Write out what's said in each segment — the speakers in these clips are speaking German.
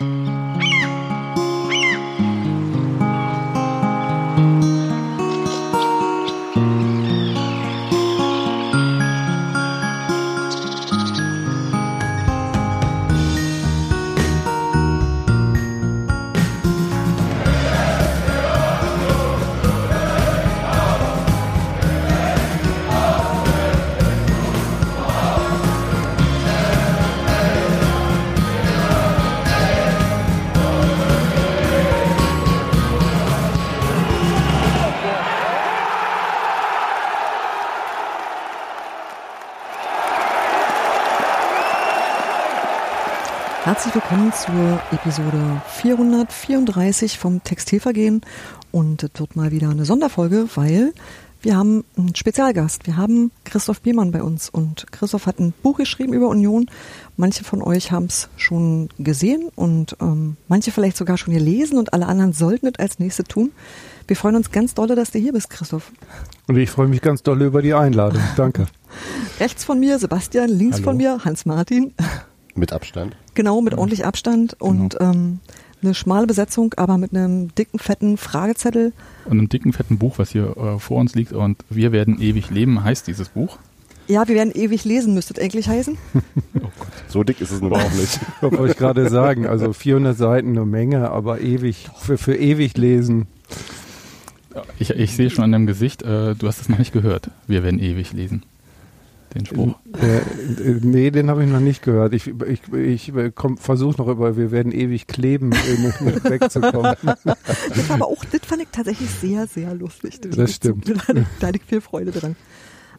Mm-hmm. Herzlich willkommen zur Episode 434 vom Textilvergehen und es wird mal wieder eine Sonderfolge, weil wir haben einen Spezialgast. Wir haben Christoph Biermann bei uns und Christoph hat ein Buch geschrieben über Union. Manche von euch haben es schon gesehen und ähm, manche vielleicht sogar schon gelesen und alle anderen sollten es als nächste tun. Wir freuen uns ganz dolle, dass du hier bist, Christoph. Und ich freue mich ganz dolle über die Einladung. Danke. Rechts von mir Sebastian, links Hallo. von mir Hans-Martin. Mit Abstand. Genau, mit ordentlich Abstand und ähm, eine schmale Besetzung, aber mit einem dicken, fetten Fragezettel. Und einem dicken, fetten Buch, was hier äh, vor uns liegt. Und Wir werden ewig leben, heißt dieses Buch. Ja, wir werden ewig lesen, müsste es eigentlich heißen. So dick ist es nun auch nicht. Ich wollte euch gerade sagen, also 400 Seiten eine Menge, aber ewig, für, für ewig lesen. Ich, ich sehe schon an deinem Gesicht, äh, du hast es noch nicht gehört. Wir werden ewig lesen. Den Spruch. Äh, äh, nee, den habe ich noch nicht gehört. Ich, ich, ich versuche noch über, wir werden ewig kleben, äh, wegzukommen. Das aber auch, das fand ich tatsächlich sehr, sehr lustig. Das stimmt. Da hatte, ich- da hatte ich viel Freude dran.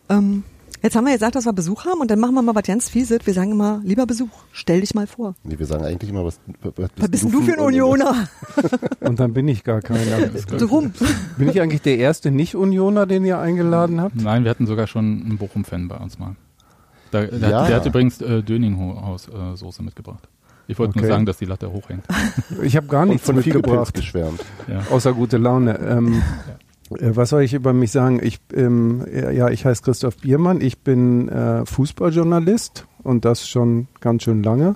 Ähm, jetzt haben wir gesagt, dass wir Besuch haben und dann machen wir mal was ganz fieses. Wir sagen immer, lieber Besuch, stell dich mal vor. Nee, wir sagen eigentlich immer, was, was Was bist du für ein Unioner? Und dann bin ich gar keiner. So rum. Bin ich eigentlich der erste Nicht-Unioner, den ihr eingeladen habt? Nein, wir hatten sogar schon einen Bochum-Fan bei uns mal. Da, der, Ja. hat, der hat übrigens äh, Döninghaus-Soße mitgebracht. Ich wollte Okay. nur sagen, dass die Latte hochhängt. Ich habe gar nichts von viel mitgebracht. geschwärmt. Ja. Außer gute Laune. Ähm, äh, was soll ich über mich sagen? Ich, ähm, äh, ja, ich heiße Christoph Biermann. Ich bin äh, Fußballjournalist und das schon ganz schön lange.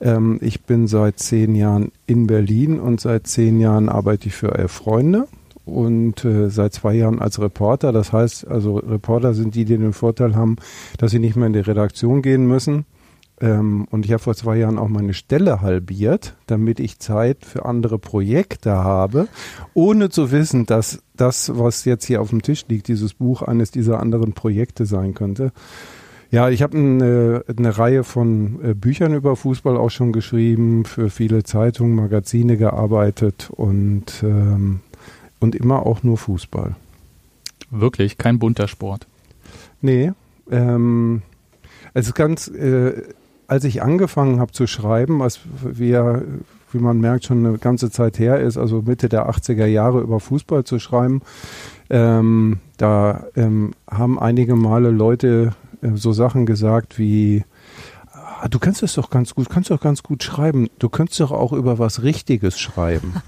Ähm, ich bin seit zehn Jahren in Berlin und seit zehn Jahren arbeite ich für Elf Freunde und äh, seit zwei Jahren als Reporter. Das heißt, also Reporter sind die, die den Vorteil haben, dass sie nicht mehr in die Redaktion gehen müssen. Ähm, und ich habe vor zwei Jahren auch meine Stelle halbiert, damit ich Zeit für andere Projekte habe, ohne zu wissen, dass das, was jetzt hier auf dem Tisch liegt, dieses Buch eines dieser anderen Projekte sein könnte. Ja, ich habe eine, eine Reihe von äh, Büchern über Fußball auch schon geschrieben, für viele Zeitungen, Magazine gearbeitet und, ähm, und immer auch nur Fußball. Wirklich kein bunter Sport. Nee, ähm, es ist ganz, äh, als ich angefangen habe zu schreiben, was wir, wie man merkt, schon eine ganze Zeit her ist, also Mitte der 80er Jahre über Fußball zu schreiben, ähm, da ähm, haben einige Male Leute äh, so Sachen gesagt wie, ah, du kannst das doch ganz gut, kannst doch ganz gut schreiben, du könntest doch auch über was Richtiges schreiben.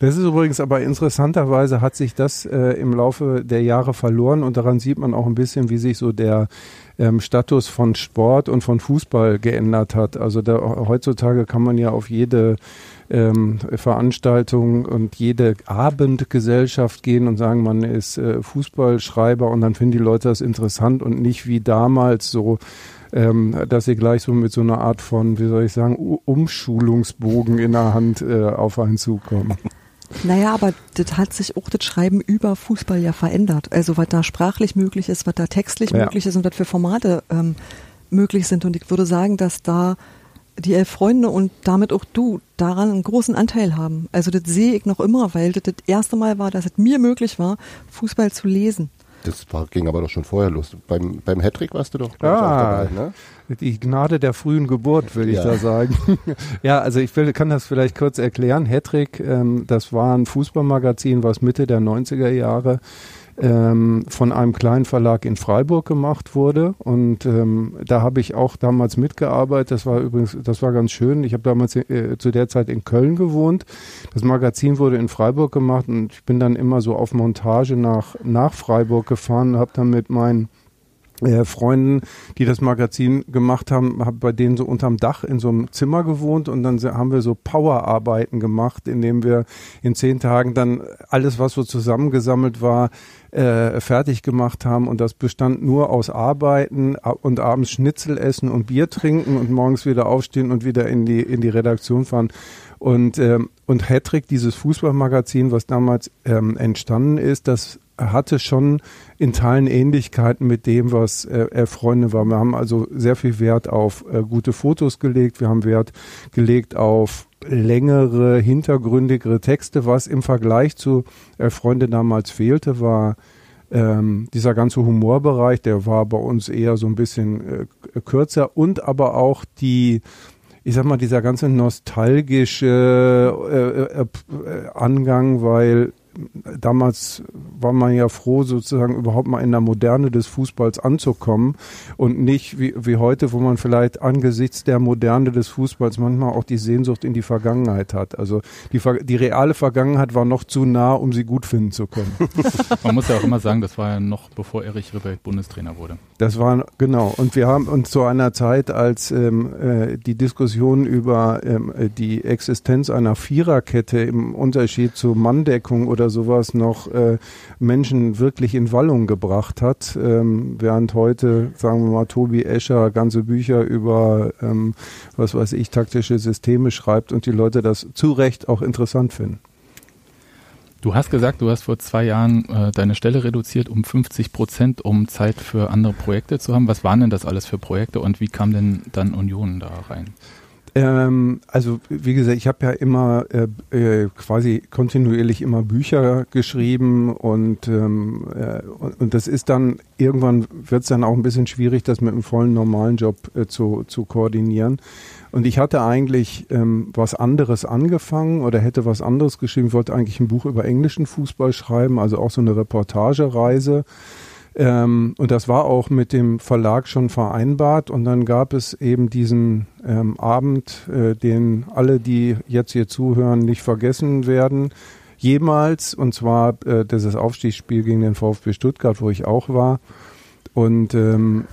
Das ist übrigens aber interessanterweise hat sich das äh, im Laufe der Jahre verloren und daran sieht man auch ein bisschen, wie sich so der ähm, Status von Sport und von Fußball geändert hat. Also da, heutzutage kann man ja auf jede ähm, Veranstaltung und jede Abendgesellschaft gehen und sagen, man ist äh, Fußballschreiber und dann finden die Leute das interessant und nicht wie damals so ähm, dass sie gleich so mit so einer Art von, wie soll ich sagen, U- Umschulungsbogen in der Hand äh, auf einen zukommen. Naja, aber das hat sich auch das Schreiben über Fußball ja verändert. Also was da sprachlich möglich ist, was da textlich Ja. möglich ist und was für Formate ähm, möglich sind. Und ich würde sagen, dass da die elf Freunde und damit auch du daran einen großen Anteil haben. Also das sehe ich noch immer, weil das das erste Mal war, dass es mir möglich war, Fußball zu lesen. Das war, ging aber doch schon vorher los. Beim, beim Hattrick warst du doch Ah. dabei, ne? Die Gnade der frühen Geburt, will ich Ja. da sagen. ja, also ich will, kann das vielleicht kurz erklären. Hattrick, ähm, das war ein Fußballmagazin, was Mitte der 90er Jahre ähm, von einem kleinen Verlag in Freiburg gemacht wurde. Und ähm, da habe ich auch damals mitgearbeitet. Das war übrigens, das war ganz schön. Ich habe damals äh, zu der Zeit in Köln gewohnt. Das Magazin wurde in Freiburg gemacht und ich bin dann immer so auf Montage nach, nach Freiburg gefahren und habe dann mit meinen äh, Freunden, die das Magazin gemacht haben, habe bei denen so unterm Dach in so einem Zimmer gewohnt und dann haben wir so Powerarbeiten gemacht, indem wir in zehn Tagen dann alles, was so zusammengesammelt war, äh, fertig gemacht haben. Und das bestand nur aus Arbeiten und abends Schnitzel essen und Bier trinken und morgens wieder aufstehen und wieder in die in die Redaktion fahren. Und ähm, und Hattrick, dieses Fußballmagazin, was damals ähm, entstanden ist, das hatte schon in Teilen Ähnlichkeiten mit dem, was äh, Freunde war. Wir haben also sehr viel Wert auf äh, gute Fotos gelegt. Wir haben Wert gelegt auf längere, hintergründigere Texte. Was im Vergleich zu äh, Freunde damals fehlte, war ähm, dieser ganze Humorbereich, der war bei uns eher so ein bisschen äh, kürzer und aber auch die ich sag mal, dieser ganze nostalgische äh, äh, äh Angang, weil damals war man ja froh, sozusagen überhaupt mal in der Moderne des Fußballs anzukommen und nicht wie, wie heute, wo man vielleicht angesichts der Moderne des Fußballs manchmal auch die Sehnsucht in die Vergangenheit hat. Also die, die reale Vergangenheit war noch zu nah, um sie gut finden zu können. man muss ja auch immer sagen, das war ja noch bevor Erich Ribbeck Bundestrainer wurde. Das war, genau. Und wir haben uns zu einer Zeit, als ähm, äh, die Diskussion über ähm, die Existenz einer Viererkette im Unterschied zu Manndeckung oder sowas noch äh, Menschen wirklich in Wallung gebracht hat, ähm, während heute, sagen wir mal, Tobi Escher ganze Bücher über, ähm, was weiß ich, taktische Systeme schreibt und die Leute das zu Recht auch interessant finden. Du hast gesagt, du hast vor zwei Jahren äh, deine Stelle reduziert um 50 Prozent, um Zeit für andere Projekte zu haben. Was waren denn das alles für Projekte und wie kam denn dann Union da rein? Ähm, also wie gesagt, ich habe ja immer äh, äh, quasi kontinuierlich immer Bücher geschrieben und, ähm, äh, und, und das ist dann irgendwann wird es dann auch ein bisschen schwierig, das mit einem vollen normalen Job äh, zu, zu koordinieren. Und ich hatte eigentlich ähm, was anderes angefangen oder hätte was anderes geschrieben. Ich wollte eigentlich ein Buch über englischen Fußball schreiben, also auch so eine Reportagereise. Ähm, und das war auch mit dem Verlag schon vereinbart. Und dann gab es eben diesen ähm, Abend, äh, den alle, die jetzt hier zuhören, nicht vergessen werden. Jemals, und zwar äh, das Aufstiegsspiel gegen den VfB Stuttgart, wo ich auch war. Und ähm,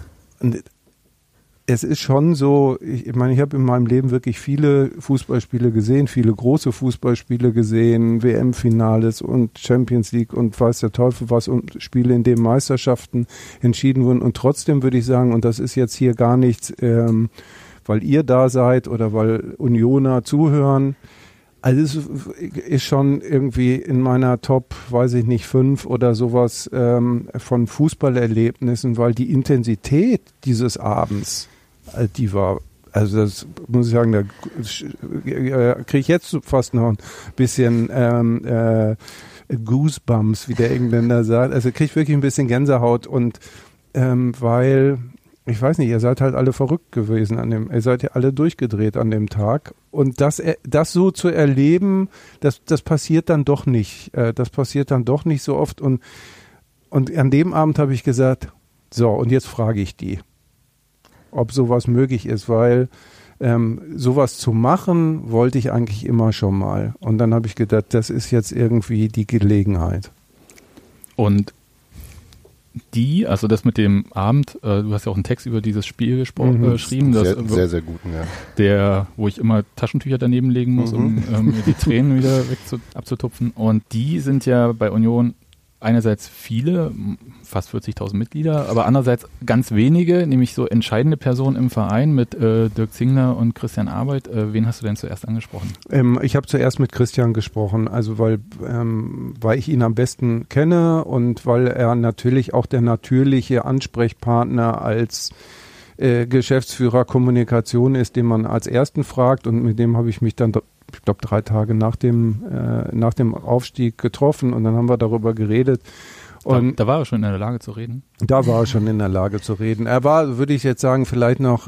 es ist schon so, ich, ich meine, ich habe in meinem Leben wirklich viele Fußballspiele gesehen, viele große Fußballspiele gesehen, WM-Finales und Champions League und weiß der Teufel was und Spiele, in denen Meisterschaften entschieden wurden. Und trotzdem würde ich sagen, und das ist jetzt hier gar nichts, ähm, weil ihr da seid oder weil Unioner zuhören, also es ist schon irgendwie in meiner Top, weiß ich nicht, fünf oder sowas ähm, von Fußballerlebnissen, weil die Intensität dieses Abends die war also das muss ich sagen, da kriege ich jetzt fast noch ein bisschen ähm, äh, Goosebumps, wie der Engländer sagt. Also kriege ich wirklich ein bisschen Gänsehaut und ähm, weil ich weiß nicht, ihr seid halt alle verrückt gewesen an dem, ihr seid ja alle durchgedreht an dem Tag. Und das, äh, das so zu erleben, das, das passiert dann doch nicht, äh, das passiert dann doch nicht so oft. Und und an dem Abend habe ich gesagt, so und jetzt frage ich die ob sowas möglich ist, weil ähm, sowas zu machen wollte ich eigentlich immer schon mal. Und dann habe ich gedacht, das ist jetzt irgendwie die Gelegenheit. Und die, also das mit dem Abend, äh, du hast ja auch einen Text über dieses Spiel gesprochen, mhm. äh, geschrieben, sehr, das, sehr, sehr guten, ja. Der, wo ich immer Taschentücher daneben legen muss, mhm. um ähm, die Tränen wieder weg zu, abzutupfen. Und die sind ja bei Union einerseits viele, fast 40.000 Mitglieder, aber andererseits ganz wenige, nämlich so entscheidende Personen im Verein mit äh, Dirk Zingler und Christian Arbeit. Äh, wen hast du denn zuerst angesprochen? Ähm, ich habe zuerst mit Christian gesprochen, also weil, ähm, weil ich ihn am besten kenne und weil er natürlich auch der natürliche Ansprechpartner als äh, Geschäftsführer Kommunikation ist, den man als ersten fragt und mit dem habe ich mich dann ich glaube, drei Tage nach dem, äh, nach dem Aufstieg getroffen und dann haben wir darüber geredet. Und da, da war er schon in der Lage zu reden? Da war er schon in der Lage zu reden. Er war, würde ich jetzt sagen, vielleicht noch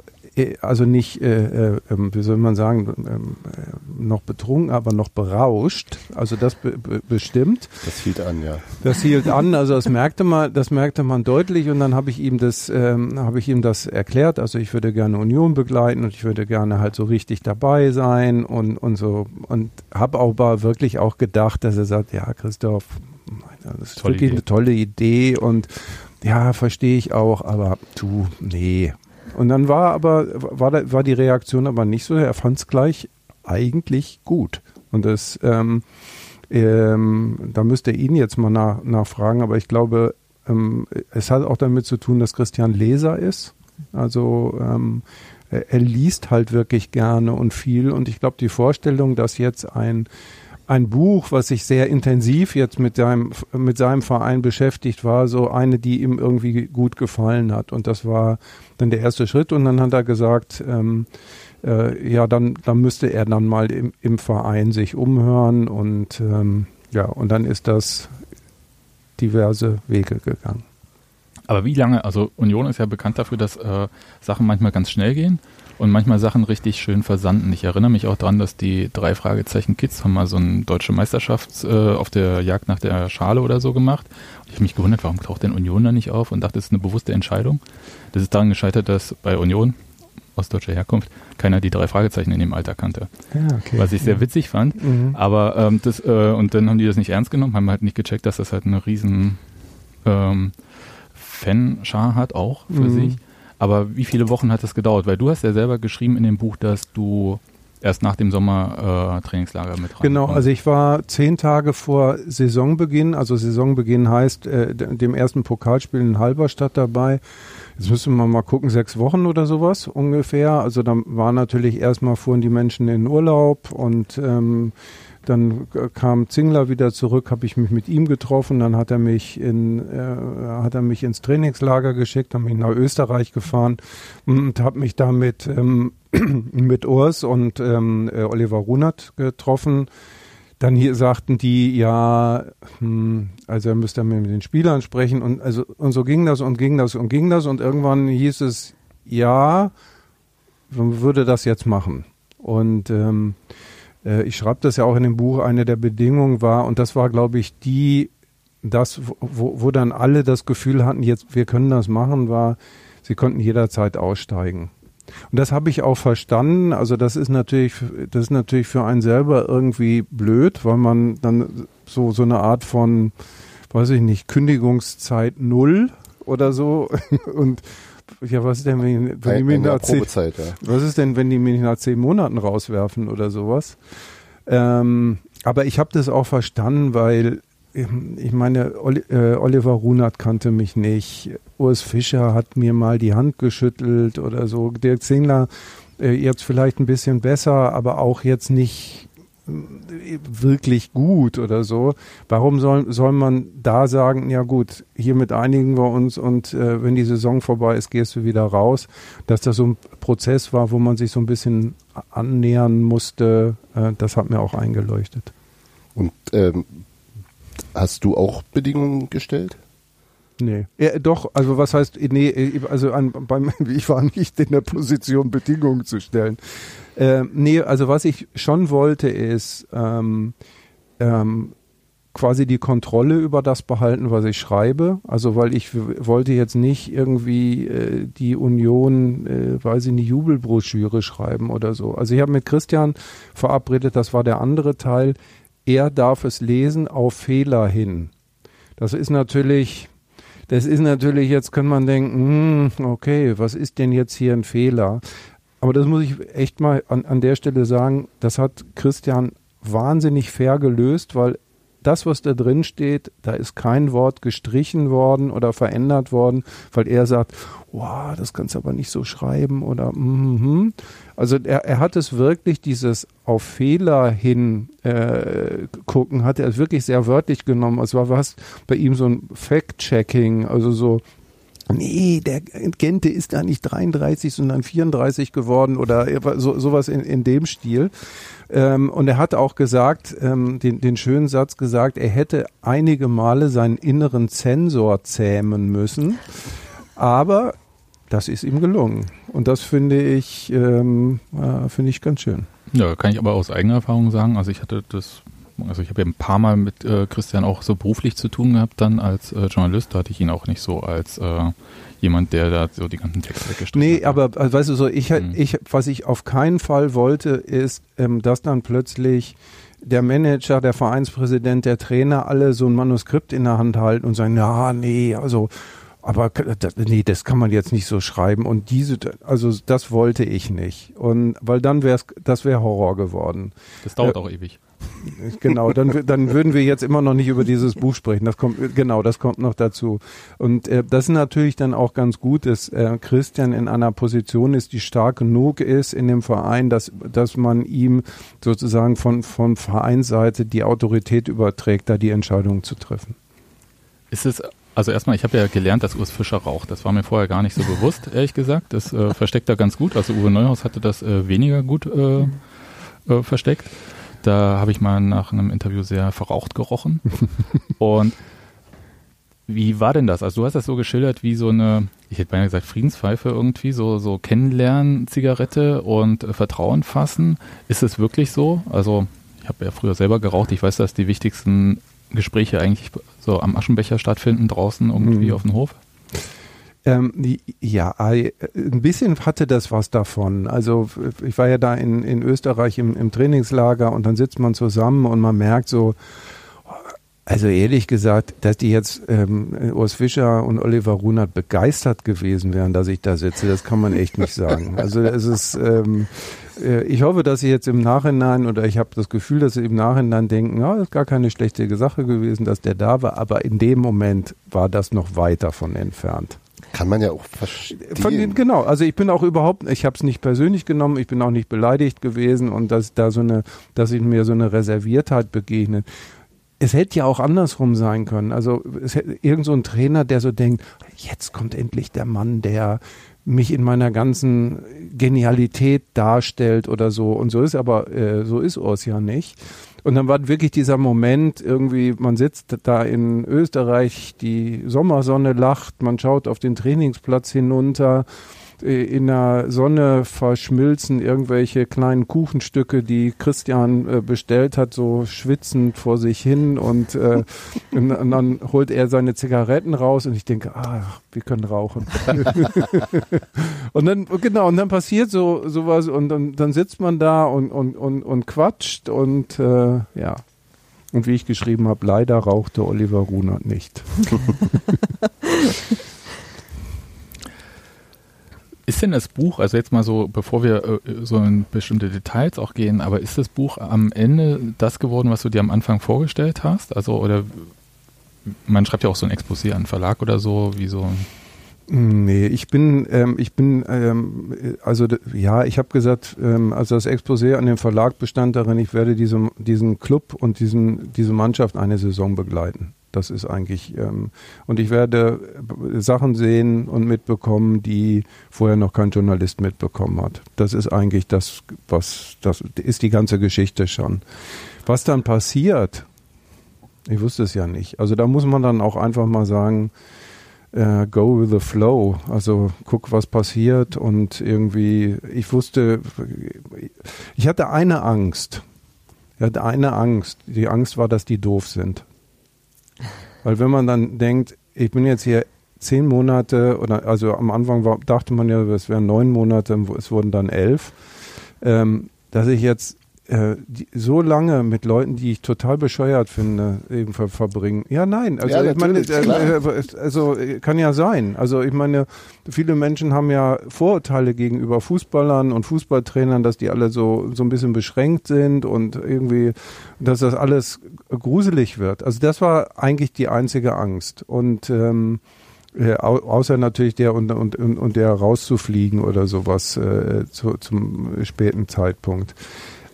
also nicht, äh, äh, ähm, wie soll man sagen, ähm, äh, noch betrunken, aber noch berauscht. Also das be be bestimmt. Das hielt an, ja. Das hielt an, also das merkte man, das merkte man deutlich und dann habe ich ihm das, ähm, habe ich ihm das erklärt. Also ich würde gerne Union begleiten und ich würde gerne halt so richtig dabei sein und und so und habe aber wirklich auch gedacht, dass er sagt, ja Christoph, das ist tolle wirklich Idee. eine tolle Idee und ja, verstehe ich auch, aber du, nee. Und dann war aber, war, da, war die Reaktion aber nicht so, er fand es gleich eigentlich gut. Und das, ähm, ähm, da müsste ihn jetzt mal nach, nachfragen, aber ich glaube, ähm, es hat auch damit zu tun, dass Christian Leser ist. Also ähm, er liest halt wirklich gerne und viel. Und ich glaube, die Vorstellung, dass jetzt ein ein Buch, was sich sehr intensiv jetzt mit seinem, mit seinem Verein beschäftigt war, so eine, die ihm irgendwie gut gefallen hat. Und das war dann der erste Schritt. Und dann hat er gesagt, ähm, äh, ja, dann, dann müsste er dann mal im, im Verein sich umhören. Und ähm, ja, und dann ist das diverse Wege gegangen. Aber wie lange, also Union ist ja bekannt dafür, dass äh, Sachen manchmal ganz schnell gehen und manchmal Sachen richtig schön versanden. Ich erinnere mich auch daran, dass die drei Fragezeichen Kids haben mal so eine deutsche Meisterschaft äh, auf der Jagd nach der Schale oder so gemacht. Und ich habe mich gewundert, warum taucht denn Union da nicht auf und dachte, das ist eine bewusste Entscheidung. Das ist daran gescheitert, dass bei Union aus deutscher Herkunft keiner die drei Fragezeichen in dem Alter kannte. Ja, okay. Was ich sehr witzig fand. Mhm. Aber ähm, das, äh, und dann haben die das nicht ernst genommen, haben halt nicht gecheckt, dass das halt eine riesen ähm, Fanschar hat, auch für mhm. sich. Aber wie viele Wochen hat das gedauert? Weil du hast ja selber geschrieben in dem Buch, dass du erst nach dem Sommer äh, Trainingslager mit rein. Genau, also ich war zehn Tage vor Saisonbeginn, also Saisonbeginn heißt äh, dem ersten Pokalspiel in Halberstadt dabei. Jetzt müssen wir mal gucken, sechs Wochen oder sowas ungefähr. Also da war natürlich erstmal fuhren die Menschen in Urlaub und ähm, dann kam Zingler wieder zurück, habe ich mich mit ihm getroffen, dann hat er mich in äh, hat er mich ins Trainingslager geschickt, habe mich nach Österreich gefahren und habe mich da mit ähm, mit Urs und ähm, äh, Oliver Runert getroffen. Dann hier sagten die, ja, hm, also er müsste mit den Spielern sprechen und also und so ging das und ging das und ging das und irgendwann hieß es, ja, man würde das jetzt machen. Und ähm, äh, ich schreibe das ja auch in dem Buch, eine der Bedingungen war, und das war, glaube ich, die, das, wo, wo dann alle das Gefühl hatten, jetzt, wir können das machen, war, sie konnten jederzeit aussteigen. Und das habe ich auch verstanden. Also das ist natürlich, das ist natürlich für einen selber irgendwie blöd, weil man dann so, so eine Art von, weiß ich nicht, Kündigungszeit null oder so und ja, was ist denn, wenn, wenn die mich nach zehn, ja. was ist denn, wenn die mich nach zehn Monaten rauswerfen oder sowas? Ähm, aber ich habe das auch verstanden, weil ähm, ich meine, äh, Oliver Runert kannte mich nicht. Urs Fischer hat mir mal die Hand geschüttelt oder so. Dirk Zingler äh, jetzt vielleicht ein bisschen besser, aber auch jetzt nicht wirklich gut oder so. Warum soll, soll man da sagen, ja gut, hiermit einigen wir uns und äh, wenn die Saison vorbei ist, gehst du wieder raus. Dass das so ein Prozess war, wo man sich so ein bisschen annähern musste, äh, das hat mir auch eingeleuchtet. Und ähm, hast du auch Bedingungen gestellt? Nee. Ja, doch, also was heißt, nee, also an, beim, ich war nicht in der Position, Bedingungen zu stellen. Äh, nee, also was ich schon wollte, ist ähm, ähm, quasi die Kontrolle über das behalten, was ich schreibe. Also weil ich wollte jetzt nicht irgendwie äh, die Union, äh, weiß ich nicht, Jubelbroschüre schreiben oder so. Also ich habe mit Christian verabredet, das war der andere Teil. Er darf es lesen auf Fehler hin. Das ist natürlich, das ist natürlich, jetzt kann man denken, hm, okay, was ist denn jetzt hier ein Fehler? Aber das muss ich echt mal an, an der Stelle sagen, das hat Christian wahnsinnig fair gelöst, weil das, was da drin steht, da ist kein Wort gestrichen worden oder verändert worden, weil er sagt, wow, das kannst du aber nicht so schreiben oder mm, also er, er hat es wirklich dieses auf Fehler hin äh, gucken, hat er wirklich sehr wörtlich genommen. Es war was bei ihm so ein Fact-Checking, also so nee, der Gente ist da nicht 33, sondern 34 geworden oder so, sowas in, in dem Stil. Ähm, und er hat auch gesagt, ähm, den, den schönen Satz gesagt, er hätte einige Male seinen inneren Zensor zähmen müssen. Aber das ist ihm gelungen. Und das finde ich, ähm, äh, finde ich ganz schön. Ja, kann ich aber aus eigener Erfahrung sagen. Also ich hatte das also ich habe ja ein paar Mal mit äh, Christian auch so beruflich zu tun gehabt dann als äh, Journalist. Da hatte ich ihn auch nicht so als äh, jemand, der da so die ganzen Texte weggestrichen nee, hat. Nee, aber also, weißt du so, ich, mhm. ich, was ich auf keinen Fall wollte, ist, ähm, dass dann plötzlich der Manager, der Vereinspräsident, der Trainer alle so ein Manuskript in der Hand halten und sagen, ja, nee, also aber das, nee, das kann man jetzt nicht so schreiben. Und diese, also das wollte ich nicht. Und weil dann wäre es, das wäre Horror geworden. Das dauert äh, auch ewig. Genau, dann, dann würden wir jetzt immer noch nicht über dieses Buch sprechen. Das kommt, genau, das kommt noch dazu. Und äh, das ist natürlich dann auch ganz gut, dass äh, Christian in einer Position ist, die stark genug ist in dem Verein, dass, dass man ihm sozusagen von, von Vereinsseite die Autorität überträgt, da die Entscheidung zu treffen. Ist es also erstmal, ich habe ja gelernt, dass Urs Fischer raucht. Das war mir vorher gar nicht so bewusst, ehrlich gesagt. Das äh, versteckt er ganz gut. Also Uwe Neuhaus hatte das äh, weniger gut äh, äh versteckt. Da habe ich mal nach einem Interview sehr verraucht gerochen. Und wie war denn das? Also du hast das so geschildert wie so eine, ich hätte beinahe gesagt Friedenspfeife irgendwie, so, so Kennenlernen, Zigarette und äh, Vertrauen fassen. Ist es wirklich so? Also ich habe ja früher selber geraucht. Ich weiß, dass die wichtigsten Gespräche eigentlich so am Aschenbecher stattfinden, draußen irgendwie mhm. auf dem Hof. Ähm, ja, ein bisschen hatte das was davon. Also ich war ja da in, in Österreich im, im Trainingslager und dann sitzt man zusammen und man merkt so, also ehrlich gesagt, dass die jetzt ähm, Urs Fischer und Oliver Runert begeistert gewesen wären, dass ich da sitze, das kann man echt nicht sagen. Also es ist, ähm, äh, ich hoffe, dass sie jetzt im Nachhinein oder ich habe das Gefühl, dass sie im Nachhinein denken, ja, ist gar keine schlechte Sache gewesen, dass der da war, aber in dem Moment war das noch weit davon entfernt. Kann man ja auch verstehen. Von, genau, also ich bin auch überhaupt, ich habe es nicht persönlich genommen, ich bin auch nicht beleidigt gewesen und dass da so eine, dass ich mir so eine Reserviertheit begegnet. Es hätte ja auch andersrum sein können. Also es hätte irgend so ein Trainer, der so denkt, jetzt kommt endlich der Mann, der mich in meiner ganzen Genialität darstellt oder so. Und so ist aber, äh, so ist Urs ja nicht. Und dann war wirklich dieser Moment, irgendwie, man sitzt da in Österreich, die Sommersonne lacht, man schaut auf den Trainingsplatz hinunter in der Sonne verschmilzen irgendwelche kleinen Kuchenstücke, die Christian äh, bestellt hat, so schwitzend vor sich hin und, äh, und, und, dann holt er seine Zigaretten raus und ich denke, ah, wir können rauchen. und dann, genau, und dann passiert so sowas und dann, dann sitzt man da und, und, und, und quatscht und äh, ja. Und wie ich geschrieben habe, leider rauchte Oliver Runert nicht. Ist denn das Buch, also jetzt mal so, bevor wir äh, so in bestimmte Details auch gehen, aber ist das Buch am Ende das geworden, was du dir am Anfang vorgestellt hast? Also, oder man schreibt ja auch so ein Exposé an Verlag oder so, wie so Nee, ich bin, ähm, ich bin, ähm, also ja, ich habe gesagt, ähm, also das Exposé an den Verlag bestand darin, ich werde diese, diesen Club und diesen, diese Mannschaft eine Saison begleiten. Das ist eigentlich, ähm, und ich werde Sachen sehen und mitbekommen, die vorher noch kein Journalist mitbekommen hat. Das ist eigentlich das, was, das ist die ganze Geschichte schon. Was dann passiert, ich wusste es ja nicht. Also da muss man dann auch einfach mal sagen, äh, go with the flow. Also guck, was passiert und irgendwie, ich wusste, ich hatte eine Angst. Ich hatte eine Angst. Die Angst war, dass die doof sind. Weil wenn man dann denkt, ich bin jetzt hier zehn Monate oder also am Anfang war, dachte man ja, es wären neun Monate, es wurden dann elf, ähm, dass ich jetzt äh, die, so lange mit Leuten, die ich total bescheuert finde, eben ver verbringen. Ja, nein, also ja, ich meine, äh, äh, also äh, kann ja sein. Also ich meine, viele Menschen haben ja Vorurteile gegenüber Fußballern und Fußballtrainern, dass die alle so so ein bisschen beschränkt sind und irgendwie, dass das alles gruselig wird. Also das war eigentlich die einzige Angst und ähm, äh, außer natürlich der und, und, und der rauszufliegen oder sowas äh, zu, zum späten Zeitpunkt.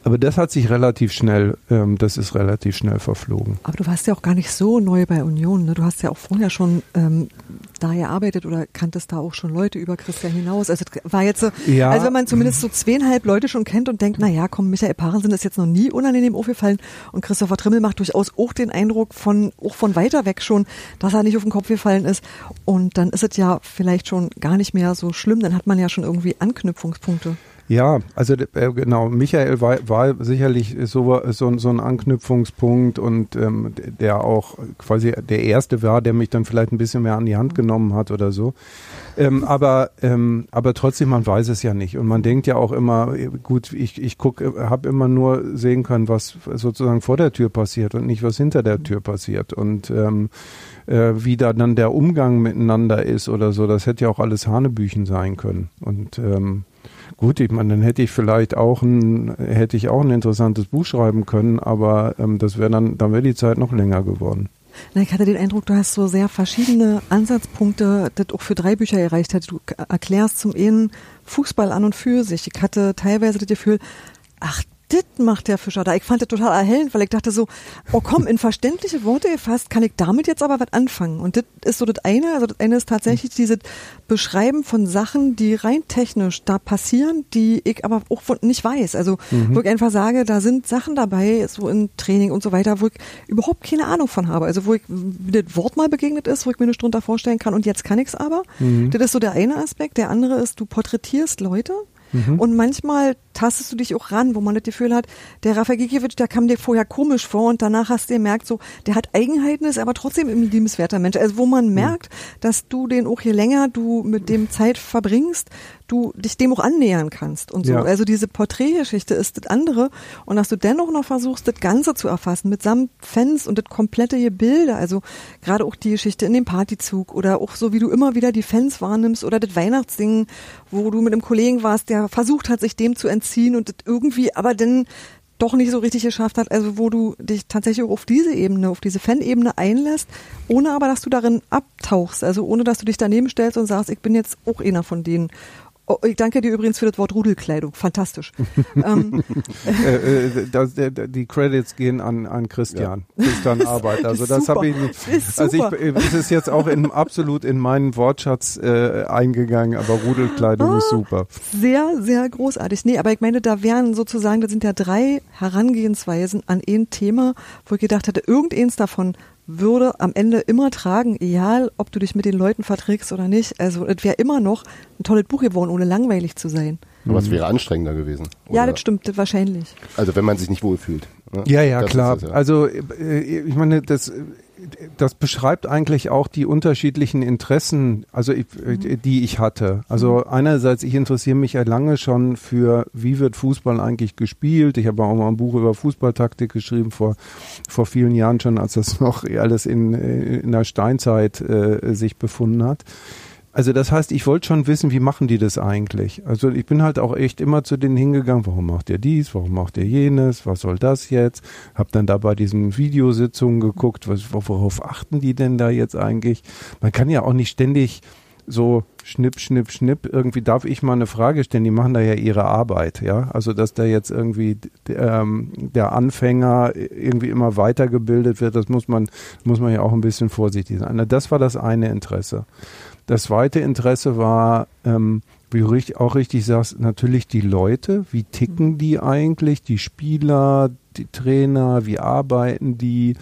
Aber das hat sich relativ schnell, ähm, das ist relativ schnell verflogen. Aber du warst ja auch gar nicht so neu bei Union. Ne? Du hast ja auch vorher schon ähm, da gearbeitet oder kanntest da auch schon Leute über Christian hinaus. Also war jetzt so, ja. also wenn man zumindest so zweieinhalb Leute schon kennt und denkt, na ja, komm, Michael Parensen ist jetzt noch nie unangenehm aufgefallen und Christopher Trimmel macht durchaus auch den Eindruck von, auch von weiter weg schon, dass er nicht auf den Kopf gefallen ist. Und dann ist es ja vielleicht schon gar nicht mehr so schlimm. Dann hat man ja schon irgendwie Anknüpfungspunkte. Ja, also äh, genau, Michael war, war sicherlich so, so, so ein Anknüpfungspunkt und ähm, der auch quasi der erste war, der mich dann vielleicht ein bisschen mehr an die Hand genommen hat oder so. Ähm, aber, ähm, aber trotzdem, man weiß es ja nicht. Und man denkt ja auch immer, gut, ich, ich gucke, habe immer nur sehen können, was sozusagen vor der Tür passiert und nicht, was hinter der Tür passiert. Und ähm, äh, wie da dann der Umgang miteinander ist oder so, das hätte ja auch alles Hanebüchen sein können. Und ähm, Gut, ich meine, dann hätte ich vielleicht auch ein, hätte ich auch ein interessantes Buch schreiben können, aber ähm, das wäre dann, dann wäre die Zeit noch länger geworden. Na, ich hatte den Eindruck, du hast so sehr verschiedene Ansatzpunkte, das auch für drei Bücher erreicht hat. Du erklärst zum einen Fußball an und für sich. Ich hatte teilweise das Gefühl, ach, das macht der Fischer da. Ich fand das total erhellend, weil ich dachte so, oh komm, in verständliche Worte gefasst, kann ich damit jetzt aber was anfangen. Und das ist so das eine. Also das eine ist tatsächlich dieses Beschreiben von Sachen, die rein technisch da passieren, die ich aber auch nicht weiß. Also mhm. wo ich einfach sage, da sind Sachen dabei, so in Training und so weiter, wo ich überhaupt keine Ahnung von habe. Also wo ich, das Wort mal begegnet ist, wo ich mir nicht drunter vorstellen kann und jetzt kann ich es aber. Mhm. Das ist so der eine Aspekt. Der andere ist, du porträtierst Leute Mhm. Und manchmal tastest du dich auch ran, wo man das Gefühl hat, der Rafael Gikiewicz, der kam dir vorher komisch vor und danach hast du gemerkt, so, der hat Eigenheiten, ist aber trotzdem ein liebenswerter Mensch. Also wo man mhm. merkt, dass du den auch je länger du mit dem Zeit verbringst, du dich dem auch annähern kannst und so. Ja. Also diese Porträtgeschichte ist das andere und dass du dennoch noch versuchst, das Ganze zu erfassen mitsamt Fans und das komplette Gebilde, also gerade auch die Geschichte in dem Partyzug oder auch so, wie du immer wieder die Fans wahrnimmst oder das Weihnachtsding, wo du mit einem Kollegen warst, der versucht hat, sich dem zu entziehen und das irgendwie aber dann doch nicht so richtig geschafft hat, also wo du dich tatsächlich auf diese Ebene, auf diese Fan-Ebene einlässt, ohne aber, dass du darin abtauchst, also ohne, dass du dich daneben stellst und sagst, ich bin jetzt auch einer von denen. Oh, ich danke dir übrigens für das Wort Rudelkleidung. Fantastisch. ähm, äh, äh, das, der, die Credits gehen an, an Christian. Ja. Christian Arbeit. Also das habe ich nicht. Also ich, äh, es ist jetzt auch in, absolut in meinen Wortschatz äh, eingegangen, aber Rudelkleidung ah, ist super. Sehr, sehr großartig. Nee, aber ich meine, da wären sozusagen, da sind ja drei Herangehensweisen an ein Thema, wo ich gedacht hätte, irgendeins davon würde am Ende immer tragen, egal ob du dich mit den Leuten verträgst oder nicht. Also es wäre immer noch ein tolles Buch geworden, ohne langweilig zu sein. Aber es wäre anstrengender gewesen. Oder? Ja, das stimmt, das wahrscheinlich. Also wenn man sich nicht wohlfühlt. Ne? Ja, ja, das klar. Ja. Also äh, ich meine, das das beschreibt eigentlich auch die unterschiedlichen Interessen, also ich, mhm. die ich hatte. Also mhm. einerseits, ich interessiere mich ja lange schon für, wie wird Fußball eigentlich gespielt. Ich habe auch mal ein Buch über Fußballtaktik geschrieben vor vor vielen Jahren schon, als das noch alles in in der Steinzeit äh, sich befunden hat. Also das heißt, ich wollte schon wissen, wie machen die das eigentlich? Also ich bin halt auch echt immer zu denen hingegangen, warum macht ihr dies, warum macht ihr jenes, was soll das jetzt? Hab dann da bei diesen Videositzungen geguckt, was, worauf achten die denn da jetzt eigentlich? Man kann ja auch nicht ständig so schnipp, schnipp, schnipp, irgendwie darf ich mal eine Frage stellen, die machen da ja ihre Arbeit, ja. Also dass da jetzt irgendwie ähm, der Anfänger irgendwie immer weitergebildet wird, das muss man, muss man ja auch ein bisschen vorsichtig sein. Das war das eine Interesse. Das zweite Interesse war, ähm, wie du auch richtig sagst, natürlich die Leute. Wie ticken die eigentlich? Die Spieler, die Trainer, wie arbeiten die?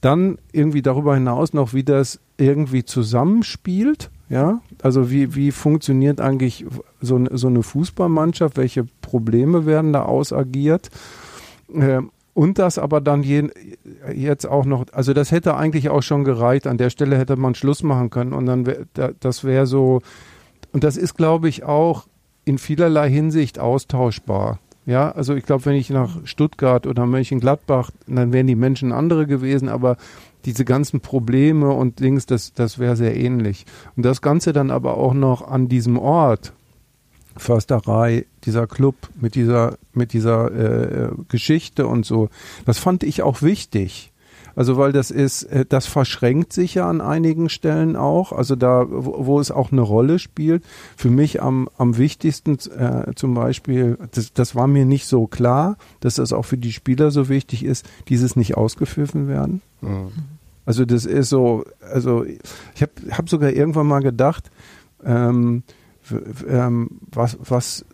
Dann irgendwie darüber hinaus noch, wie das irgendwie zusammenspielt. Ja, also wie, wie funktioniert eigentlich so, so eine Fußballmannschaft? Welche Probleme werden da ausagiert? Ähm, und das aber dann je, jetzt auch noch, also das hätte eigentlich auch schon gereicht. An der Stelle hätte man Schluss machen können und dann wär, das wäre so, und das ist, glaube ich, auch in vielerlei Hinsicht austauschbar. Ja, also ich glaube, wenn ich nach Stuttgart oder Mönchengladbach, dann wären die Menschen andere gewesen, aber diese ganzen Probleme und Dings, das, das wäre sehr ähnlich. Und das Ganze dann aber auch noch an diesem Ort, Försterei, dieser Club mit dieser, mit dieser äh, Geschichte und so. Das fand ich auch wichtig. Also weil das ist, äh, das verschränkt sich ja an einigen Stellen auch. Also da, wo, wo es auch eine Rolle spielt. Für mich am, am wichtigsten äh, zum Beispiel, das, das war mir nicht so klar, dass das auch für die Spieler so wichtig ist, dieses nicht ausgepfiffen werden. Mhm. Also das ist so, also ich habe hab sogar irgendwann mal gedacht, ähm, ähm, was, was,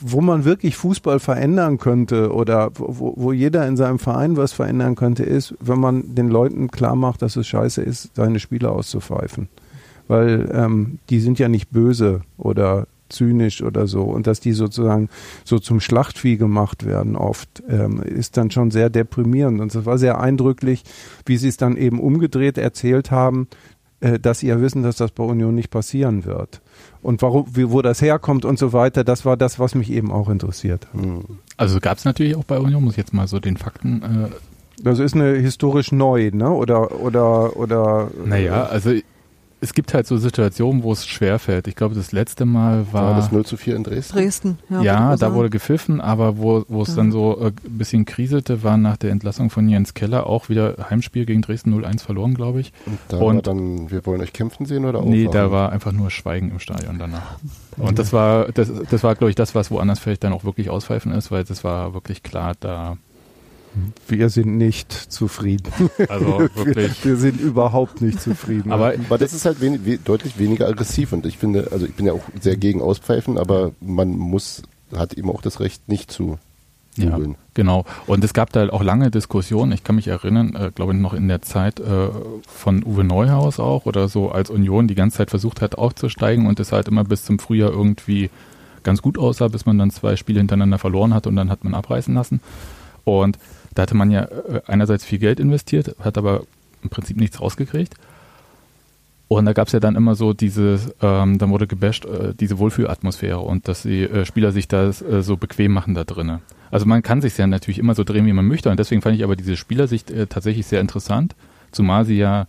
wo man wirklich Fußball verändern könnte oder wo, wo jeder in seinem Verein was verändern könnte, ist, wenn man den Leuten klar macht, dass es scheiße ist, seine Spieler auszupfeifen. Weil ähm, die sind ja nicht böse oder zynisch oder so und dass die sozusagen so zum Schlachtvieh gemacht werden oft, ähm, ist dann schon sehr deprimierend. Und es war sehr eindrücklich, wie sie es dann eben umgedreht erzählt haben, äh, dass sie ja wissen, dass das bei Union nicht passieren wird. Und warum, wie, wo das herkommt und so weiter, das war das, was mich eben auch interessiert. Hm. Also gab es natürlich auch bei Union, muss ich jetzt mal so den Fakten äh, Das ist eine historisch neu, ne? Oder oder oder. Naja, also es gibt halt so Situationen, wo es schwerfällt. Ich glaube, das letzte Mal war. War das 0 zu 4 in Dresden? Dresden. Ja, ja, da sagen. wurde gepfiffen, aber wo, wo es Ja. dann so äh, ein bisschen kriselte, war nach der Entlassung von Jens Keller auch wieder Heimspiel gegen Dresden 0-1 verloren, glaube ich. Und da Und- war dann, wir wollen euch kämpfen sehen oder Nee, aufwachen? da war einfach nur Schweigen im Stadion danach. Und das war, das, das war, glaube ich, das, was woanders vielleicht dann auch wirklich auspfeifen ist, weil das war wirklich klar da. Wir sind nicht zufrieden. Also wirklich. Wir, wir sind überhaupt nicht zufrieden. Aber Aber das ist halt wenig, we deutlich weniger aggressiv und ich finde, also ich bin ja auch sehr gegen Auspfeifen, aber man muss, hat eben auch das Recht, nicht zu Ja, genau. Und es gab da auch lange Diskussionen. Ich kann mich erinnern, äh, glaube ich, noch in der Zeit äh, von Uwe Neuhaus auch oder so, als Union die ganze Zeit versucht hat, aufzusteigen und es halt immer bis zum Frühjahr irgendwie ganz gut aussah, bis man dann zwei Spiele hintereinander verloren hat und dann hat man abreißen lassen. Und da hatte man ja äh, einerseits viel Geld investiert, hat aber im Prinzip nichts rausgekriegt. Und da gab es ja dann immer so diese, ähm, dann wurde gebasht, äh, diese Wohlfühlatmosphäre und dass die äh, Spieler sich das äh, so bequem machen da drinnen. Also man kann sich ja natürlich immer so drehen, wie man möchte. Und deswegen fand ich aber diese Spielersicht äh, tatsächlich sehr interessant, zumal sie ja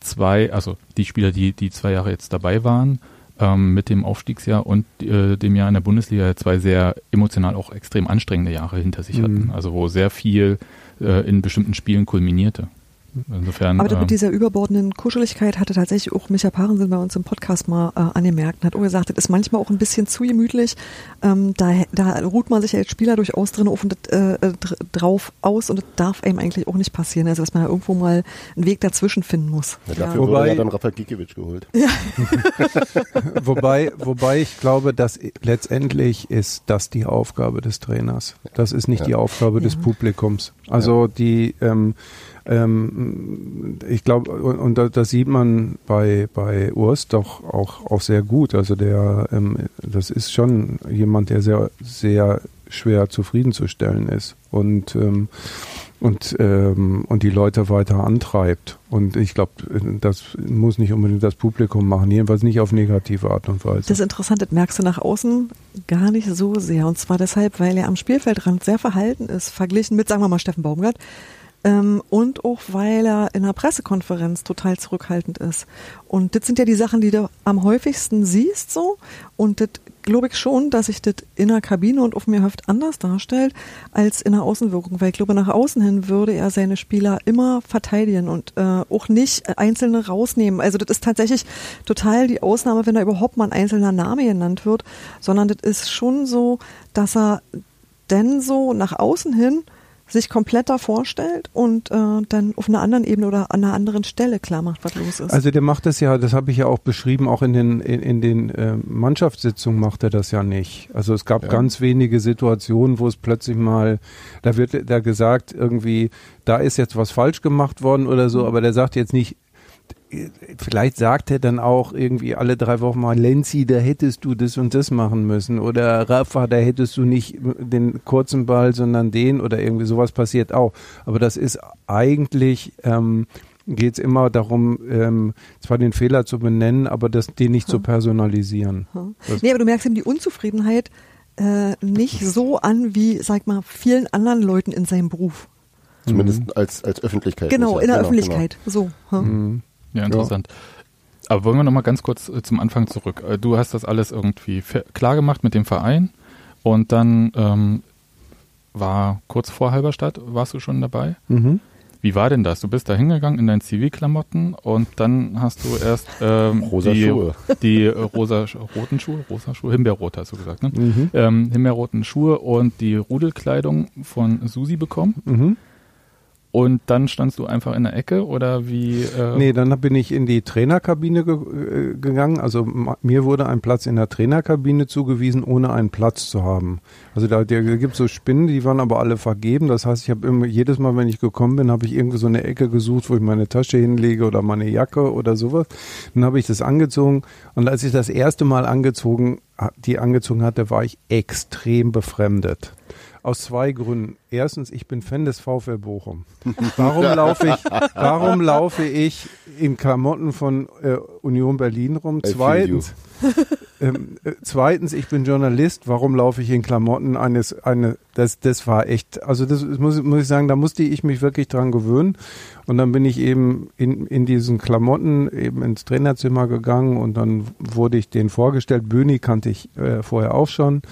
zwei, also die Spieler, die die zwei Jahre jetzt dabei waren, ähm, mit dem Aufstiegsjahr und äh, dem Jahr in der Bundesliga zwei sehr emotional auch extrem anstrengende Jahre hinter sich Mhm. hatten. Also wo sehr viel äh, in bestimmten Spielen kulminierte. Insofern. Aber ähm, mit dieser überbordenden Kuscheligkeit hatte tatsächlich auch Micha Parensen bei uns im Podcast mal äh, angemerkt und hat auch gesagt, das ist manchmal auch ein bisschen zu gemütlich. Ähm, da, da ruht man sich als Spieler durchaus drin auf und äh, äh, dr- drauf aus und das darf einem eigentlich auch nicht passieren. Also dass man da irgendwo mal einen Weg dazwischen finden muss. Ja, dafür Wobei- wurde ja dann Rafa Gikiewicz geholt. wobei, wobei ich glaube, dass letztendlich ist das die Aufgabe des Trainers. Das ist nicht Ja. die Aufgabe des Ja. Publikums. Also die, ähm, ähm, ich glaube, und, und da- das sieht man bei bei Urs doch auch auch sehr gut. Also der, ähm, das ist schon jemand, der sehr sehr schwer zufriedenzustellen ist und ähm, und ähm, und die Leute weiter antreibt. Und ich glaube, das muss nicht unbedingt das Publikum machen, jedenfalls nicht auf negative Art und Weise. Das ist interessant, das merkst du nach außen gar nicht so sehr. Und zwar deshalb, weil er am Spielfeldrand sehr verhalten ist, verglichen mit, sagen wir mal, Steffen Baumgart. Ähm, und auch, weil er in einer Pressekonferenz total zurückhaltend ist. Und das sind ja die Sachen, die du am häufigsten siehst so. Und das glaube ich schon, dass sich das in der Kabine und auf mir Höft anders darstellt als in der Außenwirkung. Weil ich glaube, nach außen hin würde er seine Spieler immer verteidigen und äh, auch nicht einzelne rausnehmen. Also das ist tatsächlich total die Ausnahme, wenn da überhaupt mal ein einzelner Name genannt wird, sondern das ist schon so, dass er denn so nach außen hin sich komplett da vorstellt und äh, dann auf einer anderen Ebene oder an einer anderen Stelle klar macht, was los ist. Also der macht das ja, das habe ich ja auch beschrieben, auch in den in, in den äh, Mannschaftssitzungen macht er das ja nicht. Also es gab Ja. ganz wenige Situationen, wo es plötzlich mal, da wird da gesagt irgendwie, da ist jetzt was falsch gemacht worden oder so, aber der sagt jetzt nicht, vielleicht sagt er dann auch irgendwie alle drei Wochen mal, Lenzi, da hättest du das und das machen müssen oder Rafa, da hättest du nicht den kurzen Ball, sondern den oder irgendwie sowas passiert auch. Aber das ist eigentlich, ähm, geht es immer darum, ähm, zwar den Fehler zu benennen, aber das, den nicht zu personalisieren. Hm. Nee, aber du merkst eben die Unzufriedenheit äh, nicht so an wie, sag mal, vielen anderen Leuten in seinem Beruf. Zumindest als, als Öffentlichkeit. Genau, in der genau, Öffentlichkeit. So. hm. Mhm. Ja, interessant. Aber wollen wir noch mal ganz kurz äh, zum Anfang zurück. Äh, Du hast das alles irgendwie klar gemacht mit dem Verein und dann ähm, war kurz vor Halberstadt, warst du schon dabei? Mhm. Wie war denn das? Du bist da hingegangen in deinen Zivilklamotten und dann hast du erst ähm, Rosa die, Schuhe. die äh, rosa roten Schuhe, rosa Schuhe, Himbeerrot hast du gesagt, ne? Mhm. Ähm, Himbeerroten Schuhe und die Rudelkleidung von Susi bekommen. Mhm. Und dann standst du einfach in der Ecke oder wie? Äh nee, dann bin ich in die Trainerkabine ge äh, gegangen. Also mir wurde ein Platz in der Trainerkabine zugewiesen, ohne einen Platz zu haben. Also da, da gibt es so Spinnen, die waren aber alle vergeben. Das heißt, ich habe immer jedes Mal, wenn ich gekommen bin, habe ich irgendwie so eine Ecke gesucht, wo ich meine Tasche hinlege oder meine Jacke oder sowas. Dann habe ich das angezogen und als ich das erste Mal angezogen, die angezogen hatte, war ich extrem befremdet. Aus zwei Gründen. Erstens, ich bin Fan des VfL Bochum. Warum laufe ich, warum laufe ich in Klamotten von äh, Union Berlin rum? Zweitens, ähm, äh, zweitens, ich bin Journalist. Warum laufe ich in Klamotten eines, eine, das, das war echt, also das muss, muss ich sagen, da musste ich mich wirklich dran gewöhnen. Und dann bin ich eben in, in diesen Klamotten eben ins Trainerzimmer gegangen und dann wurde ich denen vorgestellt. Böni kannte ich äh, vorher auch schon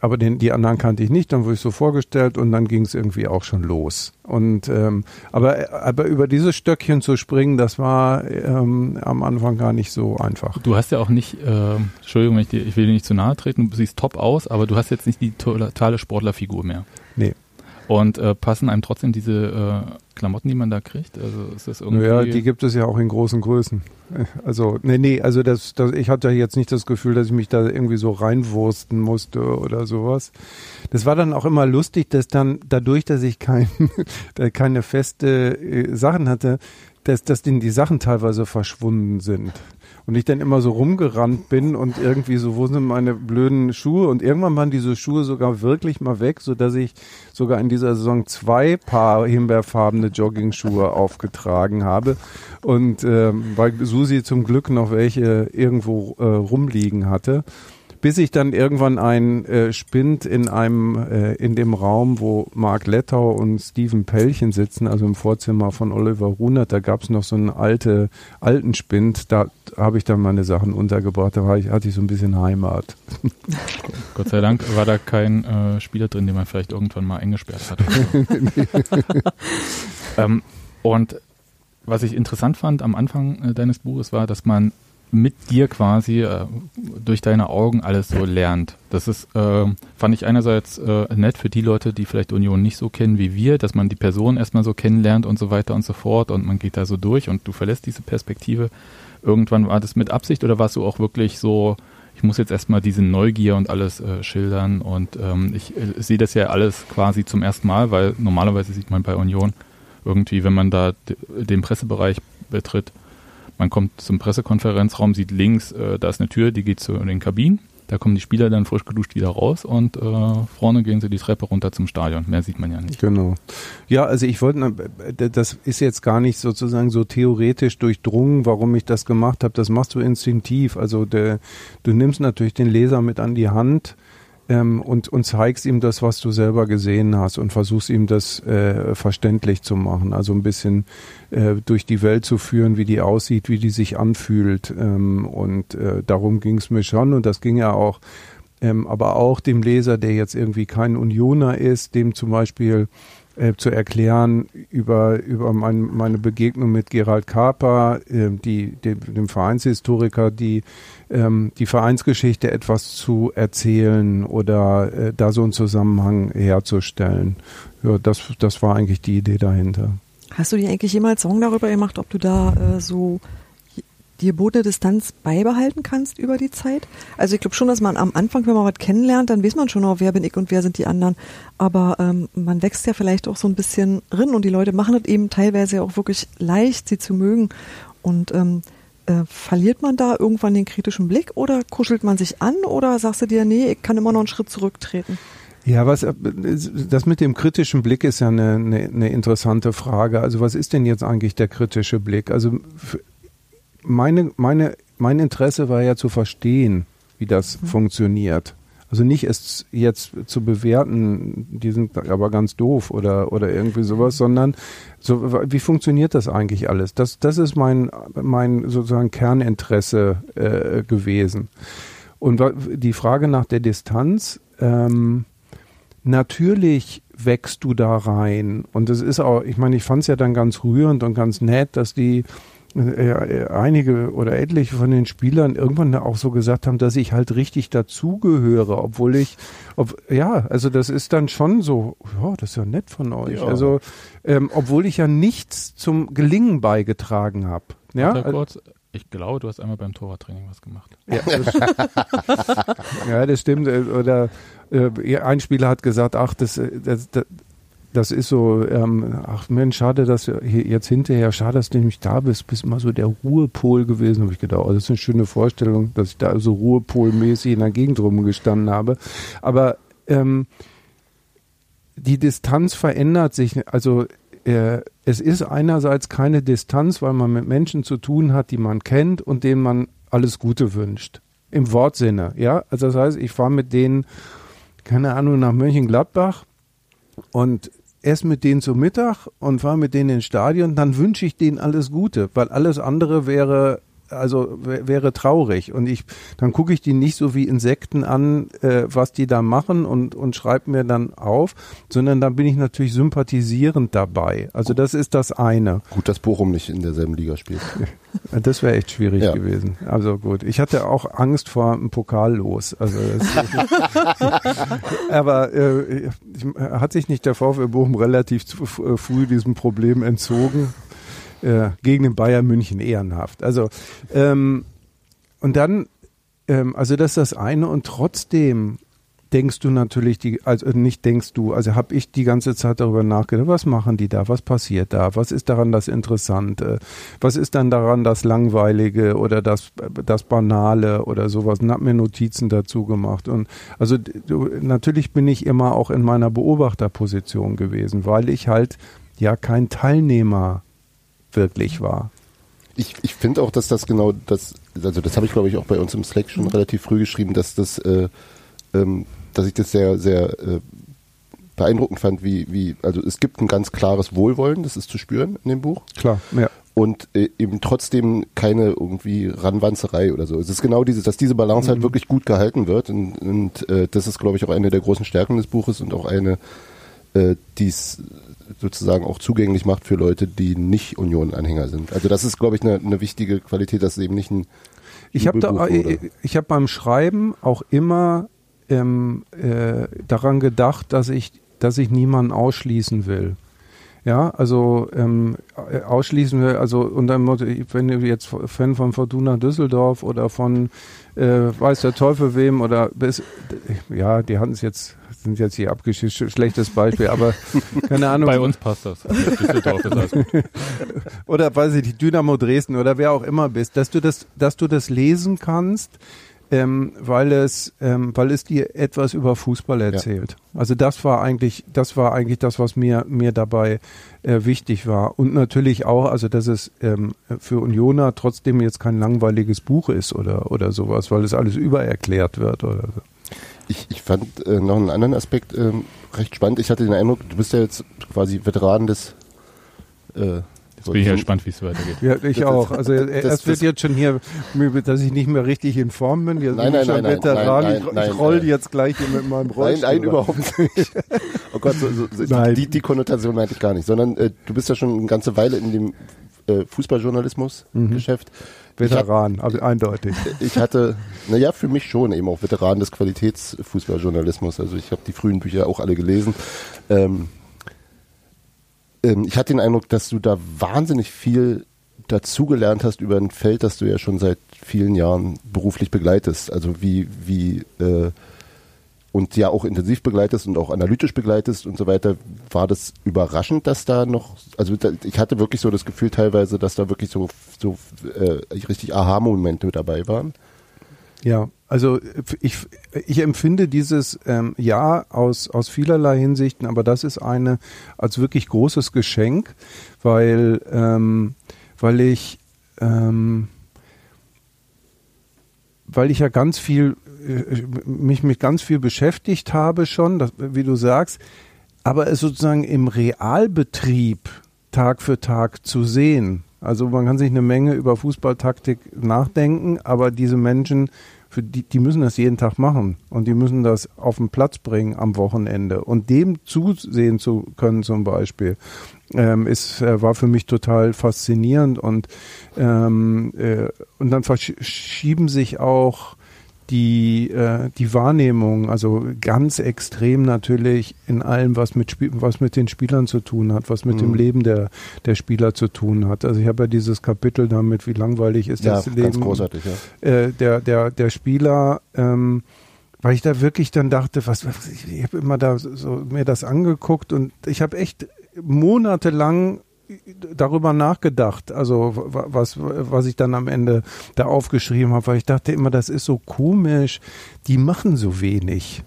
aber den, die anderen kannte ich nicht, dann wurde ich so vorgestellt und dann ging es irgendwie auch schon los. Und ähm, aber, aber über dieses Stöckchen zu springen, das war ähm, am Anfang gar nicht so einfach. Du hast ja auch nicht, äh, Entschuldigung, ich, ich will dir nicht zu nahe treten, du siehst top aus, aber du hast jetzt nicht die totale Sportlerfigur mehr. Nee. Und äh, passen einem trotzdem diese äh, Klamotten, die man da kriegt? Also ist das irgendwie. Ja, die gibt es ja auch in großen Größen. Also, nee, nee, also das, das, ich hatte jetzt nicht das Gefühl, dass ich mich da irgendwie so reinwursten musste oder sowas. Das war dann auch immer lustig, dass dann dadurch, dass ich kein, keine feste äh, Sachen hatte, dass, dass denen die Sachen teilweise verschwunden sind und ich dann immer so rumgerannt bin und irgendwie so, wo sind meine blöden Schuhe? Und irgendwann waren diese Schuhe sogar wirklich mal weg, so dass ich sogar in dieser Saison zwei Paar himbeerfarbene Jogging-Schuhe aufgetragen habe. Und ähm, weil Susi zum Glück noch welche irgendwo äh, rumliegen hatte bis ich dann irgendwann ein äh, Spind in einem äh, in dem Raum, wo Mark Lettau und Steven Pellchen sitzen, also im Vorzimmer von Oliver Runert, da gab es noch so einen alte, alten Spind, da habe ich dann meine Sachen untergebracht, da ich, hatte ich so ein bisschen Heimat. Gott sei Dank war da kein äh, Spieler drin, den man vielleicht irgendwann mal eingesperrt hat. ähm, und was ich interessant fand am Anfang äh, deines Buches war, dass man mit dir quasi äh, durch deine Augen alles so lernt. Das ist, äh, fand ich einerseits äh, nett für die Leute, die vielleicht Union nicht so kennen wie wir, dass man die Person erstmal so kennenlernt und so weiter und so fort und man geht da so durch und du verlässt diese Perspektive. Irgendwann war das mit Absicht oder warst du auch wirklich so, ich muss jetzt erstmal diese Neugier und alles äh, schildern und ähm, ich äh, sehe das ja alles quasi zum ersten Mal, weil normalerweise sieht man bei Union irgendwie, wenn man da den Pressebereich betritt, man kommt zum Pressekonferenzraum, sieht links, äh, da ist eine Tür, die geht zu den Kabinen. Da kommen die Spieler dann frisch geduscht wieder raus und äh, vorne gehen sie die Treppe runter zum Stadion. Mehr sieht man ja nicht. Genau. Ja, also ich wollte, das ist jetzt gar nicht sozusagen so theoretisch durchdrungen, warum ich das gemacht habe. Das machst du instinktiv. Also der, du nimmst natürlich den Leser mit an die Hand ähm, und, und zeigst ihm das, was du selber gesehen hast und versuchst ihm das äh, verständlich zu machen. Also ein bisschen äh, durch die Welt zu führen, wie die aussieht, wie die sich anfühlt. Ähm, und äh, darum ging es mir schon und das ging ja auch. Ähm, aber auch dem Leser, der jetzt irgendwie kein Unioner ist, dem zum Beispiel äh, zu erklären über, über mein, meine Begegnung mit Gerald Kaper, äh, die, dem, dem Vereinshistoriker, die, ähm, die Vereinsgeschichte etwas zu erzählen oder äh, da so einen Zusammenhang herzustellen. Ja, das, das war eigentlich die Idee dahinter. Hast du dir eigentlich jemals Sorgen darüber gemacht, ob du da äh, so die gebotene Distanz beibehalten kannst über die Zeit? Also ich glaube schon, dass man am Anfang, wenn man was kennenlernt, dann weiß man schon noch, wer bin ich und wer sind die anderen. Aber ähm, man wächst ja vielleicht auch so ein bisschen rin und die Leute machen es eben teilweise auch wirklich leicht, sie zu mögen. Und ähm, äh, verliert man da irgendwann den kritischen Blick oder kuschelt man sich an oder sagst du dir, nee, ich kann immer noch einen Schritt zurücktreten? Ja, was das mit dem kritischen Blick ist ja eine, eine, eine interessante Frage. Also was ist denn jetzt eigentlich der kritische Blick? Also meine, meine, mein Interesse war ja zu verstehen, wie das mhm. funktioniert. Also nicht es jetzt zu bewerten, die sind aber ganz doof oder, oder irgendwie sowas, mhm. sondern so, wie funktioniert das eigentlich alles? Das, das ist mein, mein sozusagen Kerninteresse äh, gewesen. Und die Frage nach der Distanz, ähm, natürlich wächst du da rein. Und es ist auch, ich meine, ich fand es ja dann ganz rührend und ganz nett, dass die einige oder etliche von den Spielern irgendwann auch so gesagt haben, dass ich halt richtig dazugehöre, obwohl ich, ob, ja, also das ist dann schon so, ja, das ist ja nett von euch. Ja. Also, ähm, obwohl ich ja nichts zum Gelingen beigetragen habe. Ja, kurz. Ich glaube, du hast einmal beim Torwarttraining was gemacht. ja, das, ja, das stimmt. Äh, Oder äh, ein Spieler hat gesagt, ach, das, äh, das, das, das ist so, ähm, ach Mensch, schade, dass jetzt hinterher, schade, dass du nicht da bist, bist immer so der Ruhepol gewesen. Habe ich gedacht, oh, das ist eine schöne Vorstellung, dass ich da so Ruhepolmäßig in der Gegend rumgestanden habe. Aber ähm, die Distanz verändert sich. Also äh, es ist einerseits keine Distanz, weil man mit Menschen zu tun hat, die man kennt und denen man alles Gute wünscht. Im Wortsinne, ja. Also das heißt, ich fahre mit denen, keine Ahnung, nach Mönchengladbach und esse mit denen zu Mittag und fahre mit denen ins Stadion, dann wünsche ich denen alles Gute, weil alles andere wäre also wär- wäre traurig und ich dann gucke ich die nicht so wie Insekten an, äh, was die da machen und und schreibe mir dann auf, sondern dann bin ich natürlich sympathisierend dabei. Also das ist das eine. Gut, dass Bochum nicht in derselben Liga spielt. Das wäre echt schwierig Ja. gewesen. Also gut, ich hatte auch Angst vor einem Pokal los. Also aber äh, ich, hat sich nicht der VfL Bochum relativ zu, äh, früh diesem Problem entzogen äh, gegen den Bayern München ehrenhaft. Also ähm, und dann, ähm, also das ist das eine. Und trotzdem denkst du natürlich die, also nicht denkst du, also habe ich die ganze Zeit darüber nachgedacht, was machen die da, was passiert da, was ist daran das Interessante, was ist dann daran das Langweilige oder das, das Banale oder sowas? Und habe mir Notizen dazu gemacht. Und also du, natürlich bin ich immer auch in meiner Beobachterposition gewesen, weil ich halt ja kein Teilnehmer wirklich war. Ich, ich finde auch, dass das genau das, also das habe ich glaube ich auch bei uns im Slack schon relativ früh geschrieben, dass das, äh, ähm, dass ich das sehr, sehr äh, beeindruckend fand, wie, wie, also es gibt ein ganz klares Wohlwollen, das ist zu spüren in dem Buch. Klar, ja. Und äh, eben trotzdem keine irgendwie Ranwanzerei oder so. Es ist genau dieses, dass diese Balance halt wirklich gut gehalten wird. Und, und äh, das ist, glaube ich, auch eine der großen Stärken des Buches und auch eine, äh, die es sozusagen auch zugänglich macht für Leute, die nicht Union-Anhänger sind. Also das ist, glaube ich, eine, eine wichtige Qualität, dass es eben nicht ein Ich habe da, Jubelbuch ich, habe beim Schreiben auch immer ähm, äh, daran gedacht, dass ich, dass ich niemanden ausschließen will. Ja, also ähm, äh, ausschließen will, also unter dem Motto, wenn du jetzt Fan von Fortuna Düsseldorf oder von äh, weiß der Teufel wem oder bis, ja, die hatten es jetzt, sind jetzt hier abgeschickt, schlechtes Beispiel, aber keine Ahnung. Bei uns passt das. Gut. oder weiß ich nicht, Dynamo Dresden oder wer auch immer bist, dass du das, dass du das lesen kannst, ähm, weil es, ähm, weil es dir etwas über Fußball erzählt. Also das war eigentlich, das war eigentlich das, was mir mir dabei äh, wichtig war und natürlich auch, also dass es ähm, für Unioner trotzdem jetzt kein langweiliges Buch ist oder oder sowas, weil es alles übererklärt wird oder so. Ich, ich fand äh, noch einen anderen Aspekt ähm, recht spannend. Ich hatte den Eindruck, du bist ja jetzt quasi Veteran des äh, Jetzt bin ich ja gespannt, wie es weitergeht. Ja, ich auch. Also das- es wird das- jetzt schon hier, dass ich nicht mehr richtig in Form bin. Wir Nein, sind nein, schon nein, nein, Veteran. nein, ich nein, nein, ich roll nein. jetzt gleich hier mit meinem Nein, Rollstuhl. nein, überhaupt nicht. Oh Gott, so, so, so, Nein. Die, die Konnotation meinte ich gar nicht, sondern äh, du bist ja schon eine ganze Weile in dem äh, Fußballjournalismus-Geschäft. Veteran, also eindeutig. Ich hatte, naja, für mich schon eben auch Veteran des Qualitätsfußballjournalismus. Also ich habe die frühen Bücher auch alle gelesen. Ähm, ähm, ich hatte den Eindruck, dass du da wahnsinnig viel dazugelernt hast über ein Feld, das du ja schon seit vielen Jahren beruflich begleitest. Also wie, wie äh, und ja auch intensiv begleitest und auch analytisch begleitest und so weiter, war das überraschend, dass da noch, also da, ich hatte wirklich so das Gefühl teilweise, dass da wirklich so, so äh, richtig Aha-Momente dabei waren. Ja, also ich, ich empfinde dieses ähm, Jahr aus, aus vielerlei Hinsichten, aber das ist eine als wirklich großes Geschenk, weil, ähm, weil ich ähm, weil ich ja ganz viel mich mit ganz viel beschäftigt habe schon, das, wie du sagst, aber es sozusagen im Realbetrieb Tag für Tag zu sehen. Also man kann sich eine Menge über Fußballtaktik nachdenken, aber diese Menschen für die, die müssen das jeden Tag machen und die müssen das auf den Platz bringen am Wochenende und dem zusehen zu können zum Beispiel ähm, ist, äh, war für mich total faszinierend und, ähm, äh, und dann verschieben sich auch die, äh, die Wahrnehmung, also ganz extrem natürlich in allem, was mit, Spiel, was mit den Spielern zu tun hat, was mit mhm. dem Leben der, der Spieler zu tun hat. Also ich habe ja dieses Kapitel damit, wie langweilig ist ja, das ganz Leben großartig, ja. äh, der, der, der Spieler, ähm, weil ich da wirklich dann dachte, was, ich habe immer da so mir das angeguckt und ich habe echt monatelang darüber nachgedacht, also was, was ich dann am Ende da aufgeschrieben habe, weil ich dachte immer, das ist so komisch, die machen so wenig.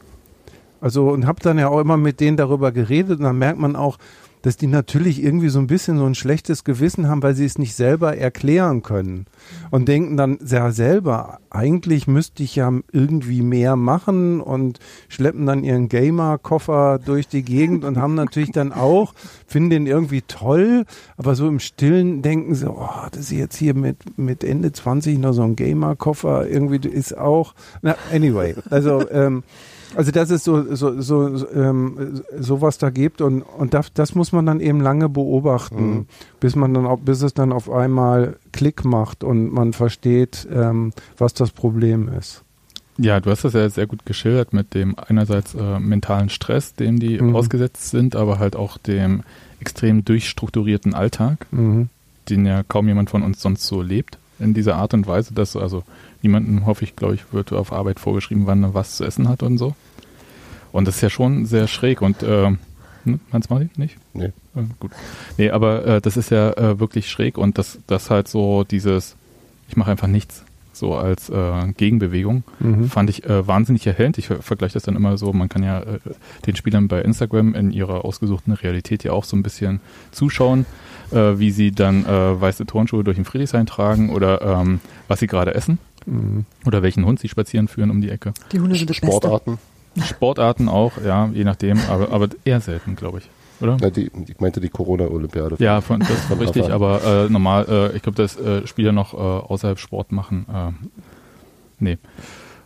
Also und habe dann ja auch immer mit denen darüber geredet und dann merkt man auch, dass die natürlich irgendwie so ein bisschen so ein schlechtes Gewissen haben, weil sie es nicht selber erklären können. Und denken dann ja selber, eigentlich müsste ich ja irgendwie mehr machen und schleppen dann ihren Gamer-Koffer durch die Gegend und haben natürlich dann auch, finden den irgendwie toll, aber so im Stillen denken sie, oh, das ist jetzt hier mit, mit Ende 20 noch so ein Gamer-Koffer, irgendwie ist auch, na, anyway, also, ähm, also dass es so so so ähm, sowas da gibt und und das, das muss man dann eben lange beobachten, mhm. bis man dann auch, bis es dann auf einmal Klick macht und man versteht, ähm, was das Problem ist. Ja, du hast das ja sehr gut geschildert mit dem einerseits äh, mentalen Stress, dem die mhm. ausgesetzt sind, aber halt auch dem extrem durchstrukturierten Alltag, mhm. den ja kaum jemand von uns sonst so lebt in dieser Art und Weise, dass also niemandem, hoffe ich, glaube ich, wird auf Arbeit vorgeschrieben, wann er was zu essen hat und so. Und das ist ja schon sehr schräg und äh, hm, Hans-Martin, nicht? Nee. Äh, gut. Nee, aber äh, das ist ja äh, wirklich schräg und das, das halt so dieses, ich mache einfach nichts, so als äh, Gegenbewegung, mhm. fand ich äh, wahnsinnig erhellend. Ich vergleiche das dann immer so, man kann ja äh, den Spielern bei Instagram in ihrer ausgesuchten Realität ja auch so ein bisschen zuschauen, wie sie dann weiße Turnschuhe durch den Friedrichshain tragen oder ähm, was sie gerade essen. Mhm. Oder welchen Hund sie spazieren führen um die Ecke. Die Hunde sind das Sportarten. Beste. Sportarten auch, ja, je nachdem, aber, aber eher selten, glaube ich. Oder? Ja, die, ich meinte die Corona-Olympiade. Ja, von, das von richtig, aber äh, normal, äh, ich glaube, dass äh, Spieler noch äh, außerhalb Sport machen. Äh, nee.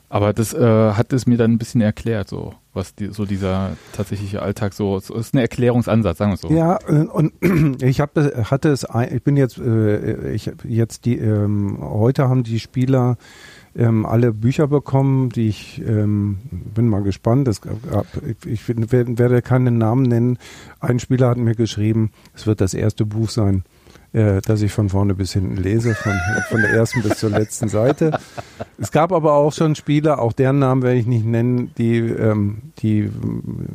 Aber das äh, hat es mir dann ein bisschen erklärt, so was die, so dieser tatsächliche Alltag so, so ist ein Erklärungsansatz, sagen wir so. Ja, äh, und ich habe hatte es, ich bin jetzt, äh, ich jetzt die ähm, heute haben die Spieler ähm, alle Bücher bekommen, die ich ähm, bin mal gespannt. Es gab, ich werde keinen Namen nennen. Ein Spieler hat mir geschrieben, es wird das erste Buch sein äh, das ich von vorne bis hinten lese, von, von der ersten bis zur letzten Seite. Es gab aber auch schon Spieler, auch deren Namen werde ich nicht nennen, die, ähm, die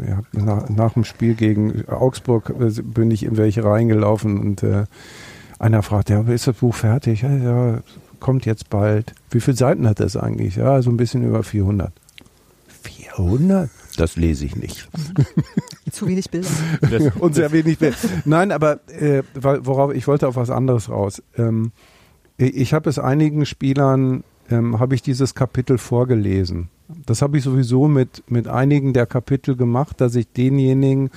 ja, nach, nach, dem Spiel gegen Augsburg äh, bin ich in welche reingelaufen und äh, einer fragt, ja, ist das Buch fertig? Ja, ja, kommt jetzt bald. Wie viele Seiten hat das eigentlich? Ja, so ein bisschen über 400. 400? Das lese ich nicht. Zu wenig Bilder. Und sehr wenig Bilder. Nein, aber äh, worauf ich wollte auf was anderes raus. Ähm, ich habe es einigen Spielern ähm, habe ich dieses Kapitel vorgelesen. Das habe ich sowieso mit mit einigen der Kapitel gemacht, dass ich denjenigen,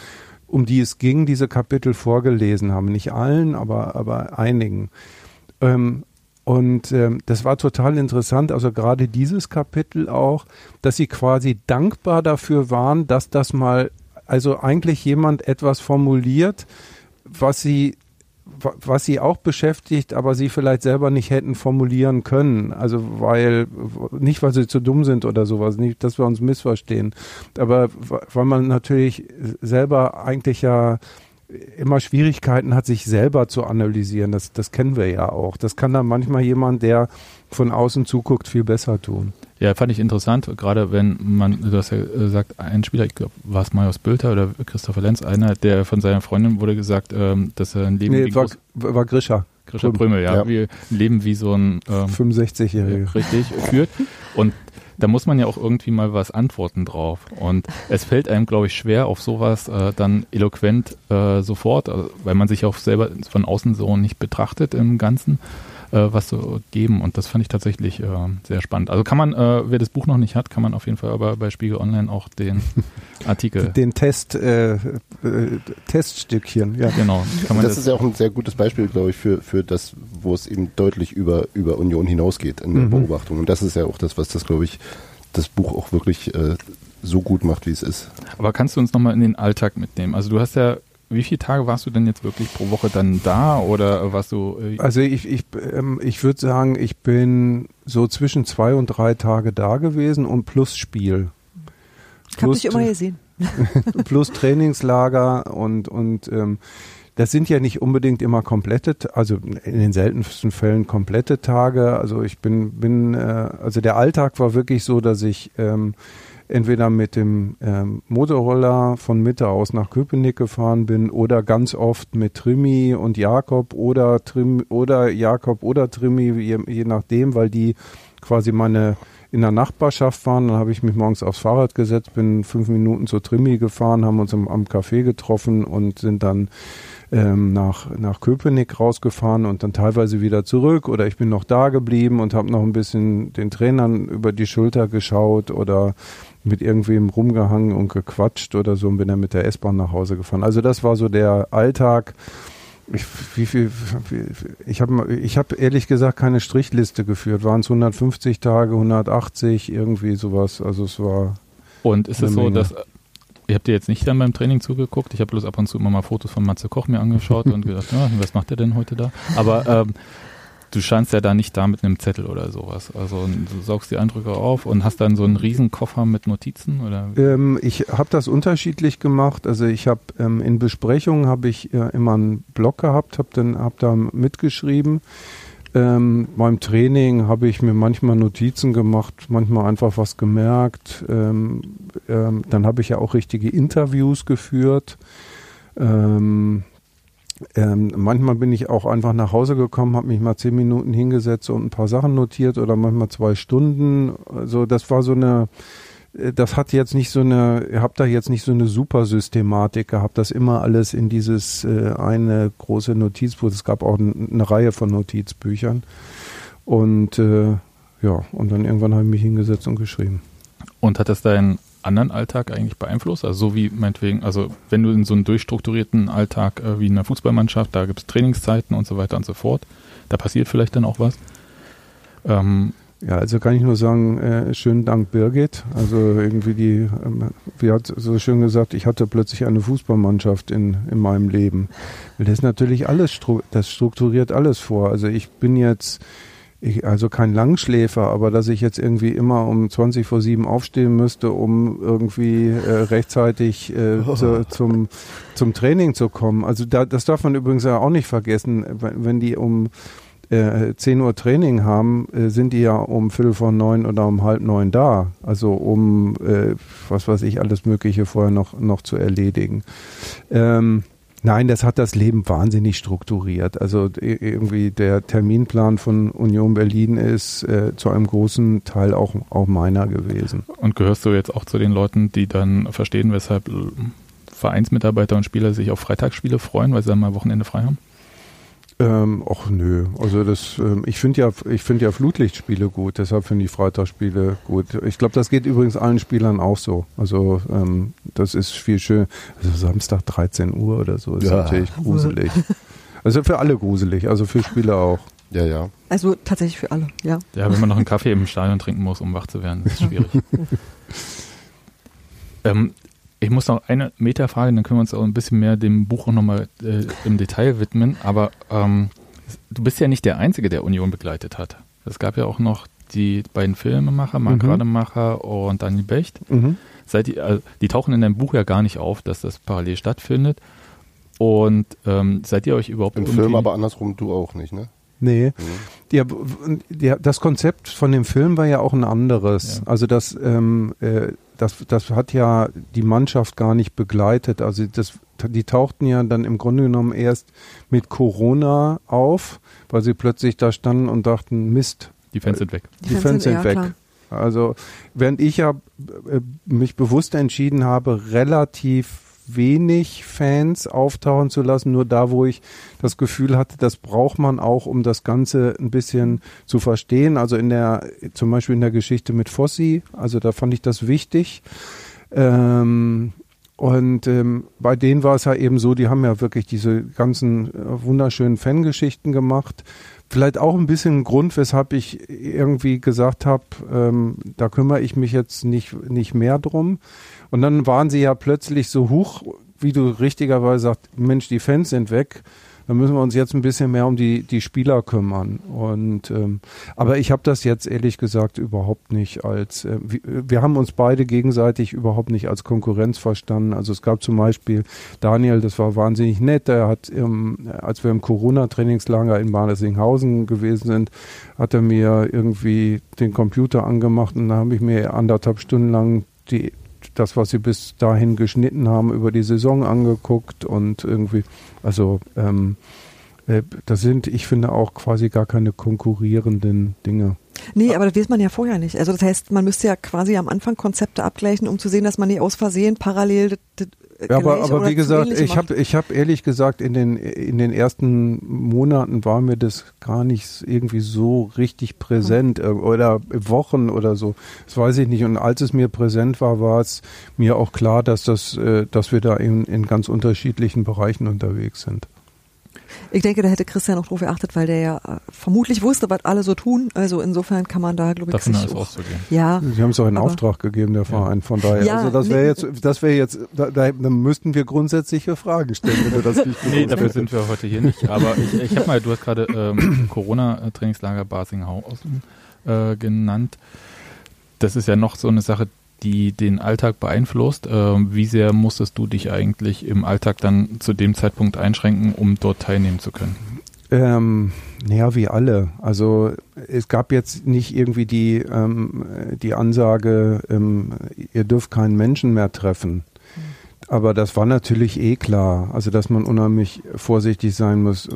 um die es ging, diese Kapitel vorgelesen habe. Nicht allen, aber aber einigen. Ähm, und ähm, das war total interessant, also gerade dieses Kapitel auch, dass sie quasi dankbar dafür waren, dass das mal, also eigentlich jemand etwas formuliert, was sie was sie auch beschäftigt, aber sie vielleicht selber nicht hätten formulieren können. Also weil, nicht weil sie zu dumm sind oder sowas, nicht, dass wir uns missverstehen, aber weil man natürlich selber eigentlich ja immer Schwierigkeiten hat, sich selber zu analysieren. Das, das kennen wir ja auch. Das kann dann manchmal jemand, der von außen zuguckt, viel besser tun. Ja, fand ich interessant, gerade wenn man, du hast ja gesagt, ein Spieler, ich glaube, war es Marius Bülter oder Christopher Lenz, einer, der von seiner Freundin wurde gesagt, ähm, dass er ein Leben nee, wie war, war Grisha. Grisha Brümel, ja, ja. Wie, ein Leben wie so ein ähm, 65-Jähriger. Richtig, führt. Und da muss man ja auch irgendwie mal was antworten drauf. Und es fällt einem, glaube ich, schwer, auf sowas äh, dann eloquent äh, sofort, äh, weil man sich auch selber von außen so nicht betrachtet im Ganzen, was so geben. Und das fand ich tatsächlich äh, sehr spannend. Also kann man, äh, wer das Buch noch nicht hat, kann man auf jeden Fall aber bei Spiegel Online auch den Artikel. Den Test, äh, äh, Teststückchen, ja. Genau. das, das ist ja auch ein sehr gutes Beispiel, glaube ich, für, für das, wo es eben deutlich über, über Union hinausgeht in der mhm. Beobachtung. Und das ist ja auch das, was das, glaube ich, das Buch auch wirklich äh, so gut macht, wie es ist. Aber kannst du uns nochmal in den Alltag mitnehmen? Also du hast ja wie viele Tage warst du denn jetzt wirklich pro Woche dann da oder warst du? Äh also ich, ich, ähm, ich würde sagen, ich bin so zwischen zwei und drei Tage da gewesen und plus Spiel. Ich habe dich immer gesehen. plus Trainingslager und, und ähm, das sind ja nicht unbedingt immer komplette, also in den seltensten Fällen komplette Tage. Also ich bin, bin, äh, also der Alltag war wirklich so, dass ich ähm, entweder mit dem ähm, Motorroller von Mitte aus nach Köpenick gefahren bin oder ganz oft mit Trimi und Jakob oder Trim oder Jakob oder Trimi, je, je nachdem, weil die quasi meine in der Nachbarschaft waren. Dann habe ich mich morgens aufs Fahrrad gesetzt, bin fünf Minuten zur Trimi gefahren, haben uns am, am Café getroffen und sind dann ähm, nach, nach Köpenick rausgefahren und dann teilweise wieder zurück oder ich bin noch da geblieben und habe noch ein bisschen den Trainern über die Schulter geschaut oder mit irgendwem rumgehangen und gequatscht oder so und bin dann mit der S-Bahn nach Hause gefahren. Also das war so der Alltag. Ich, wie viel, ich habe ich hab ehrlich gesagt keine Strichliste geführt. Waren es 150 Tage, 180, irgendwie sowas. Also es war. Und ist es so, dass Ihr habt ihr jetzt nicht dann beim Training zugeguckt. Ich habe bloß ab und zu immer mal Fotos von Matze Koch mir angeschaut und gedacht, ja, was macht er denn heute da? Aber ähm, du scheinst ja da nicht da mit einem Zettel oder sowas. Also du saugst die Eindrücke auf und hast dann so einen riesen Koffer mit Notizen oder? Ähm, ich habe das unterschiedlich gemacht. Also ich habe ähm, in Besprechungen habe ich äh, immer einen Blog gehabt, habe hab da mitgeschrieben. Ähm, beim Training habe ich mir manchmal Notizen gemacht, manchmal einfach was gemerkt. Ähm, ähm, dann habe ich ja auch richtige Interviews geführt. Ähm, ähm, manchmal bin ich auch einfach nach Hause gekommen, habe mich mal zehn Minuten hingesetzt und ein paar Sachen notiert oder manchmal zwei Stunden. Also das war so eine, äh, das hat jetzt nicht so eine, ihr habt da jetzt nicht so eine super Systematik gehabt, das immer alles in dieses äh, eine große Notizbuch. Es gab auch eine Reihe von Notizbüchern. Und äh, ja, und dann irgendwann habe ich mich hingesetzt und geschrieben. Und hat das dein anderen Alltag eigentlich beeinflusst? Also so wie meinetwegen, also wenn du in so einen durchstrukturierten Alltag äh, wie in einer Fußballmannschaft, da gibt es Trainingszeiten und so weiter und so fort, da passiert vielleicht dann auch was. Ähm, ja, also kann ich nur sagen, äh, schönen Dank Birgit. Also irgendwie die, ähm, wie hat so schön gesagt, ich hatte plötzlich eine Fußballmannschaft in, in meinem Leben. Das ist natürlich alles, das strukturiert alles vor. Also ich bin jetzt ich, also kein Langschläfer, aber dass ich jetzt irgendwie immer um 20 vor 7 aufstehen müsste, um irgendwie äh, rechtzeitig äh, oh. zu, zum, zum Training zu kommen. Also da, das darf man übrigens ja auch nicht vergessen, wenn, wenn die um äh, 10 Uhr Training haben, äh, sind die ja um Viertel vor neun oder um halb neun da. Also um, äh, was weiß ich, alles Mögliche vorher noch, noch zu erledigen. Ähm, Nein, das hat das Leben wahnsinnig strukturiert. Also irgendwie der Terminplan von Union Berlin ist äh, zu einem großen Teil auch, auch meiner gewesen. Und gehörst du jetzt auch zu den Leuten, die dann verstehen, weshalb Vereinsmitarbeiter und Spieler sich auf Freitagsspiele freuen, weil sie dann mal Wochenende frei haben? Ähm, ach nö, also das, ähm, ich finde ja, ich finde ja Flutlichtspiele gut, deshalb finde ich Freitagsspiele gut. Ich glaube, das geht übrigens allen Spielern auch so. Also ähm, das ist viel schön. Also Samstag 13 Uhr oder so ist ja. natürlich gruselig. Also für alle gruselig, also für Spieler auch. Ja, ja. Also tatsächlich für alle, ja. Ja, wenn man noch einen Kaffee im Stadion trinken muss, um wach zu werden, ist schwierig. ähm, ich muss noch eine Metafrage, dann können wir uns auch ein bisschen mehr dem Buch auch nochmal äh, im Detail widmen. Aber ähm, du bist ja nicht der Einzige, der Union begleitet hat. Es gab ja auch noch die beiden Filmemacher, Mark mhm. Rademacher und Daniel Becht. Mhm. Seid ihr, also, die tauchen in deinem Buch ja gar nicht auf, dass das parallel stattfindet. Und ähm, seid ihr euch überhaupt im Film, aber andersrum du auch nicht, ne? Nee. Mhm. Die, die, das Konzept von dem Film war ja auch ein anderes. Ja. Also das, ähm, äh, das, das hat ja die Mannschaft gar nicht begleitet. Also das, die tauchten ja dann im Grunde genommen erst mit Corona auf, weil sie plötzlich da standen und dachten, Mist. Die Fans sind weg. Die, die Fans sind, sind weg. Klar. Also während ich ja äh, mich bewusst entschieden habe, relativ wenig Fans auftauchen zu lassen, nur da, wo ich das Gefühl hatte, das braucht man auch, um das Ganze ein bisschen zu verstehen. Also in der, zum Beispiel in der Geschichte mit Fossi, also da fand ich das wichtig. Ähm, und ähm, bei denen war es ja eben so, die haben ja wirklich diese ganzen äh, wunderschönen Fangeschichten gemacht. Vielleicht auch ein bisschen ein Grund, weshalb ich irgendwie gesagt habe, ähm, da kümmere ich mich jetzt nicht, nicht mehr drum. Und dann waren sie ja plötzlich so hoch, wie du richtigerweise sagst, Mensch, die Fans sind weg da müssen wir uns jetzt ein bisschen mehr um die, die Spieler kümmern. Und ähm, aber ich habe das jetzt ehrlich gesagt überhaupt nicht als äh, wir haben uns beide gegenseitig überhaupt nicht als Konkurrenz verstanden. Also es gab zum Beispiel Daniel, das war wahnsinnig nett, der hat im, als wir im Corona-Trainingslager in Badesinghausen gewesen sind, hat er mir irgendwie den Computer angemacht und da habe ich mir anderthalb Stunden lang die das, was sie bis dahin geschnitten haben, über die Saison angeguckt und irgendwie, also ähm, äh, das sind, ich finde, auch quasi gar keine konkurrierenden Dinge. Nee, aber das weiß man ja vorher nicht. Also das heißt, man müsste ja quasi am Anfang Konzepte abgleichen, um zu sehen, dass man nicht aus Versehen parallel ja, aber, aber wie gesagt, ich habe ich hab ehrlich gesagt, in den, in den ersten Monaten war mir das gar nicht irgendwie so richtig präsent mhm. oder Wochen oder so. Das weiß ich nicht. Und als es mir präsent war, war es mir auch klar, dass, das, äh, dass wir da in, in ganz unterschiedlichen Bereichen unterwegs sind. Ich denke, da hätte Christian auch drauf geachtet, weil der ja äh, vermutlich wusste, was alle so tun. Also insofern kann man da, glaube ich, Davon sich auch, auszugehen. Ja. Sie haben es auch in Auftrag gegeben, der Verein. Von daher, ja, also das wäre jetzt, das wäre jetzt, da, da, dann müssten wir grundsätzliche Fragen stellen, wenn du das nicht Nee, dafür sind wir heute hier nicht. Aber ich, ich habe mal, du hast gerade ähm, Corona-Trainingslager Basinghausen äh, genannt. Das ist ja noch so eine Sache, die den Alltag beeinflusst. Äh, wie sehr musstest du dich eigentlich im Alltag dann zu dem Zeitpunkt einschränken, um dort teilnehmen zu können? Ähm, naja, wie alle. Also es gab jetzt nicht irgendwie die, ähm, die Ansage, ähm, ihr dürft keinen Menschen mehr treffen. Aber das war natürlich eh klar. Also, dass man unheimlich vorsichtig sein muss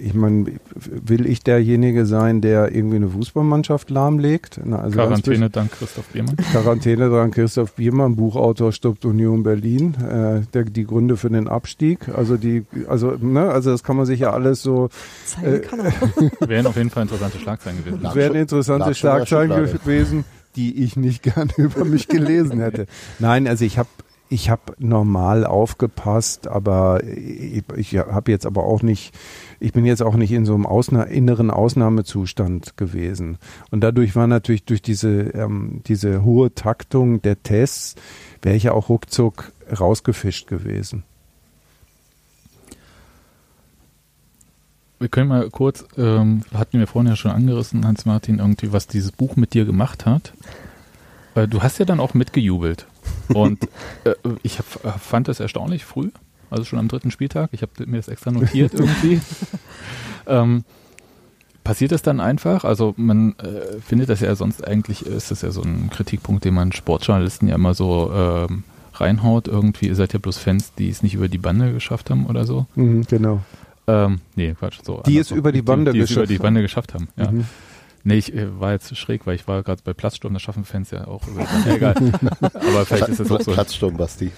ich meine, will ich derjenige sein, der irgendwie eine Fußballmannschaft lahmlegt? Na, also Quarantäne dank Christoph Biermann. Quarantäne dank Christoph Biermann, Buchautor stoppt Union Berlin, äh, der, die Gründe für den Abstieg. Also die, also, ne, also das kann man sich ja alles so. Äh, wären auf jeden Fall interessante Schlagzeilen gewesen. Das wären interessante Schlagzeilen gewesen, die ich nicht gerne über mich gelesen hätte. Nein, also ich habe ich habe normal aufgepasst, aber ich, ich habe jetzt aber auch nicht ich bin jetzt auch nicht in so einem Ausna inneren Ausnahmezustand gewesen. Und dadurch war natürlich durch diese, ähm, diese hohe Taktung der Tests, wäre ich ja auch ruckzuck rausgefischt gewesen. Wir können mal kurz, ähm, hatten wir vorhin ja schon angerissen, Hans-Martin, irgendwie, was dieses Buch mit dir gemacht hat. Weil du hast ja dann auch mitgejubelt. Und äh, ich hab, fand das erstaunlich früh also schon am dritten Spieltag. Ich habe mir das extra notiert irgendwie. ähm, passiert das dann einfach? Also man äh, findet das ja sonst eigentlich, ist das ja so ein Kritikpunkt, den man Sportjournalisten ja immer so ähm, reinhaut. Irgendwie, ihr seid ja bloß Fans, die es nicht über die Bande geschafft haben oder so. Mhm, genau. Ähm, nee, Quatsch. So die es über die Bande die, die geschafft über die Bande geschafft haben, ja. Mhm. Nee, ich äh, war jetzt schräg, weil ich war gerade bei Platzsturm, das schaffen Fans ja auch über die Bande. Egal. Aber vielleicht ist das auch so. Platzsturm, Basti.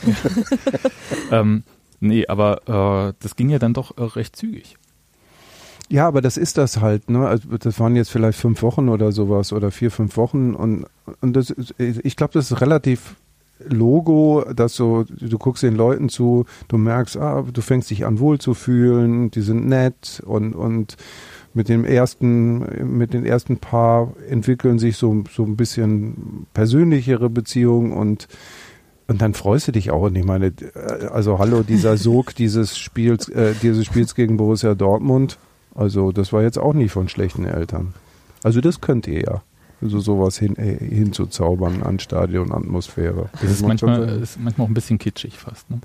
ähm, Nee, aber äh, das ging ja dann doch äh, recht zügig. Ja, aber das ist das halt, ne? Also das waren jetzt vielleicht fünf Wochen oder sowas oder vier, fünf Wochen und, und das ist, ich glaube, das ist relativ Logo, dass so, du guckst den Leuten zu, du merkst, ah, du fängst dich an wohl zu fühlen, die sind nett und, und mit dem ersten, mit den ersten Paar entwickeln sich so, so ein bisschen persönlichere Beziehungen und und dann freust du dich auch. Und ich meine, äh, also hallo, dieser Sog dieses Spiels, äh, dieses Spiels gegen Borussia Dortmund, also das war jetzt auch nicht von schlechten Eltern. Also das könnt ihr ja. Also sowas hin, äh, hinzuzaubern an Stadionatmosphäre. Das, das ist manchmal, ist manchmal auch ein bisschen kitschig fast, ne?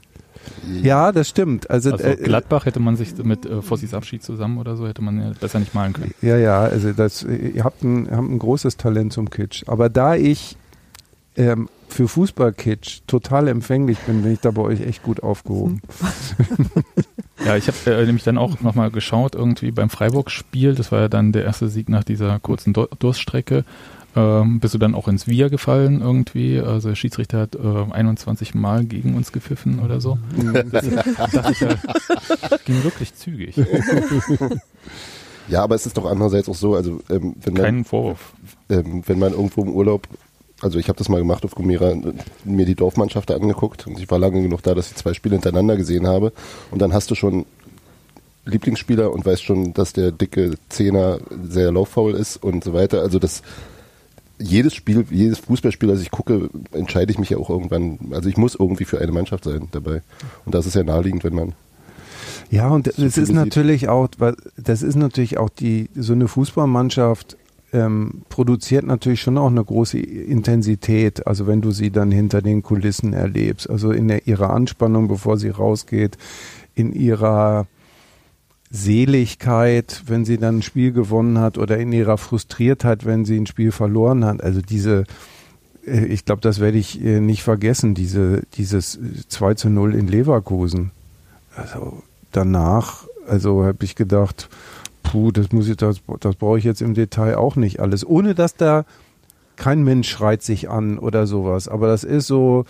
Ja, das stimmt. Also, also äh, Gladbach hätte man sich mit äh, Fossis Abschied zusammen oder so hätte man ja besser nicht malen können. Ja, ja, also das, ihr habt ein, habt ein großes Talent zum Kitsch. Aber da ich ähm, für Fußballkitsch total empfänglich bin, bin ich da bei euch echt gut aufgehoben. ja, ich habe äh, nämlich dann auch nochmal geschaut, irgendwie beim Freiburg-Spiel, das war ja dann der erste Sieg nach dieser kurzen Durststrecke. ähm, bist du dann auch ins Wir gefallen irgendwie? Also der Schiedsrichter hat äh, 21 Mal gegen uns gepfiffen oder so. Das, dachte ich, ja, ging wirklich zügig. Ja, aber es ist doch andererseits auch so, also ähm, wenn man Keinen Vorwurf. ähm, wenn man irgendwo im Urlaub, also ich habe das mal gemacht auf Gomera, mir die Dorfmannschaft da angeguckt und ich war lange genug da, dass ich zwei Spiele hintereinander gesehen habe und dann hast du schon Lieblingsspieler und weißt schon, dass der dicke Zehner sehr lauffaul ist und so weiter. Also das jedes Spiel, jedes Fußballspiel, das ich gucke, entscheide ich mich ja auch irgendwann. Also ich muss irgendwie für eine Mannschaft sein dabei. Und das ist ja naheliegend, wenn man Ja, und das ist natürlich auch, das ist natürlich auch die, so eine Fußballmannschaft ähm, produziert natürlich schon auch eine große Intensität. Also wenn du sie dann hinter den Kulissen erlebst, also in der, ihrer Anspannung, bevor sie rausgeht, in ihrer Seligkeit, wenn sie dann ein Spiel gewonnen hat oder in ihrer Frustriertheit, wenn sie ein Spiel verloren hat. Also diese, äh, ich glaube, das werde ich äh, nicht vergessen, diese, dieses äh, 2 zu 0 in Leverkusen. Also danach, also habe ich gedacht, puh, das muss ich, das, das brauche ich jetzt im Detail auch nicht alles. Ohne dass da kein Mensch schreit sich an oder sowas. Aber das ist so,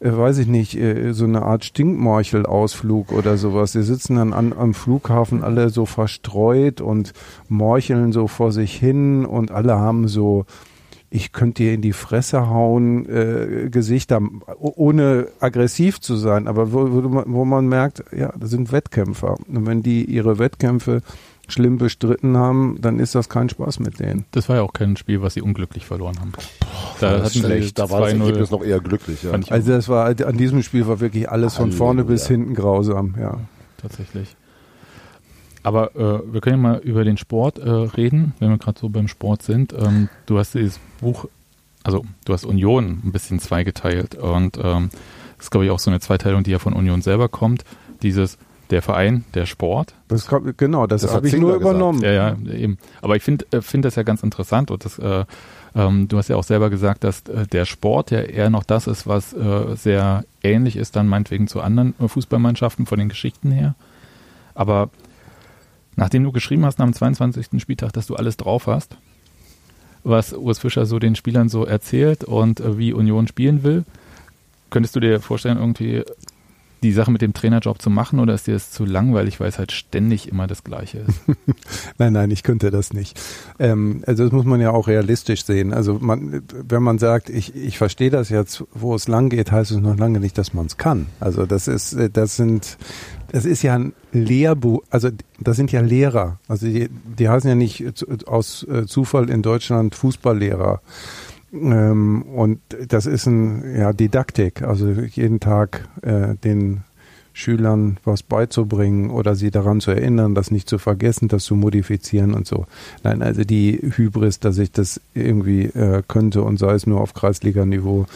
äh, weiß ich nicht, äh, so eine Art Stinkmorchel-Ausflug oder sowas. Die sitzen dann an, am Flughafen alle so verstreut und morcheln so vor sich hin und alle haben so, ich könnte dir in die Fresse hauen, äh, Gesichter, ohne aggressiv zu sein, aber wo, wo, wo man merkt, ja, das sind Wettkämpfer. Und wenn die ihre Wettkämpfe schlimm bestritten haben, dann ist das kein Spaß mit denen. Das war ja auch kein Spiel, was sie unglücklich verloren haben. Da das schlecht. Da war das 2-0. Ergebnis noch eher glücklich. Ja. Also das war an diesem Spiel war wirklich alles von vorne bis hinten grausam, ja. tatsächlich. Aber äh, wir können ja mal über den Sport äh, reden, wenn wir gerade so beim Sport sind. Ähm, du hast dieses Buch, also du hast Union ein bisschen zweigeteilt und ähm, das ist glaube ich auch so eine Zweiteilung, die ja von Union selber kommt. Dieses der Verein, der Sport. Das kommt, genau, das, Das habe ich nur gesagt. übernommen. Ja, ja, eben. Aber ich finde äh, find das ja ganz interessant und das, äh, ähm, du hast ja auch selber gesagt, dass äh, der Sport ja eher noch das ist, was äh, sehr ähnlich ist dann meinetwegen zu anderen äh, Fußballmannschaften von den Geschichten her. Aber nachdem du geschrieben hast dem 22. Spieltag, dass du alles drauf hast, was Urs Fischer so den Spielern so erzählt und äh, wie Union spielen will, könntest du dir vorstellen, irgendwie die Sache mit dem Trainerjob zu machen oder ist dir das zu langweilig, weil es halt ständig immer das Gleiche ist? Nein, nein, ich könnte das nicht. Ähm, also das muss man ja auch realistisch sehen. Also man, wenn man sagt, ich, ich verstehe das jetzt, wo es lang geht, heißt es noch lange nicht, dass man es kann. Also das ist, das sind, das ist ja ein Lehrbuch, also das sind ja Lehrer. Also die, die heißen ja nicht aus äh, Zufall in Deutschland Fußballlehrer. Ähm, und das ist ein ja, Didaktik, also jeden Tag äh, den Schülern was beizubringen oder sie daran zu erinnern, das nicht zu vergessen, das zu modifizieren und so. Nein, also die Hybris, dass ich das irgendwie äh, könnte und sei es nur auf Kreisliganiveau,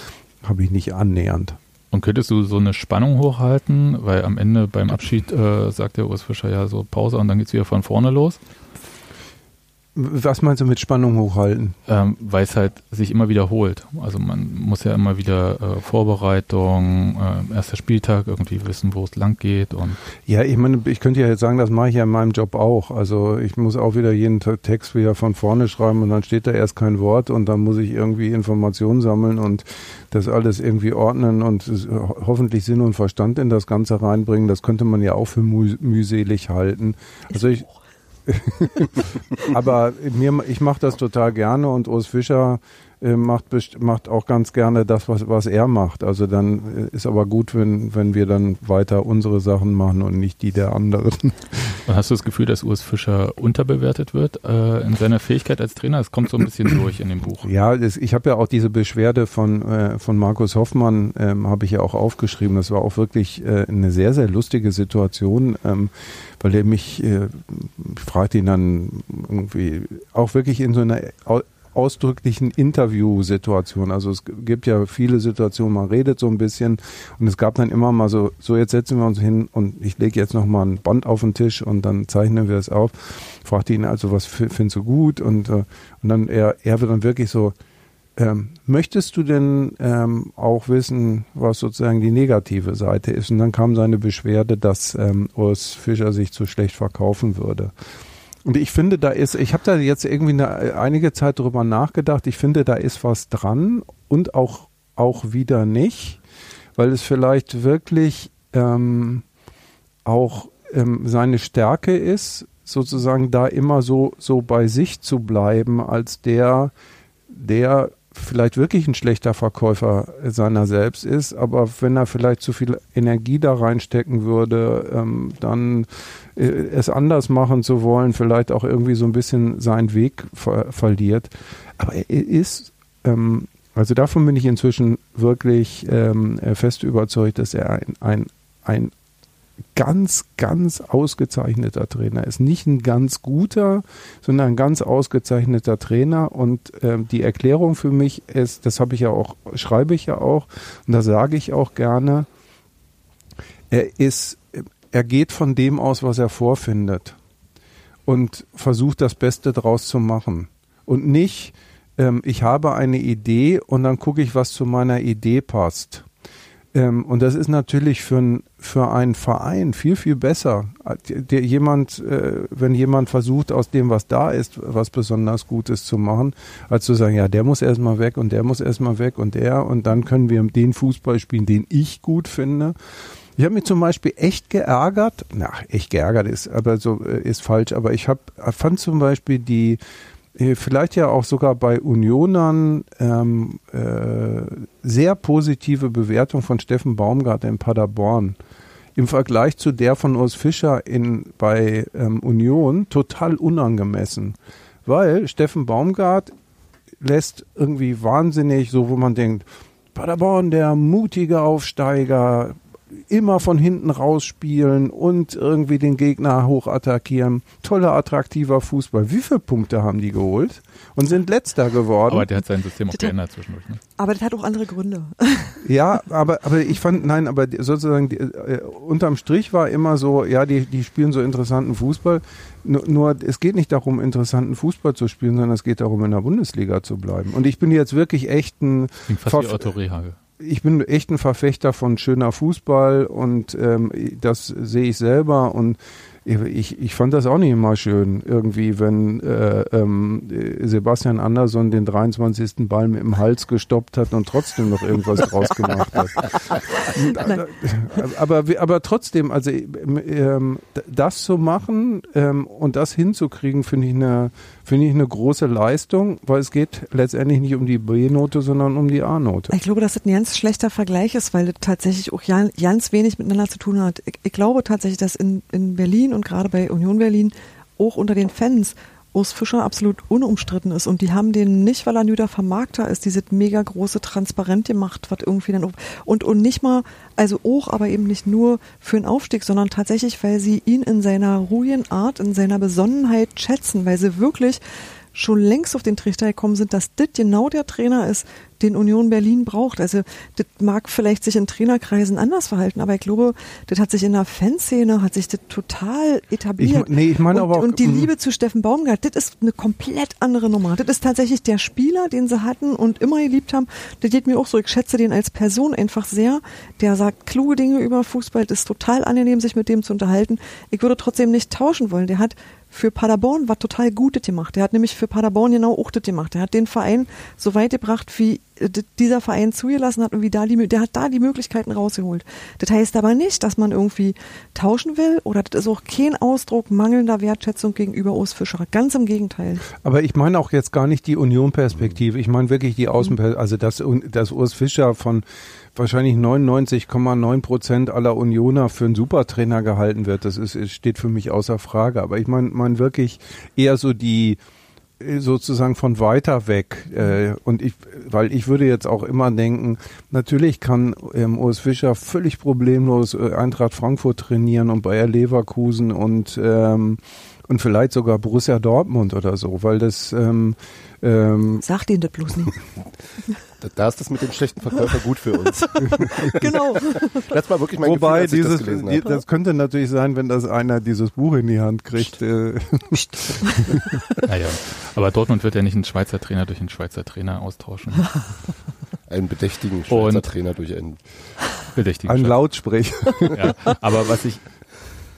habe ich nicht annähernd. Und könntest du so eine Spannung hochhalten? Weil am Ende beim Abschied äh, sagt der Urs Fischer ja so Pause und dann geht's wieder von vorne los. Was meinst du mit Spannung hochhalten? Ähm, weil es halt sich immer wiederholt. Also man muss ja immer wieder äh, Vorbereitung, äh, erster Spieltag, irgendwie wissen, wo es lang geht und Ja, ich meine, ich könnte ja jetzt sagen, das mache ich ja in meinem Job auch. Also ich muss auch wieder jeden Te- Text wieder von vorne schreiben und dann steht da erst kein Wort und dann muss ich irgendwie Informationen sammeln und das alles irgendwie ordnen und hoffentlich Sinn und Verstand in das Ganze reinbringen. Das könnte man ja auch für müh mühselig halten. Also ich, aber mir, ich mache das total gerne und Urs Fischer äh, macht, macht auch ganz gerne das, was, was er macht. Also dann äh, ist aber gut, wenn, wenn wir dann weiter unsere Sachen machen und nicht die der anderen. Und hast du das Gefühl, dass Urs Fischer unterbewertet wird äh, in seiner Fähigkeit als Trainer? Es kommt so ein bisschen durch in dem Buch. Ja, das, ich habe ja auch diese Beschwerde von, äh, von Markus Hoffmann, ähm, habe ich ja auch aufgeschrieben. Das war auch wirklich äh, eine sehr, sehr lustige Situation, ähm, weil er mich, äh, ich fragte ihn dann irgendwie, auch wirklich in so einer ausdrücklichen Interviewsituation. Also es gibt ja viele Situationen, man redet so ein bisschen und es gab dann immer mal so, so jetzt setzen wir uns hin und ich lege jetzt nochmal ein Band auf den Tisch und dann zeichnen wir es auf. Fragte ihn also, was findest du gut? Und, äh, und dann er, er wird dann wirklich so, ähm, möchtest du denn ähm, auch wissen, was sozusagen die negative Seite ist? Und dann kam seine Beschwerde, dass ähm, Urs Fischer sich zu schlecht verkaufen würde. Und ich finde, da ist, ich habe da jetzt irgendwie eine, einige Zeit drüber nachgedacht. Ich finde, da ist was dran und auch, auch wieder nicht, weil es vielleicht wirklich ähm, auch ähm, seine Stärke ist, sozusagen da immer so, so bei sich zu bleiben, als der, der vielleicht wirklich ein schlechter Verkäufer seiner selbst ist, aber wenn er vielleicht zu viel Energie da reinstecken würde, ähm, dann äh, es anders machen zu wollen, vielleicht auch irgendwie so ein bisschen seinen Weg ver verliert. Aber er ist, ähm, also davon bin ich inzwischen wirklich ähm, fest überzeugt, dass er ein, ein, ein ganz, ganz ausgezeichneter Trainer ist. Nicht ein ganz guter, sondern ein ganz ausgezeichneter Trainer. Und äh, die Erklärung für mich ist, das habe ich ja auch, schreibe ich ja auch, und da sage ich auch gerne, er ist, er geht von dem aus, was er vorfindet und versucht das Beste draus zu machen. Und nicht, ähm, ich habe eine Idee und dann gucke ich, was zu meiner Idee passt ähm, und das ist natürlich für, ein, für einen Verein viel, viel besser. Der, jemand, äh, wenn jemand versucht, aus dem, was da ist, was besonders Gutes zu machen, als zu sagen, ja, der muss erstmal weg und der muss erstmal weg und der und dann können wir den Fußball spielen, den ich gut finde. Ich habe mich zum Beispiel echt geärgert, na, echt geärgert ist, aber so äh, ist falsch, aber ich hab, fand zum Beispiel die äh, vielleicht ja auch sogar bei Unionern ähm, äh, sehr positive Bewertung von Steffen Baumgart in Paderborn im Vergleich zu der von Urs Fischer in, bei ähm, Union total unangemessen. Weil Steffen Baumgart lässt irgendwie wahnsinnig, so wo man denkt, Paderborn, der mutige Aufsteiger, immer von hinten rausspielen und irgendwie den Gegner hochattackieren. Toller, attraktiver Fußball. Wie viele Punkte haben die geholt? Und sind letzter geworden. Aber der hat sein System auch geändert zwischendurch. Ne? Aber das hat auch andere Gründe. Ja, aber, aber ich fand, nein, aber sozusagen die, äh, unterm Strich war immer so, ja, die, die spielen so interessanten Fußball. Nur, nur es geht nicht darum, interessanten Fußball zu spielen, sondern es geht darum, in der Bundesliga zu bleiben. Und ich bin jetzt wirklich echt ein Klingt fast wie Otto Rehage ich bin echt ein Verfechter von schöner Fußball und ähm, das sehe ich selber und ich, ich fand das auch nicht immer schön, irgendwie, wenn äh, ähm, Sebastian Andersson den 23. Ball mit dem Hals gestoppt hat und trotzdem noch irgendwas draus gemacht hat. aber, aber trotzdem, also ähm, das zu machen ähm, und das hinzukriegen, finde ich eine finde ich eine große Leistung, weil es geht letztendlich nicht um die B-Note, sondern um die A-Note. Ich glaube, dass das ein ganz schlechter Vergleich ist, weil das tatsächlich auch ganz wenig miteinander zu tun hat. Ich, ich glaube tatsächlich, dass in, in Berlin und gerade bei Union Berlin auch unter den Fans Urs Fischer absolut unumstritten ist. Und die haben den nicht, weil er Nüder Vermarkter ist, dieses mega große Transparent gemacht, was irgendwie dann, und, und nicht mal, also auch, aber eben nicht nur für den Aufstieg, sondern tatsächlich, weil sie ihn in seiner ruhigen Art, in seiner Besonnenheit schätzen, weil sie wirklich schon längst auf den Trichter gekommen sind, dass das genau der Trainer ist, den Union Berlin braucht. Also das mag vielleicht sich in Trainerkreisen anders verhalten, aber ich glaube, das hat sich in der Fanszene, hat sich das total etabliert. Ich, nee, ich meine und, aber auch, und die mm. Liebe zu Steffen Baumgart, das ist eine komplett andere Nummer. Das ist tatsächlich der Spieler, den sie hatten und immer geliebt haben. Das geht mir auch so. Ich schätze den als Person einfach sehr. Der sagt kluge Dinge über Fußball. Das ist total angenehm, sich mit dem zu unterhalten. Ich würde trotzdem nicht tauschen wollen. Der hat für Paderborn was total Gutes gemacht. Der hat nämlich für Paderborn genau auch das gemacht. Der hat den Verein so weit gebracht, wie dieser Verein zugelassen hat und wie da die, der hat da die Möglichkeiten rausgeholt. Das heißt aber nicht, dass man irgendwie tauschen will oder das ist auch kein Ausdruck mangelnder Wertschätzung gegenüber Urs Fischer. Ganz im Gegenteil. Aber ich meine auch jetzt gar nicht die Union-Perspektive. Ich meine wirklich die Außenperspektive, also dass, dass Urs Fischer von wahrscheinlich 99,9 Prozent aller Unioner für einen Supertrainer gehalten wird. Das ist, steht für mich außer Frage. Aber ich meine mein wirklich eher so die sozusagen von weiter weg. Äh, und ich, weil ich würde jetzt auch immer denken, natürlich kann ähm, Urs Fischer völlig problemlos äh, Eintracht Frankfurt trainieren und Bayer Leverkusen und ähm, und vielleicht sogar Borussia Dortmund oder so, weil das ähm, ähm, Sagt Ihnen das bloß nicht. Da, da, ist das mit dem schlechten Verkäufer gut für uns. genau. Das war wirklich mein Wobei, Gefühl, dieses, das, gelesen die, das könnte natürlich sein, wenn das einer dieses Buch in die Hand kriegt. Äh. naja, aber Dortmund wird ja nicht einen Schweizer Trainer durch einen Schweizer Trainer austauschen. Einen bedächtigen Schweizer Und Trainer durch einen bedächtigen. Ein Lautsprecher. ja, aber was ich,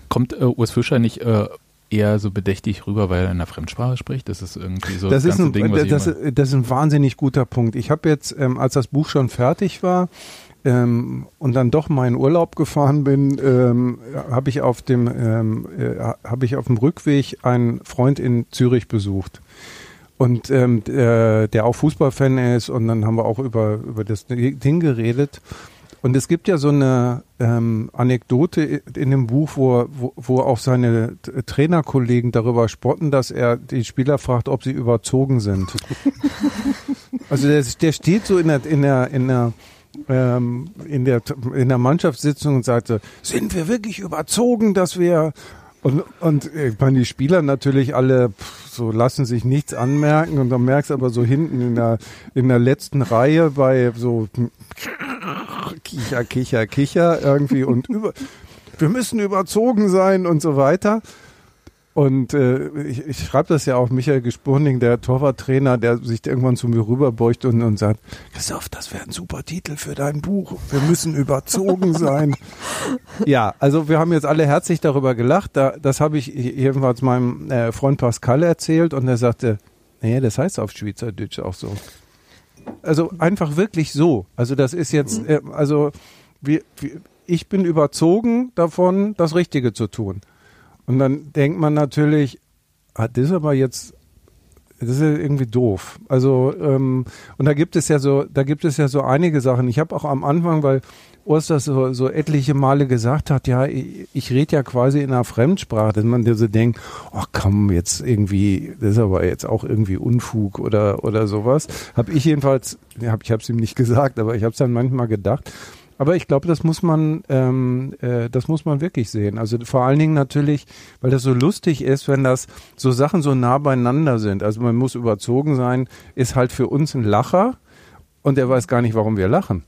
kommt äh, Urs Fischer nicht äh, eher so bedächtig rüber, weil er in der Fremdsprache spricht? Das ist irgendwie so das, das ist ein, Ding, was das, ich das ist ein wahnsinnig guter Punkt. Ich habe jetzt, ähm, als das Buch schon fertig war ähm, und dann doch mal in Urlaub gefahren bin, ähm, habe ich auf dem ähm, äh, habe ich auf dem Rückweg einen Freund in Zürich besucht und ähm, der, der auch Fußballfan ist und dann haben wir auch über über das Ding geredet und es gibt ja so eine ähm, Anekdote in dem Buch, wo, wo, wo auch seine Trainerkollegen darüber spotten, dass er die Spieler fragt, ob sie überzogen sind. also der, der steht so in der, in der, in der ähm, in der in der Mannschaftssitzung und sagte, sind wir wirklich überzogen, dass wir und, und ich meine, die Spieler natürlich alle so lassen sich nichts anmerken und dann merkst du aber so hinten in der in der letzten Reihe bei so Kicher, Kicher, Kicher irgendwie und über, wir müssen überzogen sein und so weiter. Und äh, ich, ich schreibe das ja auch Michael Gespurning, der Torwarttrainer, der sich irgendwann zu mir rüberbeugt und, und sagt, Christoph, das wäre ein super Titel für dein Buch. Wir müssen überzogen sein. ja, also wir haben jetzt alle herzlich darüber gelacht. Da, das habe ich jedenfalls meinem äh, Freund Pascal erzählt und er sagte, nee, das heißt auf Schweizerdeutsch auch so. Also einfach wirklich so. Also das ist jetzt, äh, also wir, wir, ich bin überzogen davon, das Richtige zu tun. Und dann denkt man natürlich, ah, das aber jetzt, das ist irgendwie doof. Also ähm, und da gibt es ja so, da gibt es ja so einige Sachen. Ich habe auch am Anfang, weil Urs das so, so etliche Male gesagt hat, ja, ich, ich rede ja quasi in einer Fremdsprache, dass man dir so denkt, ach komm, jetzt irgendwie, das ist aber jetzt auch irgendwie Unfug oder oder sowas. Habe ich jedenfalls, ja, ich habe es ihm nicht gesagt, aber ich habe es dann manchmal gedacht. Aber ich glaube, das muss man, ähm, äh, das muss man wirklich sehen. Also vor allen Dingen natürlich, weil das so lustig ist, wenn das so Sachen so nah beieinander sind. Also man muss überzogen sein, ist halt für uns ein Lacher und er weiß gar nicht, warum wir lachen.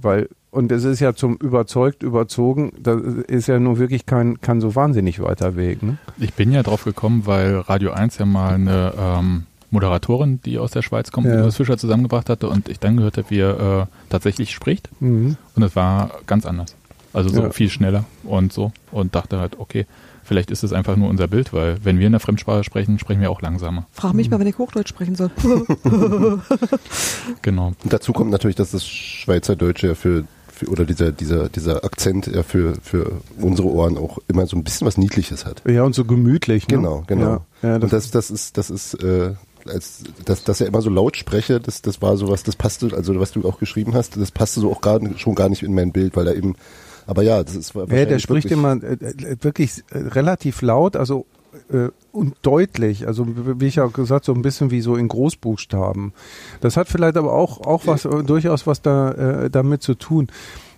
Weil, und es ist ja zum überzeugt, überzogen, das ist ja nur wirklich kein, kein so wahnsinnig weiter Weg. Ne? Ich bin ja drauf gekommen, weil Radio 1 ja mal eine ähm, Moderatorin, die aus der Schweiz kommt, Ja. die Fischer zusammengebracht hatte und ich dann gehört habe, wie er äh, tatsächlich spricht. Mhm. Und es war ganz anders. Also so Ja. viel schneller und so. Und dachte halt, okay, vielleicht ist es einfach nur unser Bild, weil wenn wir in der Fremdsprache sprechen, sprechen wir auch langsamer. Frag mich mal, wenn ich Hochdeutsch sprechen soll. Genau. Und dazu kommt natürlich, dass das Schweizerdeutsche ja für, oder dieser, dieser, dieser Akzent ja für, für unsere Ohren auch immer so ein bisschen was Niedliches hat. Ja, und so gemütlich. Ne? Genau, genau. Ja, ja, und das, das ist, das ist, äh, als, dass, dass er immer so laut spreche, das, das war sowas, das passte, also was du auch geschrieben hast, das passte so auch gar, schon gar nicht in mein Bild, weil er eben, aber ja, das ist Ja, der spricht wirklich- immer äh, äh, wirklich äh, relativ laut, also äh, und deutlich, also wie ich ja gesagt, so ein bisschen wie so in Großbuchstaben. Das hat vielleicht aber auch auch was äh, durchaus was da äh, damit zu tun.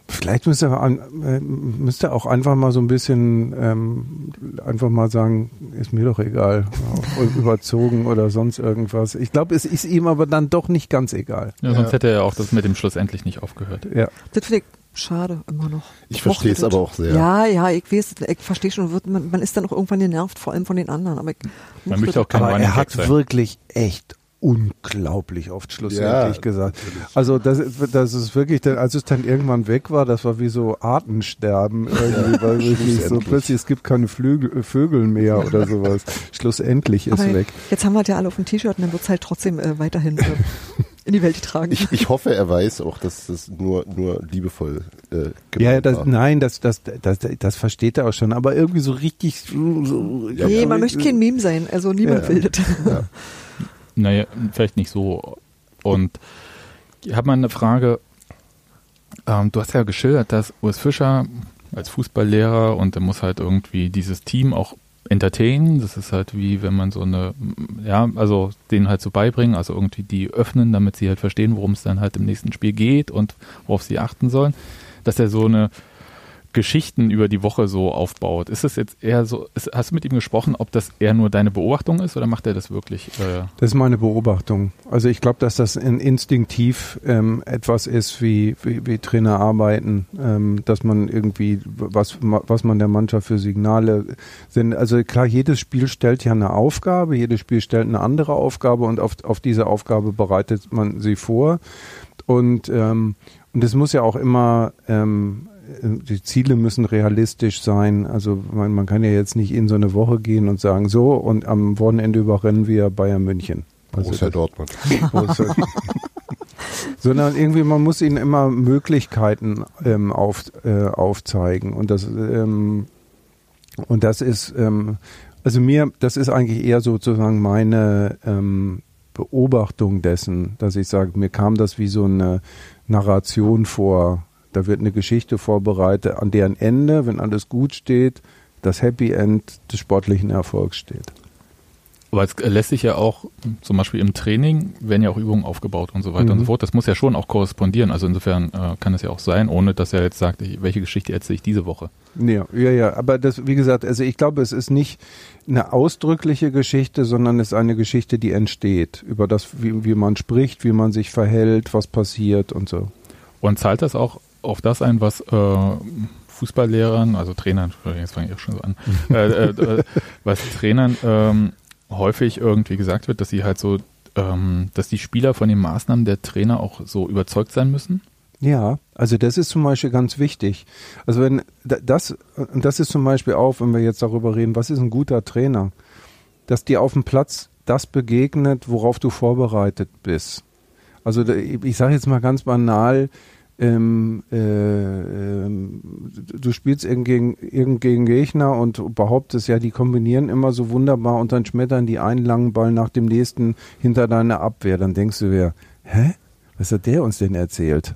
Vielleicht müsste er, an- äh, müsste er auch einfach mal so ein bisschen ähm, einfach mal sagen, ist mir doch egal, überzogen oder sonst irgendwas. Ich glaube, es ist ihm aber dann doch nicht ganz egal. Ja, sonst hätte er auch das mit dem Schlussendlich nicht aufgehört. Ja. das finde ich schade immer noch. Ich verstehe es aber auch sehr. Ja, ja, ich weiß, ich verstehe schon, wird, man, man ist dann auch irgendwann genervt, vor allem von den anderen. Aber ich Man möchte auch das. kein Aber er hat sein. wirklich echt unglaublich oft schlussendlich Ja, gesagt. Also das, ist- das ist wirklich, dann, als es dann irgendwann weg war, das war wie so Artensterben irgendwie, weil wirklich so plötzlich es gibt keine Flügel, Vögel mehr oder sowas. Schlussendlich ist Aber weg. Jetzt haben wir es ja alle auf dem T-Shirt und dann wird es halt trotzdem äh, weiterhin äh, in die Welt getragen. Ich, ich hoffe, er weiß auch, dass das nur, nur liebevoll äh, Ja, das, war. nein, das, das, das, das versteht er auch schon, aber irgendwie so richtig. So, ja, nee, man möchte kein Meme sein, also niemand Ja. will das. Ja. Naja, vielleicht nicht so. Und ich habe mal eine Frage. Ähm, du hast ja geschildert, dass Urs Fischer als Fußballlehrer und er muss halt irgendwie dieses Team auch entertainen. Das ist halt wie wenn man so eine, ja, also denen halt so beibringen, also irgendwie die öffnen, damit sie halt verstehen, worum es dann halt im nächsten Spiel geht und worauf sie achten sollen. Dass er so eine Geschichten über die Woche so aufbaut. Ist es jetzt eher so, ist, hast du mit ihm gesprochen, ob das eher nur deine Beobachtung ist oder macht er das wirklich? Äh, Das ist meine Beobachtung. Also ich glaube, dass das in, instinktiv ähm, etwas ist, wie, wie, wie Trainer arbeiten, ähm, dass man irgendwie, was, was man der Mannschaft für Signale sind. Also klar, jedes Spiel stellt ja eine Aufgabe, jedes Spiel stellt eine andere Aufgabe und auf, auf diese Aufgabe bereitet man sie vor. Und ähm, und es muss ja auch immer, ähm, die Ziele müssen realistisch sein. Also man, man kann ja jetzt nicht in so eine Woche gehen und sagen, so und am Wochenende überrennen wir Bayern München. Also Borussia Dortmund. Borussia- sondern irgendwie man muss ihnen immer Möglichkeiten ähm, auf, äh, aufzeigen und das ähm, und das ist ähm, also mir das ist eigentlich eher sozusagen meine ähm, Beobachtung dessen, dass ich sage, mir kam das wie so eine Narration vor. Da wird eine Geschichte vorbereitet, an deren Ende, wenn alles gut steht, das Happy End des sportlichen Erfolgs steht. Aber es lässt sich ja auch, zum Beispiel im Training, werden ja auch Übungen aufgebaut und so weiter und Mhm. so fort. Das muss ja schon auch korrespondieren. Also insofern äh, kann es ja auch sein, ohne dass er jetzt sagt, ich, welche Geschichte erzähle ich diese Woche. Ja, ja, ja, aber das, wie gesagt, also ich glaube, es ist nicht eine ausdrückliche Geschichte, sondern es ist eine Geschichte, die entsteht über das, wie, wie man spricht, wie man sich verhält, was passiert und so. Und zahlt das auch auf das ein, was äh, Fußballlehrern, also Trainern, jetzt fange ich auch schon so an, äh, äh, äh, was Trainern ähm, häufig irgendwie gesagt wird, dass sie halt so, ähm, dass die Spieler von den Maßnahmen der Trainer auch so überzeugt sein müssen? Ja, also das ist zum Beispiel ganz wichtig. Also wenn da- das, und das ist zum Beispiel auch, wenn wir jetzt darüber reden, was ist ein guter Trainer? Dass dir auf dem Platz das begegnet, worauf du vorbereitet bist. Also ich sage jetzt mal ganz banal, ähm, äh, ähm, du spielst irgend gegen, gegen Gegner und behauptest ja, die kombinieren immer so wunderbar und dann schmettern die einen langen Ball nach dem nächsten hinter deine Abwehr. Dann denkst du dir, hä? Was hat der uns denn erzählt?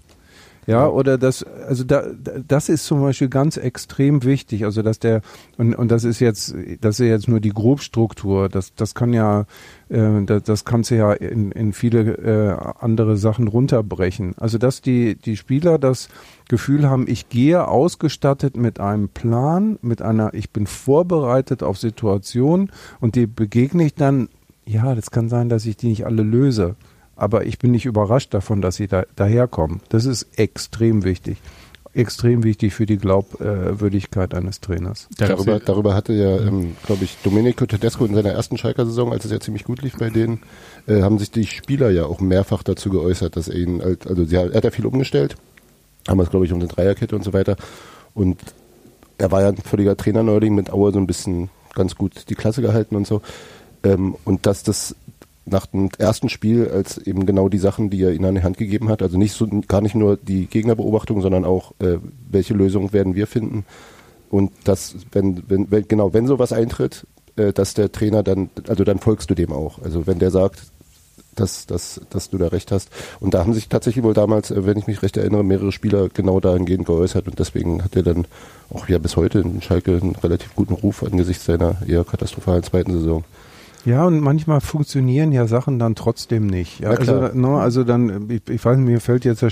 Ja, oder das, also da, da- das ist zum Beispiel ganz extrem wichtig. Also dass der und, und das ist jetzt, das ist jetzt nur die Grobstruktur. Das, das kann ja, äh, das, das kannst du ja in, in viele äh, andere Sachen runterbrechen. Also dass die die Spieler das Gefühl haben, ich gehe ausgestattet mit einem Plan, mit einer, ich bin vorbereitet auf Situationen und die begegne ich dann. Ja, das kann sein, dass ich die nicht alle löse. Aber ich bin nicht überrascht davon, dass sie da, daherkommen. Das ist extrem wichtig. Extrem wichtig für die Glaubwürdigkeit eines Trainers. Darüber, darüber hatte ja, ähm, glaube ich, Domenico Tedesco in seiner ersten Schalker Saison, als es ja ziemlich gut lief bei denen, äh, haben sich die Spieler ja auch mehrfach dazu geäußert, dass er ihn, also sie, hat- er hat ja viel umgestellt, damals glaube ich um eine Dreierkette und so weiter und er war ja ein völliger Trainerneuling mit Aue so ein bisschen ganz gut die Klasse gehalten und so ähm, und dass das nach dem ersten Spiel als eben genau die Sachen, die er ihnen an die Hand gegeben hat, also nicht so gar nicht nur die Gegnerbeobachtung, sondern auch äh, welche Lösung werden wir finden und das, wenn, wenn, wenn genau, wenn sowas eintritt, äh, dass der Trainer dann, also dann folgst du dem auch. Also wenn der sagt, dass, dass, dass du da recht hast. Und da haben sich tatsächlich wohl damals, äh, wenn ich mich recht erinnere, mehrere Spieler genau dahingehend geäußert und deswegen hat er dann auch ja bis heute in Schalke einen relativ guten Ruf angesichts seiner eher katastrophalen zweiten Saison. Ja, und manchmal funktionieren ja Sachen dann trotzdem nicht. Ja, also, ne, also dann, ich, ich weiß nicht, mir fällt jetzt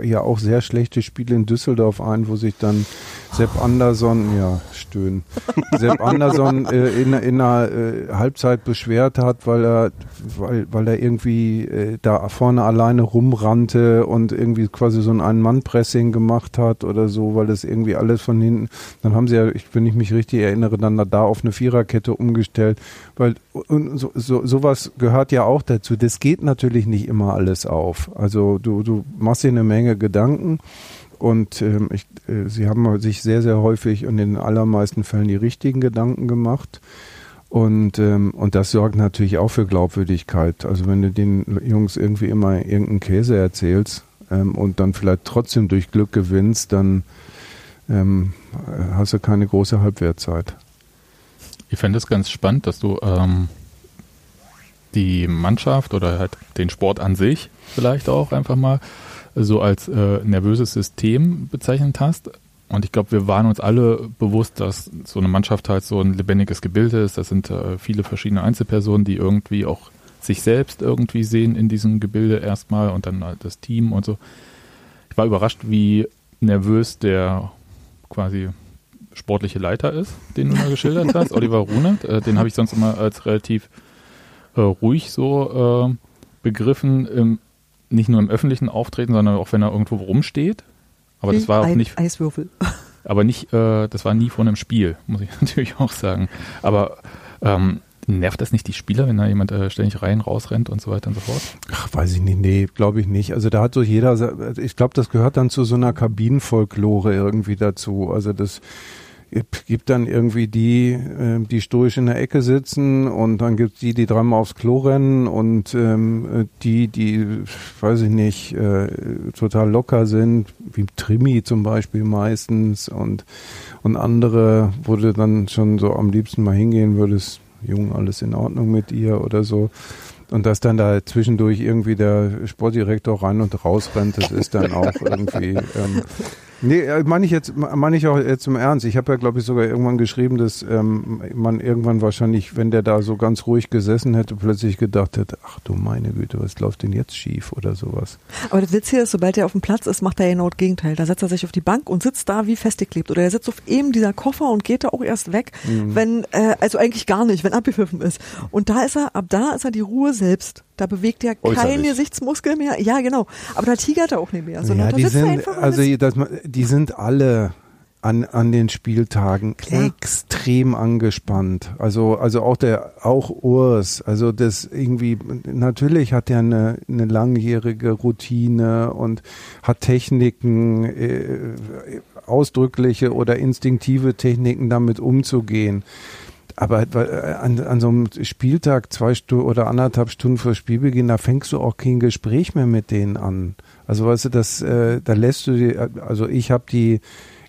ja auch sehr schlechte Spiele in Düsseldorf ein, wo sich dann Sepp Andersson, ja, stöhnen, Sepp Andersson äh, in, in einer äh, Halbzeit beschwert hat, weil er, weil, weil er irgendwie äh, da vorne alleine rumrannte und irgendwie quasi so ein Ein-Mann-Pressing gemacht hat oder so, weil das irgendwie alles von hinten, dann haben sie ja, ich, wenn ich mich richtig erinnere, dann da auf eine Viererkette umgestellt, weil und so, so, sowas gehört ja auch dazu. Das geht natürlich nicht immer alles auf. Also du, du machst dir eine Menge Gedanken und ähm, ich, äh, sie haben sich sehr, sehr häufig und in den allermeisten Fällen die richtigen Gedanken gemacht. Und, ähm, und das sorgt natürlich auch für Glaubwürdigkeit. Also wenn du den Jungs irgendwie immer irgendeinen Käse erzählst ähm, und dann vielleicht trotzdem durch Glück gewinnst, dann ähm, hast du keine große Halbwertzeit. Ich fände es ganz spannend, dass du ähm, die Mannschaft oder halt den Sport an sich vielleicht auch einfach mal so als äh, nervöses System bezeichnet hast. Und ich glaube, wir waren uns alle bewusst, dass so eine Mannschaft halt so ein lebendiges Gebilde ist. Das sind äh, viele verschiedene Einzelpersonen, die irgendwie auch sich selbst irgendwie sehen in diesem Gebilde erstmal und dann halt das Team und so. Ich war überrascht, wie nervös der quasi sportliche Leiter ist, den du da geschildert hast, Oliver Runert. Äh, den habe ich sonst immer als relativ äh, ruhig so äh, begriffen, im, nicht nur im öffentlichen Auftreten, sondern auch wenn er irgendwo rumsteht. Aber das war auch nicht, Eiswürfel. aber nicht, äh, das war nie vor einem Spiel, muss ich natürlich auch sagen. Aber ähm, Nervt das nicht die Spieler, wenn da jemand äh, ständig rein, rausrennt und so weiter und so fort? Ach, weiß ich nicht, nee, glaube ich nicht. Also da hat so jeder, ich glaube, das gehört dann zu so einer Kabinenfolklore irgendwie dazu. Also das gibt dann irgendwie die, äh, die stoisch in der Ecke sitzen und dann gibt die, die dreimal aufs Klo rennen und ähm, die, die, weiß ich nicht, äh, total locker sind, wie Trimi zum Beispiel meistens und, und andere, wo du dann schon so am liebsten mal hingehen würdest, Jung, alles in Ordnung mit ihr oder so. Und dass dann da zwischendurch irgendwie der Sportdirektor rein und raus rennt, das ist dann auch irgendwie. Ähm, nee, äh, meine ich jetzt, meine ich auch jetzt im Ernst. Ich habe ja, glaube ich, sogar irgendwann geschrieben, dass ähm, man irgendwann wahrscheinlich, wenn der da so ganz ruhig gesessen hätte, plötzlich gedacht hätte, ach du meine Güte, was läuft denn jetzt schief oder sowas. Aber das Witzige ist, sobald er auf dem Platz ist, macht er genau das Gegenteil. Da setzt er sich auf die Bank und sitzt da wie festgeklebt. Oder er sitzt auf eben dieser Koffer und geht da auch erst weg, mhm. wenn, äh, also eigentlich gar nicht, wenn abgepfiffen ist. Und da ist er, ab da ist er die Ruhe selbst. Da bewegt er kein Gesichtsmuskel mehr. Ja, genau. Aber da tigert er auch nicht mehr. Sondern ja, die sind, also das, die sind alle an, an den Spieltagen Klar. extrem angespannt. Also, also auch der, auch Urs, also das irgendwie, natürlich hat er eine, eine langjährige Routine und hat Techniken, äh, ausdrückliche oder instinktive Techniken damit umzugehen. Aber äh, an, an so einem Spieltag zwei Stunden oder anderthalb Stunden vor Spielbeginn, da fängst du auch kein Gespräch mehr mit denen an. Also weißt du, das, äh, da lässt du die, also ich habe die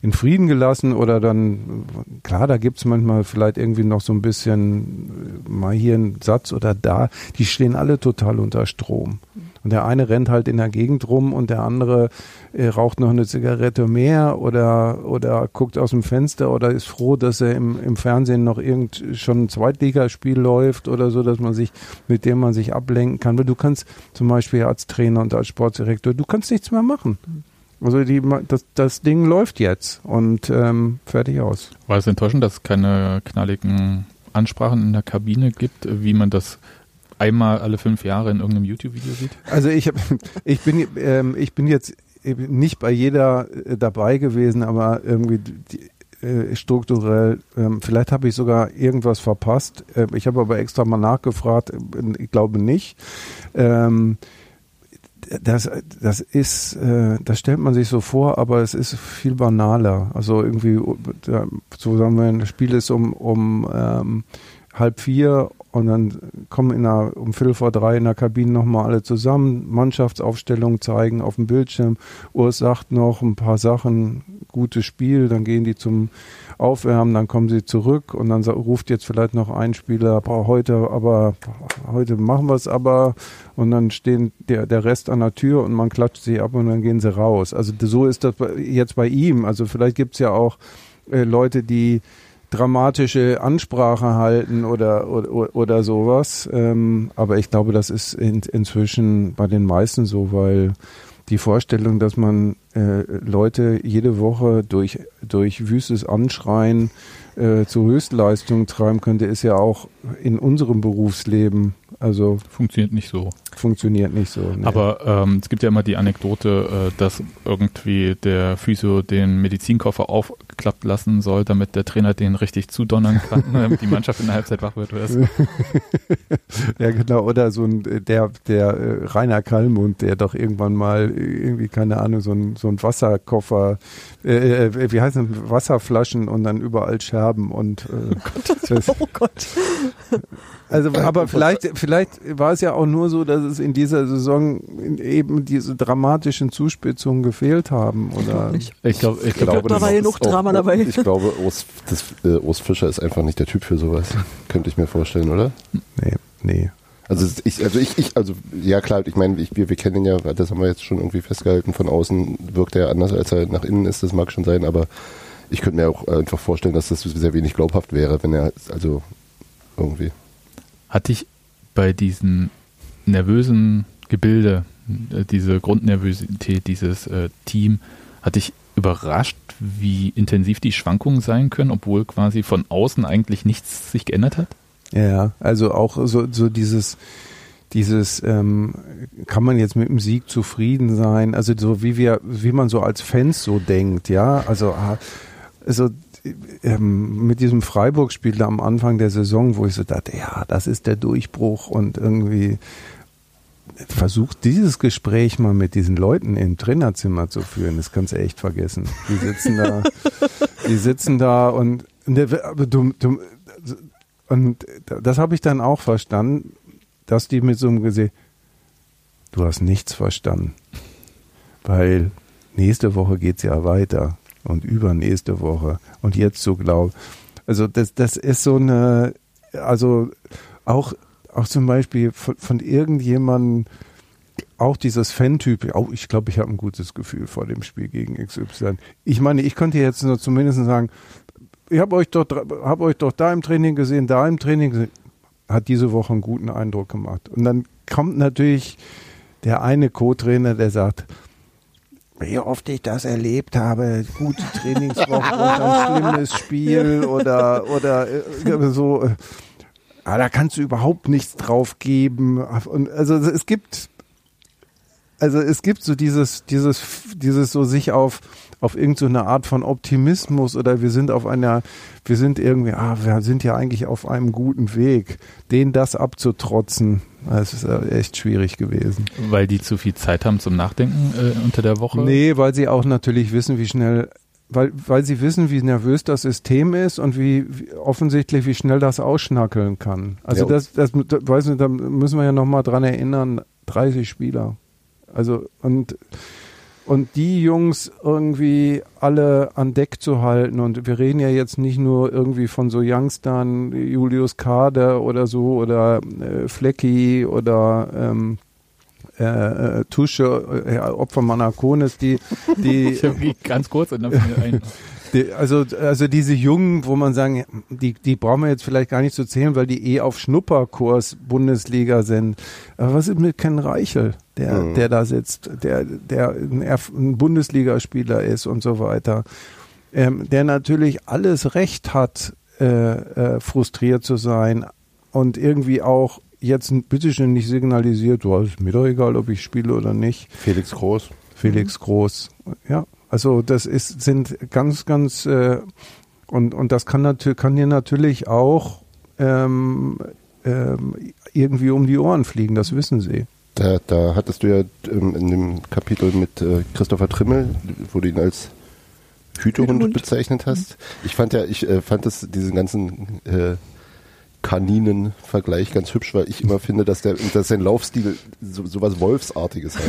in Frieden gelassen oder dann, klar, da gibt's manchmal vielleicht irgendwie noch so ein bisschen äh, mal hier einen Satz oder da, die stehen alle total unter Strom. Und der eine rennt halt in der Gegend rum und der andere äh, raucht noch eine Zigarette mehr oder, oder guckt aus dem Fenster oder ist froh, dass er im, im Fernsehen noch irgend schon ein Zweitligaspiel läuft oder so, dass man sich, mit dem man sich ablenken kann. Weil du kannst zum Beispiel als Trainer und als Sportdirektor, du kannst nichts mehr machen. Also die, das, das Ding läuft jetzt und ähm, fertig aus. War es enttäuschend, dass es keine knalligen Ansprachen in der Kabine gibt, wie man das einmal alle fünf Jahre in irgendeinem YouTube-Video sieht? Also ich, hab, ich, bin, ähm, ich bin jetzt nicht bei jeder äh, dabei gewesen, aber irgendwie die, äh, strukturell, ähm, vielleicht habe ich sogar irgendwas verpasst. Äh, ich habe aber extra mal nachgefragt, äh, ich glaube nicht. Ähm, das, das ist, äh, das stellt man sich so vor, aber es ist viel banaler. Also irgendwie, so sagen wir, das Spiel ist um, um ähm, halb vier und dann kommen in der, um Viertel vor drei in der Kabine nochmal alle zusammen, Mannschaftsaufstellung zeigen auf dem Bildschirm. Urs sagt noch ein paar Sachen, gutes Spiel, dann gehen die zum Aufwärmen, dann kommen sie zurück und dann ruft jetzt vielleicht noch ein Spieler, boah, heute aber, heute machen wir es aber und dann stehen der, der Rest an der Tür und man klatscht sie ab und dann gehen sie raus. Also so ist das jetzt bei ihm. Also vielleicht gibt's ja auch äh, Leute, die dramatische Ansprache halten oder, oder, oder sowas. Ähm, aber ich glaube, das ist in, inzwischen bei den meisten so, weil die Vorstellung, dass man äh, Leute jede Woche durch, durch wüstes Anschreien äh, zu Höchstleistungen treiben könnte, ist ja auch in unserem Berufsleben also funktioniert nicht so. Funktioniert nicht so. Nee. Aber ähm, es gibt ja immer die Anekdote, äh, dass irgendwie der Physio den Medizinkoffer aufklappt lassen soll, damit der Trainer den richtig zudonnern kann, damit die Mannschaft in der Halbzeit wach wird. ja, genau. Oder so ein der der äh, Rainer Kallmund, der doch irgendwann mal irgendwie keine Ahnung so ein so ein Wasserkoffer, äh, äh wie heißt das, Wasserflaschen und dann überall Scherben und äh, oh Gott. Oh Gott. Also, aber vielleicht, vielleicht war es ja auch nur so, dass es in dieser Saison eben diese dramatischen Zuspitzungen gefehlt haben, oder? Ich, ich, glaub, ich, ich glaube, da war genug Drama dabei. Ich glaube, Urs, das, äh, Urs Fischer ist einfach nicht der Typ für sowas. Könnte ich mir vorstellen, oder? Nee, nee. Also ich, also ich, ich, also ja klar, ich meine, wir, wir kennen ihn ja, das haben wir jetzt schon irgendwie festgehalten, von außen wirkt er anders, als er nach innen ist, das mag schon sein, aber ich könnte mir auch einfach vorstellen, dass das sehr wenig glaubhaft wäre, wenn er, also irgendwie hatte ich bei diesen nervösen Gebilde, äh, diese Grundnervosität, dieses äh, Team, hatte ich überrascht, wie intensiv die Schwankungen sein können, obwohl quasi von außen eigentlich nichts sich geändert hat? Ja, also auch so, so dieses, dieses, ähm, kann man jetzt mit dem Sieg zufrieden sein? Also so wie wir, wie man so als Fans so denkt, ja, also, ah, also ähm, mit diesem Freiburg-Spiel am Anfang der Saison, wo ich so dachte, ja, das ist der Durchbruch und irgendwie versucht dieses Gespräch mal mit diesen Leuten im Trainerzimmer zu führen, das kannst du echt vergessen. Die sitzen da, die sitzen da und, du, und das habe ich dann auch verstanden, dass die mit so einem Gesicht, du hast nichts verstanden, weil nächste Woche geht's ja weiter und übernächste Woche und jetzt so glaub. Also das, das ist so eine, also auch, auch zum Beispiel von, von irgendjemandem, auch dieses Fan-Typ, oh, ich glaube, ich habe ein gutes Gefühl vor dem Spiel gegen XY. Ich meine, ich könnte jetzt nur zumindest sagen, ich habe euch hab euch doch da im Training gesehen, da im Training gesehen, hat diese Woche einen guten Eindruck gemacht. Und dann kommt natürlich der eine Co-Trainer, der sagt, wie oft ich das erlebt habe, gute Trainingswoche und ein schlimmes Spiel oder, oder äh, so. Äh, ah, da kannst du überhaupt nichts drauf geben. Und also es gibt, also es gibt so dieses, dieses, dieses so sich auf, auf irgendeine so Art von Optimismus oder wir sind auf einer, wir sind irgendwie, ah, wir sind ja eigentlich auf einem guten Weg, den das abzutrotzen. Das ist echt schwierig gewesen. Weil die zu viel Zeit haben zum Nachdenken äh, unter der Woche? Nee, weil sie auch natürlich wissen, wie schnell weil, weil sie wissen, wie nervös das System ist und wie, wie offensichtlich, wie schnell das ausschnackeln kann. Also ja. das, das, das, weiß nicht, da müssen wir ja nochmal dran erinnern, 30 Spieler. Also und und die Jungs irgendwie alle an Deck zu halten. Und wir reden ja jetzt nicht nur irgendwie von so Youngstern, Julius Kader oder so oder äh, Flecki oder ähm, äh, äh, Tusche, äh, Opfer Manakonis, die, die ganz kurz und dann ein also, also diese Jungen, wo man sagen, die, die brauchen wir jetzt vielleicht gar nicht zu zählen, weil die eh auf Schnupperkurs Bundesliga sind. Aber was ist mit Ken Reichel, der, mhm. der da sitzt, der, der ein, ein Bundesligaspieler ist und so weiter, ähm, der natürlich alles Recht hat, äh, äh, frustriert zu sein und irgendwie auch jetzt bitteschön nicht signalisiert, du, ist mir doch egal, ob ich spiele oder nicht. Felix Groß. Felix Groß, ja. Also das ist, sind ganz, ganz äh, und, und das kann natürlich kann dir natürlich auch ähm, ähm, irgendwie um die Ohren fliegen, das wissen sie. Da, da hattest du ja ähm, in dem Kapitel mit äh, Christopher Trimmel, wo du ihn als Hütehund bezeichnet hast. Ich fand ja, ich äh, fand das, diesen ganzen äh, Kaninen-Vergleich ganz hübsch, weil ich immer finde, dass der, dass sein Laufstil so, so was Wolfsartiges hat.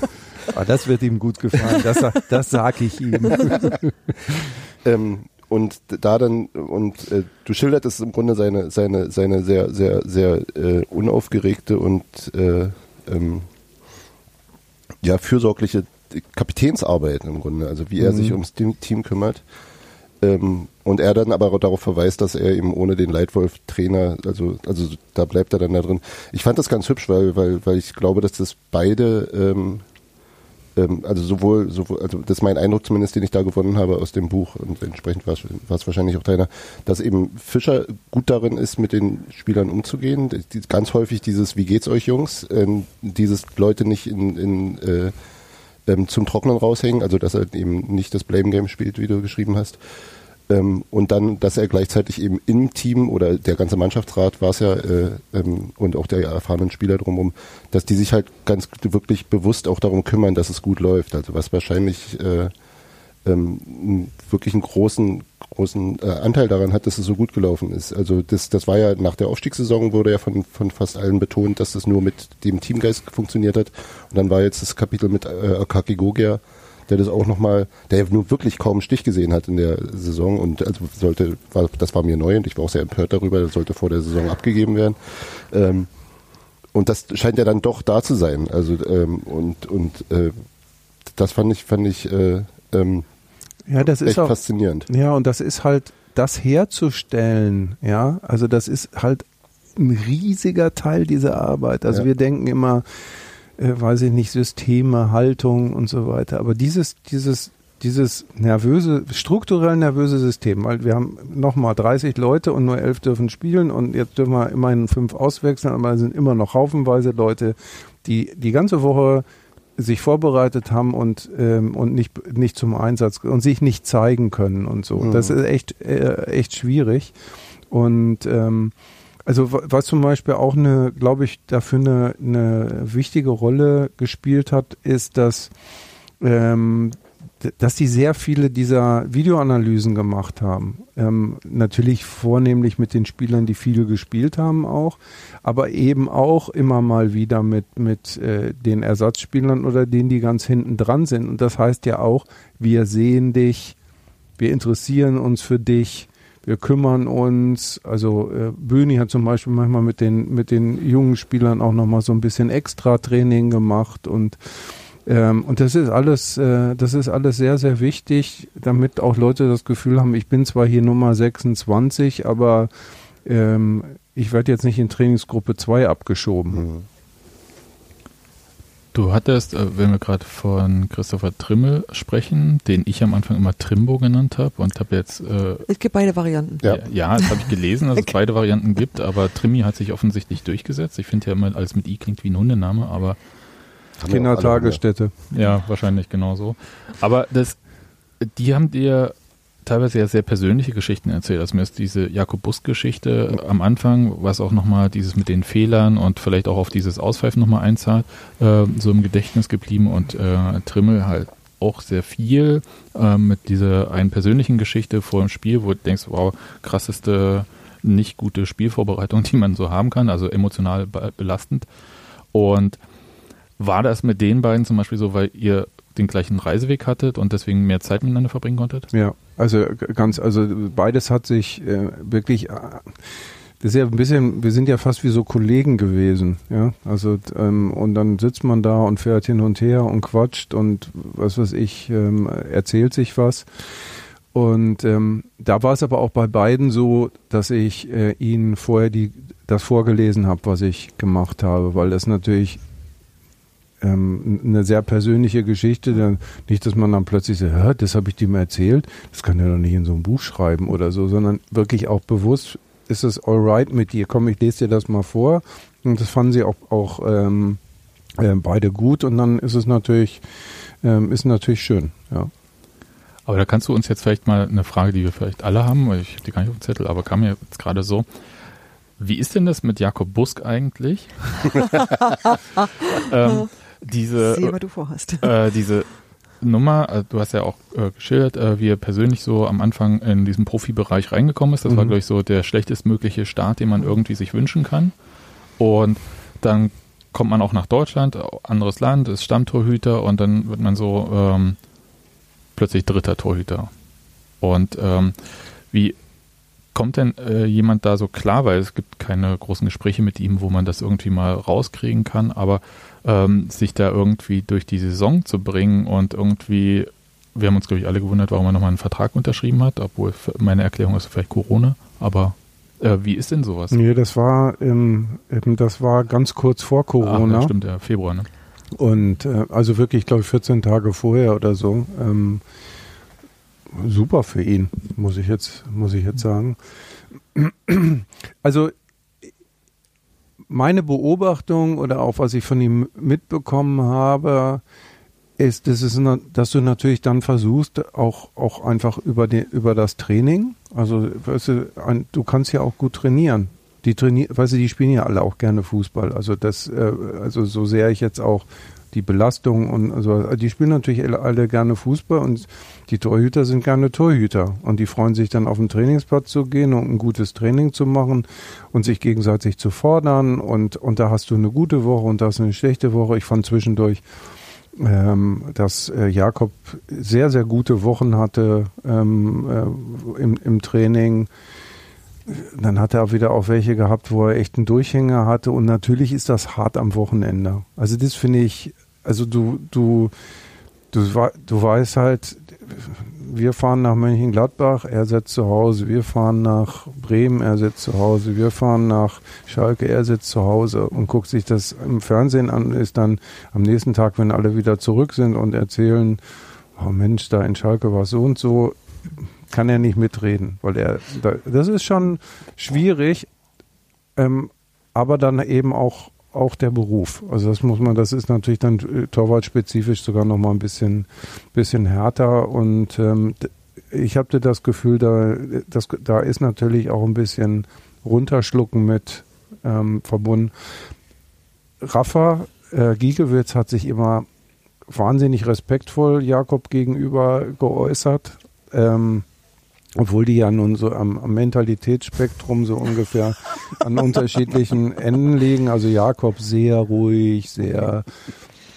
ah, das wird ihm gut gefallen, das, das sag ich ihm. ähm, und da dann, und äh, du schildertest im Grunde seine, seine, seine sehr, sehr, sehr äh, unaufgeregte und äh, ähm, ja, fürsorgliche Kapitänsarbeit im Grunde, also wie er mhm. sich ums Team kümmert. Ähm, und er dann aber darauf verweist, dass er eben ohne den Leitwolf-Trainer, also, also da bleibt er dann da drin. Ich fand das ganz hübsch, weil, weil, weil ich glaube, dass das beide, ähm, ähm, also sowohl, sowohl, also das ist mein Eindruck zumindest, den ich da gewonnen habe aus dem Buch und entsprechend war es wahrscheinlich auch deiner, dass eben Fischer gut darin ist, mit den Spielern umzugehen. Die, ganz häufig dieses, wie geht's euch Jungs, ähm, dieses Leute nicht in, in äh, ähm, zum Trocknen raushängen, also dass er eben nicht das Blame Game spielt, wie du geschrieben hast. Ähm, und dann, dass er gleichzeitig eben im Team oder der ganze Mannschaftsrat war es ja äh, ähm, und auch der erfahrenen Spieler drumherum, dass die sich halt ganz wirklich bewusst auch darum kümmern, dass es gut läuft. Also was wahrscheinlich äh, ähm, wirklich einen großen großen äh, Anteil daran hat, dass es so gut gelaufen ist. Also das, das war ja nach der Aufstiegssaison wurde ja von, von fast allen betont, dass das nur mit dem Teamgeist funktioniert hat. Und dann war jetzt das Kapitel mit äh, Akaki Gogia, der das auch nochmal, der nur wirklich kaum einen Stich gesehen hat in der Saison und also sollte, war, das war mir neu und ich war auch sehr empört darüber, das sollte vor der Saison abgegeben werden. Ähm, und das scheint ja dann doch da zu sein. Also ähm, und und äh, das fand ich fand ich äh, ähm, ja, das ist auch, faszinierend. Ja, und das ist halt, das herzustellen, ja, also das ist halt ein riesiger Teil dieser Arbeit. Also ja. wir denken immer, äh, weiß ich nicht, Systeme, Haltung und so weiter. Aber dieses, dieses, dieses nervöse, strukturell nervöse System, weil wir haben nochmal 30 Leute und nur elf dürfen spielen und jetzt dürfen wir immerhin fünf auswechseln, aber es sind immer noch haufenweise Leute, die die ganze Woche sich vorbereitet haben und, ähm, und nicht, nicht zum Einsatz und sich nicht zeigen können und so. Mhm. Das ist echt, äh, echt schwierig. Und ähm, also wa- was zum Beispiel auch eine, glaube ich, dafür eine, eine wichtige Rolle gespielt hat, ist, dass ähm, dass die sehr viele dieser Videoanalysen gemacht haben. Ähm, natürlich vornehmlich mit den Spielern, die viel gespielt haben auch, aber eben auch immer mal wieder mit, mit äh, den Ersatzspielern oder denen, die ganz hinten dran sind. Und das heißt ja auch, wir sehen dich, wir interessieren uns für dich, wir kümmern uns. Also äh, Böhni hat zum Beispiel manchmal mit den, mit den jungen Spielern auch nochmal so ein bisschen extra Training gemacht und ähm, und das ist alles, äh, das ist alles sehr, sehr wichtig, damit auch Leute das Gefühl haben, ich bin zwar hier Nummer 26, aber ähm, ich werde jetzt nicht in Trainingsgruppe 2 abgeschoben. Mhm. Du hattest, äh, wenn wir gerade von Christopher Trimmel sprechen, den ich am Anfang immer Trimbo genannt habe und habe jetzt äh, Es gibt beide Varianten. Ja. ja, das habe ich gelesen, dass es beide Varianten gibt, aber Trimmi hat sich offensichtlich durchgesetzt. Ich finde ja immer, alles mit I klingt wie ein Hundename, aber Kindertagesstätte. ja, wahrscheinlich genauso. Aber das, die haben dir teilweise ja sehr persönliche Geschichten erzählt. Also mir ist diese Jakob Bus-Geschichte am Anfang, was auch nochmal dieses mit den Fehlern und vielleicht auch auf dieses Auspfeifen nochmal einzahlt, äh, so im Gedächtnis geblieben und äh, Trimmel halt auch sehr viel äh, mit dieser einen persönlichen Geschichte vor dem Spiel, wo du denkst, wow, krasseste nicht gute Spielvorbereitung, die man so haben kann, also emotional be belastend. Und war das mit den beiden zum Beispiel so, weil ihr den gleichen Reiseweg hattet und deswegen mehr Zeit miteinander verbringen konntet? Ja, also ganz, also beides hat sich äh, wirklich, äh, das ist ja ein bisschen, wir sind ja fast wie so Kollegen gewesen, ja, also ähm, und dann sitzt man da und fährt hin und her und quatscht und was weiß ich, ähm, erzählt sich was. Und ähm, da war es aber auch bei beiden so, dass ich äh, ihnen vorher die, das vorgelesen habe, was ich gemacht habe, weil das natürlich ähm, eine sehr persönliche Geschichte. Dann, nicht, dass man dann plötzlich sagt, "Hä, das habe ich dir mal erzählt, das kann er doch nicht in so ein Buch schreiben oder so, sondern wirklich auch bewusst, ist es alright mit dir? Komm, ich lese dir das mal vor. Und das fanden sie auch, auch ähm, äh, beide gut und dann ist es natürlich, ähm, ist natürlich schön, ja. Aber da kannst du uns jetzt vielleicht mal eine Frage, die wir vielleicht alle haben, weil ich habe die gar nicht auf dem Zettel, aber kam mir jetzt gerade so. Wie ist denn das mit Jakob Busk eigentlich? ähm, diese, Sehe, was du vorhast. äh, diese Nummer, äh, du hast ja auch äh, geschildert, äh, wie er persönlich so am Anfang in diesen Profibereich reingekommen ist. Das war, Mhm. glaube ich, so der schlechtestmögliche Start, den man irgendwie sich wünschen kann. Und dann kommt man auch nach Deutschland, äh, anderes Land, ist Stammtorhüter und dann wird man so ähm, plötzlich dritter Torhüter. Und ähm, wie kommt denn äh, jemand da so klar, weil es gibt keine großen Gespräche mit ihm, wo man das irgendwie mal rauskriegen kann, aber ähm, sich da irgendwie durch die Saison zu bringen und irgendwie, wir haben uns, glaube ich, alle gewundert, warum er nochmal einen Vertrag unterschrieben hat, obwohl meine Erklärung ist vielleicht Corona, aber äh, wie ist denn sowas? Nee, das war, ähm, das war ganz kurz vor Ach, Corona. ja, stimmt, ja, Februar, ne? Und äh, also wirklich, glaube ich, 14 Tage vorher oder so. Ähm, super für ihn, muss ich jetzt, muss ich jetzt sagen. Also meine Beobachtung oder auch was ich von ihm mitbekommen habe, ist, dass, es, dass du natürlich dann versuchst, auch, auch einfach über, die, über das Training, also weißt du, ein, du kannst ja auch gut trainieren. Die trainieren, weißt du, die spielen ja alle auch gerne Fußball. Also das, äh, also so sehr ich jetzt auch die Belastung und also die spielen natürlich alle, alle gerne Fußball und die Torhüter sind gerne Torhüter und die freuen sich dann auf den Trainingsplatz zu gehen und ein gutes Training zu machen und sich gegenseitig zu fordern und und da hast du eine gute Woche und da hast du eine schlechte Woche. Ich fand zwischendurch ähm, dass äh, Jakob sehr, sehr gute Wochen hatte ähm, äh, im, im Training. Dann hat er auch wieder auch welche gehabt, wo er echt einen Durchhänger hatte. Und natürlich ist das hart am Wochenende. Also das finde ich, also du, du, du, du weißt halt, wir fahren nach Mönchengladbach, er sitzt zu Hause. Wir fahren nach Bremen, er sitzt zu Hause. Wir fahren nach Schalke, er sitzt zu Hause und guckt sich das im Fernsehen an, ist dann am nächsten Tag, wenn alle wieder zurück sind und erzählen, oh Mensch, da in Schalke war so und so, kann er nicht mitreden, weil er, da- das ist schon schwierig, ähm, aber dann eben auch auch der Beruf. Also das muss man, das ist natürlich dann äh, torwartspezifisch sogar noch mal ein bisschen, bisschen härter und ähm, ich hatte das Gefühl, da, das, da ist natürlich auch ein bisschen runterschlucken mit ähm, verbunden. Rafa äh, Giekewitz hat sich immer wahnsinnig respektvoll Jakob gegenüber geäußert. Ähm, obwohl die ja nun so am, am Mentalitätsspektrum so ungefähr an unterschiedlichen Enden liegen. Also Jakob sehr ruhig, sehr,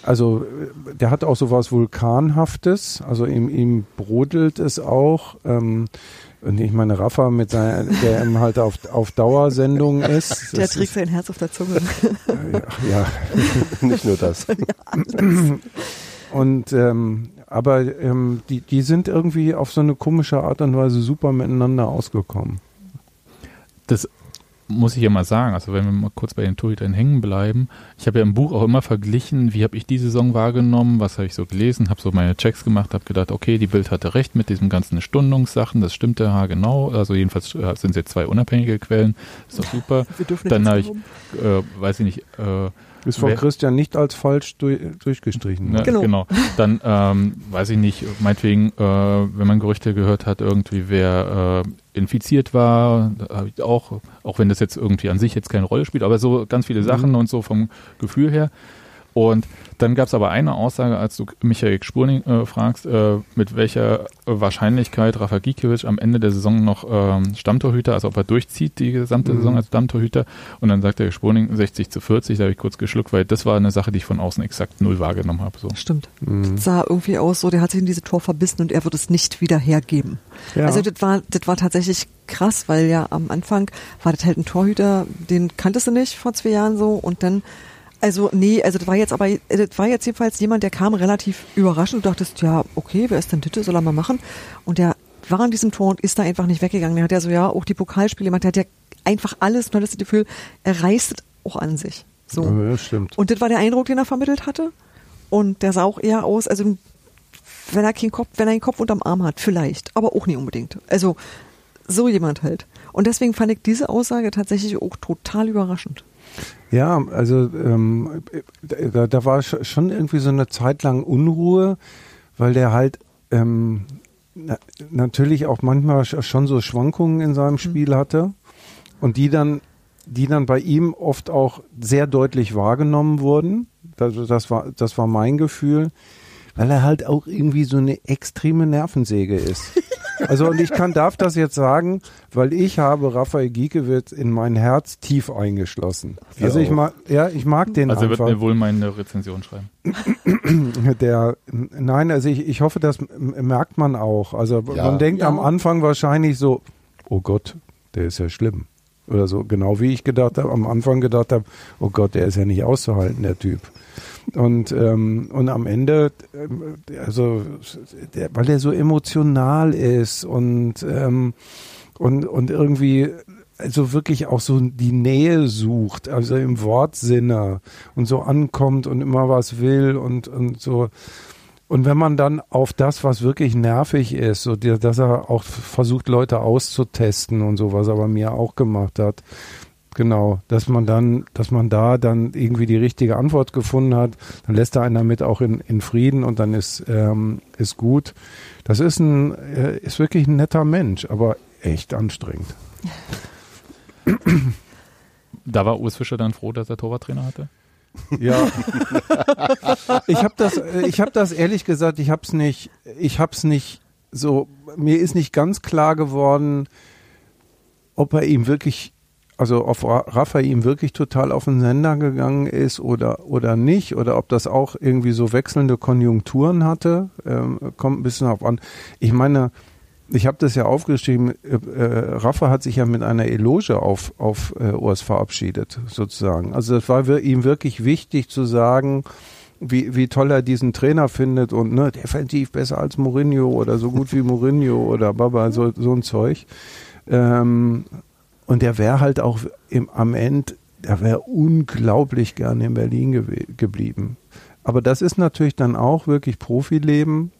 also der hat auch so was Vulkanhaftes, also ihm, ihm brodelt es auch. Ähm, und ich meine, Rafa mit seiner, der eben halt auf, auf Dauersendung ist. Der trägt sein Herz auf der Zunge. Ja, ja. nicht nur das. Ja, und ähm, aber ähm, die, die sind irgendwie auf so eine komische Art und Weise super miteinander ausgekommen. Das muss ich ja mal sagen, also wenn wir mal kurz bei den Torhütern hängen bleiben, ich habe ja im Buch auch immer verglichen, wie habe ich die Saison wahrgenommen, was habe ich so gelesen, habe so meine Checks gemacht, habe gedacht, okay, die Bild hatte recht mit diesen ganzen Stundungssachen, das stimmte ja genau, also jedenfalls äh, sind es jetzt zwei unabhängige Quellen, ist doch super. Dann habe ich, äh, weiß ich nicht, äh, ist von Christian nicht als falsch durch, durchgestrichen. Ne, genau. genau. Dann ähm, weiß ich nicht, meinetwegen, äh, wenn man Gerüchte gehört hat, irgendwie wer äh, infiziert war, habe ich auch, auch wenn das jetzt irgendwie an sich jetzt keine Rolle spielt, aber so ganz viele Sachen mhm. und so vom Gefühl her. Und dann gab es aber eine Aussage, als du Michael Spurning äh, fragst, äh, mit welcher Wahrscheinlichkeit Rafa Gikiewicz am Ende der Saison noch ähm, Stammtorhüter, also ob er durchzieht die gesamte mhm. Saison als Stammtorhüter. Und dann sagt der Spurning 60 zu 40, da habe ich kurz geschluckt, weil das war eine Sache, die ich von außen exakt null wahrgenommen habe. So. Stimmt. Mhm. Das sah irgendwie aus, so der hat sich in diese Tor verbissen und er wird es nicht wieder hergeben. Ja. Also das war, das war tatsächlich krass, weil ja am Anfang war das halt ein Torhüter, den kanntest du nicht vor zwei Jahren so und dann also nee, also das war jetzt aber, das war jetzt jedenfalls jemand, der kam relativ überraschend. Du dachtest, ja, okay, wer ist denn Titte, soll er mal machen? Und der war an diesem Tor und ist da einfach nicht weggegangen. Der hat ja so, ja, auch die Pokalspiele gemacht, der hat ja einfach alles, du hattest das Gefühl, er reißt auch an sich. So. Ja, stimmt. Und das war der Eindruck, den er vermittelt hatte. Und der sah auch eher aus, also wenn er keinen Kopf, wenn er einen Kopf unterm Arm hat, vielleicht, aber auch nicht unbedingt. Also so jemand halt. Und deswegen fand ich diese Aussage tatsächlich auch total überraschend. Ja, also ähm, da, da war schon irgendwie so eine Zeit lang Unruhe, weil der halt ähm, na, natürlich auch manchmal schon so Schwankungen in seinem mhm. Spiel hatte und die dann, die dann bei ihm oft auch sehr deutlich wahrgenommen wurden. Das, das war, das war mein Gefühl, weil er halt auch irgendwie so eine extreme Nervensäge ist. Also und ich kann darf das jetzt sagen, weil ich habe Raphael Giekewitz in mein Herz tief eingeschlossen. Wir also ich mag, ja, ich mag den Also er wird mir wohl meine Rezension schreiben. Der, nein, also ich, ich hoffe, das merkt man auch. Also ja. man denkt ja. am Anfang wahrscheinlich so, oh Gott, der ist ja schlimm. Oder so, genau wie ich gedacht habe, am Anfang gedacht habe, oh Gott, der ist ja nicht auszuhalten, der Typ. Und, ähm, und am Ende, äh, also, der, weil er so emotional ist und, ähm, und, und irgendwie also wirklich auch so die Nähe sucht, also im Wortsinne und so ankommt und immer was will und, und so. Und wenn man dann auf das, was wirklich nervig ist, so dass er auch versucht, Leute auszutesten und so, was er bei mir auch gemacht hat, Genau, dass man dann, dass man da dann irgendwie die richtige Antwort gefunden hat, dann lässt er einen damit auch in, in Frieden und dann ist, ähm, ist gut. Das ist ein, äh, ist wirklich ein netter Mensch, aber echt anstrengend. Da war Urs Fischer dann froh, dass er Torwarttrainer hatte? Ja. ich habe das, ich habe das ehrlich gesagt, ich habe es nicht, ich habe es nicht so, mir ist nicht ganz klar geworden, ob er ihm wirklich also ob Raphael ihm wirklich total auf den Sender gegangen ist oder, oder nicht, oder ob das auch irgendwie so wechselnde Konjunkturen hatte, ähm, kommt ein bisschen auf an. Ich meine, ich habe das ja aufgeschrieben, äh, äh, Rafa hat sich ja mit einer Eloge auf, auf äh, Urs verabschiedet, sozusagen. Also das war ihm wirklich wichtig zu sagen, wie, wie toll er diesen Trainer findet und ne, definitiv besser als Mourinho oder so gut wie Mourinho oder Baba, so, so ein Zeug. Ähm, und der wäre halt auch im, am Ende, der wäre unglaublich gerne in Berlin ge geblieben. Aber das ist natürlich dann auch wirklich Profileben.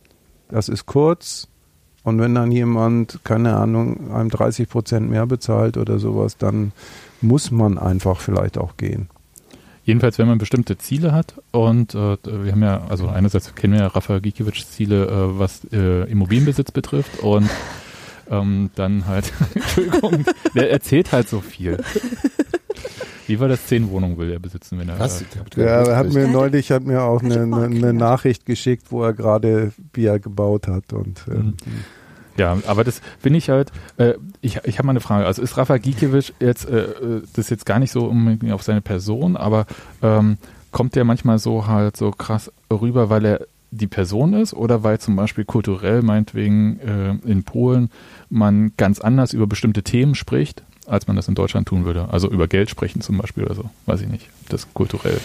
Das ist kurz. Und wenn dann jemand, keine Ahnung, einem 30 Prozent mehr bezahlt oder sowas, dann muss man einfach vielleicht auch gehen. Jedenfalls, wenn man bestimmte Ziele hat und äh, wir haben ja, also einerseits kennen wir ja Rafa Gikiewicz Ziele, äh, was äh, Immobilienbesitz betrifft und ähm, dann halt, Entschuldigung, der erzählt halt so viel. Wie war das? Zehn Wohnungen will er besitzen, wenn er. Was? Ja, er hat mir neulich hat mir auch eine, eine, eine Nachricht geschickt, wo er gerade Bier gebaut hat und ähm, Mhm. Ja, aber das finde ich halt, äh, ich, ich habe mal eine Frage. Also ist Rafa Gikiewicz jetzt, äh, äh, das ist jetzt gar nicht so unbedingt auf seine Person, aber ähm, kommt der manchmal so halt so krass rüber, weil er die Person ist oder weil zum Beispiel kulturell meinetwegen äh, in Polen man ganz anders über bestimmte Themen spricht, als man das in Deutschland tun würde. Also über Geld sprechen zum Beispiel oder so. Weiß ich nicht. Das kulturell.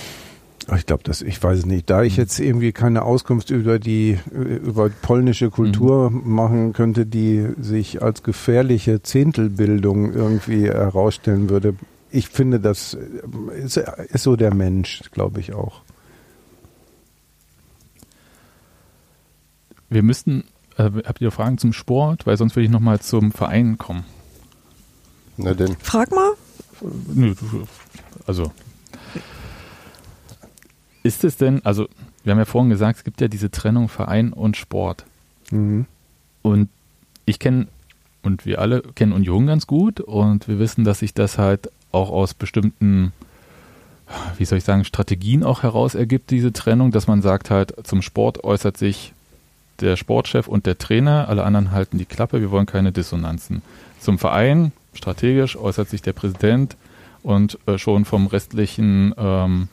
ich glaube, das ich weiß es nicht. Da ich Mhm. jetzt irgendwie keine Auskunft über die über polnische Kultur Mhm. machen könnte, die sich als gefährliche Zehntelbildung irgendwie herausstellen würde. Ich finde, das ist, ist so der Mensch, glaube ich auch. Wir müssten, äh, habt ihr Fragen zum Sport? Weil sonst würde ich nochmal zum Verein kommen. Na denn. Frag mal. Nö, also ist es denn, also wir haben ja vorhin gesagt, es gibt ja diese Trennung Verein und Sport. Mhm. Und ich kenne, und wir alle kennen Union ganz gut und wir wissen, dass sich das halt auch aus bestimmten, wie soll ich sagen, Strategien auch heraus ergibt, diese Trennung, dass man sagt halt, zum Sport äußert sich der Sportchef und der Trainer, alle anderen halten die Klappe, wir wollen keine Dissonanzen. Zum Verein, strategisch, äußert sich der Präsident und äh, schon vom restlichen ähm,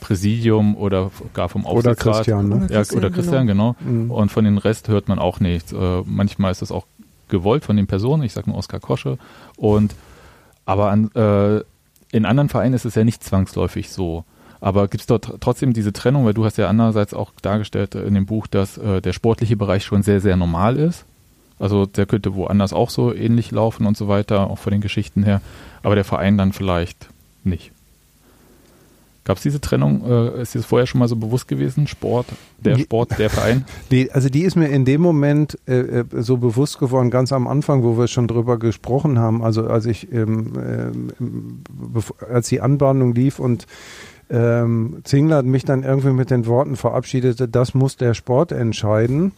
Präsidium oder gar vom Oder Aufsichtsrat. Christian, ne? Oder Ja, Christian, oder Christian, genau. Mhm. Und von den Rest hört man auch nichts. Äh, manchmal ist das auch gewollt von den Personen, ich sage nur Oskar Kosche. Und aber an, äh, in anderen Vereinen ist es ja nicht zwangsläufig so. Aber gibt es dort tr- trotzdem diese Trennung, weil du hast ja andererseits auch dargestellt äh, in dem Buch, dass äh, der sportliche Bereich schon sehr, sehr normal ist. Also der könnte woanders auch so ähnlich laufen und so weiter, auch von den Geschichten her. Aber der Verein dann vielleicht nicht. Gab es diese Trennung? Äh, ist dir das vorher schon mal so bewusst gewesen? Sport, der Sport, der Verein? Die, also die ist mir in dem Moment äh, äh, so bewusst geworden, ganz am Anfang, wo wir schon drüber gesprochen haben. Also als ich, ähm, ähm, als die Anbahnung lief und ähm, Zingler mich dann irgendwie mit den Worten verabschiedete, das muss der Sport entscheiden.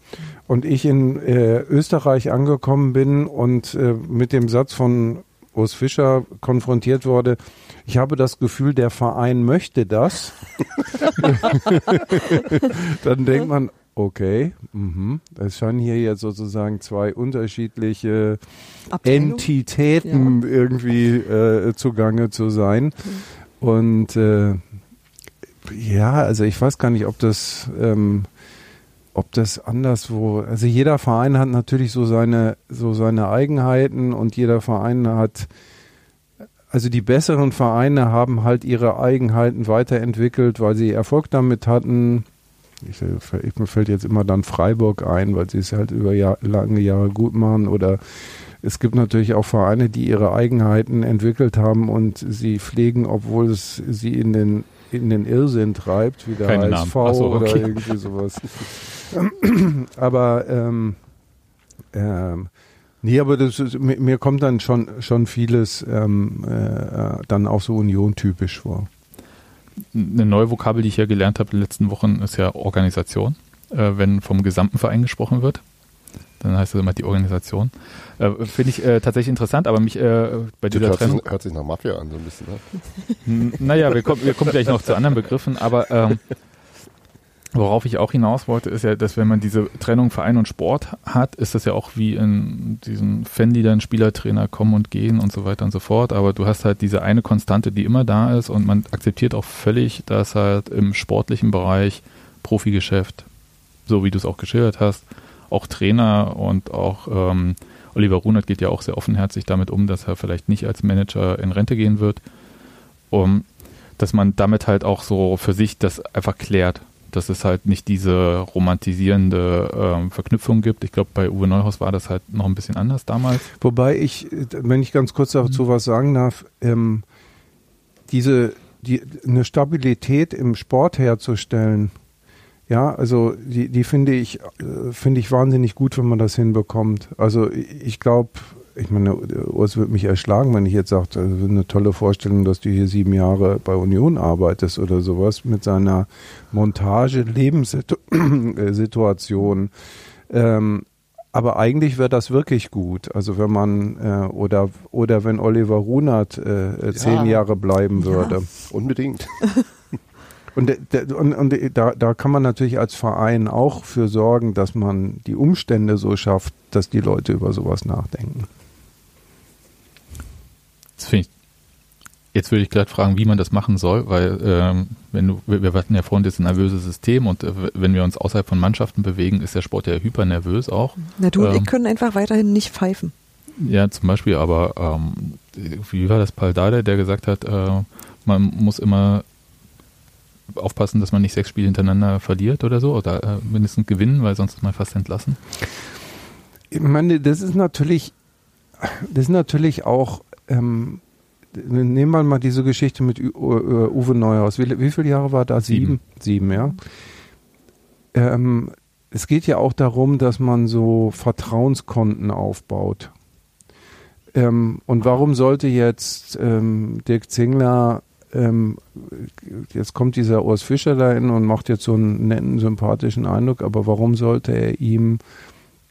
Und ich in äh, Österreich angekommen bin und äh, mit dem Satz von Urs Fischer konfrontiert wurde, ich habe das Gefühl, der Verein möchte das. dann denkt man, okay, mhm, es scheinen hier jetzt sozusagen zwei unterschiedliche Abteilung. Entitäten irgendwie äh, zugange zu sein. Und äh, ja, also ich weiß gar nicht, ob das, ähm, ob das anderswo, also jeder Verein hat natürlich so seine, so seine Eigenheiten und jeder Verein hat, also die besseren Vereine haben halt ihre Eigenheiten weiterentwickelt, weil sie Erfolg damit hatten. Ich, ich, mir fällt jetzt immer dann Freiburg ein, weil sie es halt über Jahr, lange Jahre gut machen. Oder es gibt natürlich auch Vereine, die ihre Eigenheiten entwickelt haben und sie pflegen, obwohl es sie in den in den Irrsinn treibt, wie der Keine HSV so, oder okay. irgendwie sowas. aber ähm, ähm, nee, aber das ist, mir, mir kommt dann schon schon vieles ähm, äh, dann auch so Union-typisch vor. Eine neue Vokabel, die ich ja gelernt habe in den letzten Wochen, ist ja Organisation. Äh, wenn vom gesamten Verein gesprochen wird, dann heißt das immer die Organisation. Äh, Finde ich äh, tatsächlich interessant, aber mich äh, bei Das dieser hört, Trennung. sich, hört sich nach Mafia an, so ein bisschen. Ne? Naja, wir kommen, wir kommen gleich noch zu anderen Begriffen, aber ähm, worauf ich auch hinaus wollte, ist ja, dass wenn man diese Trennung Verein und Sport hat, ist das ja auch wie in diesen Fanliedern Spielertrainer kommen und gehen und so weiter und so fort, aber du hast halt diese eine Konstante, die immer da ist und man akzeptiert auch völlig, dass halt im sportlichen Bereich Profigeschäft, so wie du es auch geschildert hast, auch Trainer und auch ähm, Oliver Runert geht ja auch sehr offenherzig damit um, dass er vielleicht nicht als Manager in Rente gehen wird um, dass man damit halt auch so für sich das einfach klärt, dass es halt nicht diese romantisierende ähm, Verknüpfung gibt. Ich glaube, bei Uwe Neuhaus war das halt noch ein bisschen anders damals. Wobei ich, wenn ich ganz kurz dazu was sagen darf, ähm, diese die, eine Stabilität im Sport herzustellen, ja, also die, die finde ich, äh, finde ich wahnsinnig gut, wenn man das hinbekommt. Also ich glaube, ich meine, Urs wird mich erschlagen, wenn ich jetzt sage, das ist eine tolle Vorstellung, dass du hier sieben Jahre bei Union arbeitest oder sowas mit seiner Montage-Lebenssituation. Ähm, aber eigentlich wäre das wirklich gut. Also wenn man äh, oder oder wenn Oliver Runert äh, zehn ja. Jahre bleiben würde. Ja, unbedingt. Und, und, und da, da kann man natürlich als Verein auch für sorgen, dass man die Umstände so schafft, dass die Leute über sowas nachdenken. Das finde ich Jetzt würde ich gerade fragen, wie man das machen soll, weil ähm, wenn du, wir hatten ja vorhin das nervöse System und äh, wenn wir uns außerhalb von Mannschaften bewegen, ist der Sport ja hypernervös auch. Na du ähm, ich können einfach weiterhin nicht pfeifen. Ja, zum Beispiel, aber ähm, wie war das Paul Dardai, der gesagt hat, äh, man muss immer aufpassen, dass man nicht sechs Spiele hintereinander verliert oder so, oder äh, mindestens gewinnen, weil sonst ist man fast entlassen? Ich meine, das ist natürlich, das ist natürlich auch ähm, nehmen wir mal diese Geschichte mit Uwe Neuhaus. Wie, wie viele Jahre war da? Sieben? Sieben, ja. Ähm, es geht ja auch darum, dass man so Vertrauenskonten aufbaut. Ähm, und warum sollte jetzt ähm, Dirk Zingler, ähm, jetzt kommt dieser Urs Fischer da hin und macht jetzt so einen netten, sympathischen Eindruck, aber warum sollte er ihm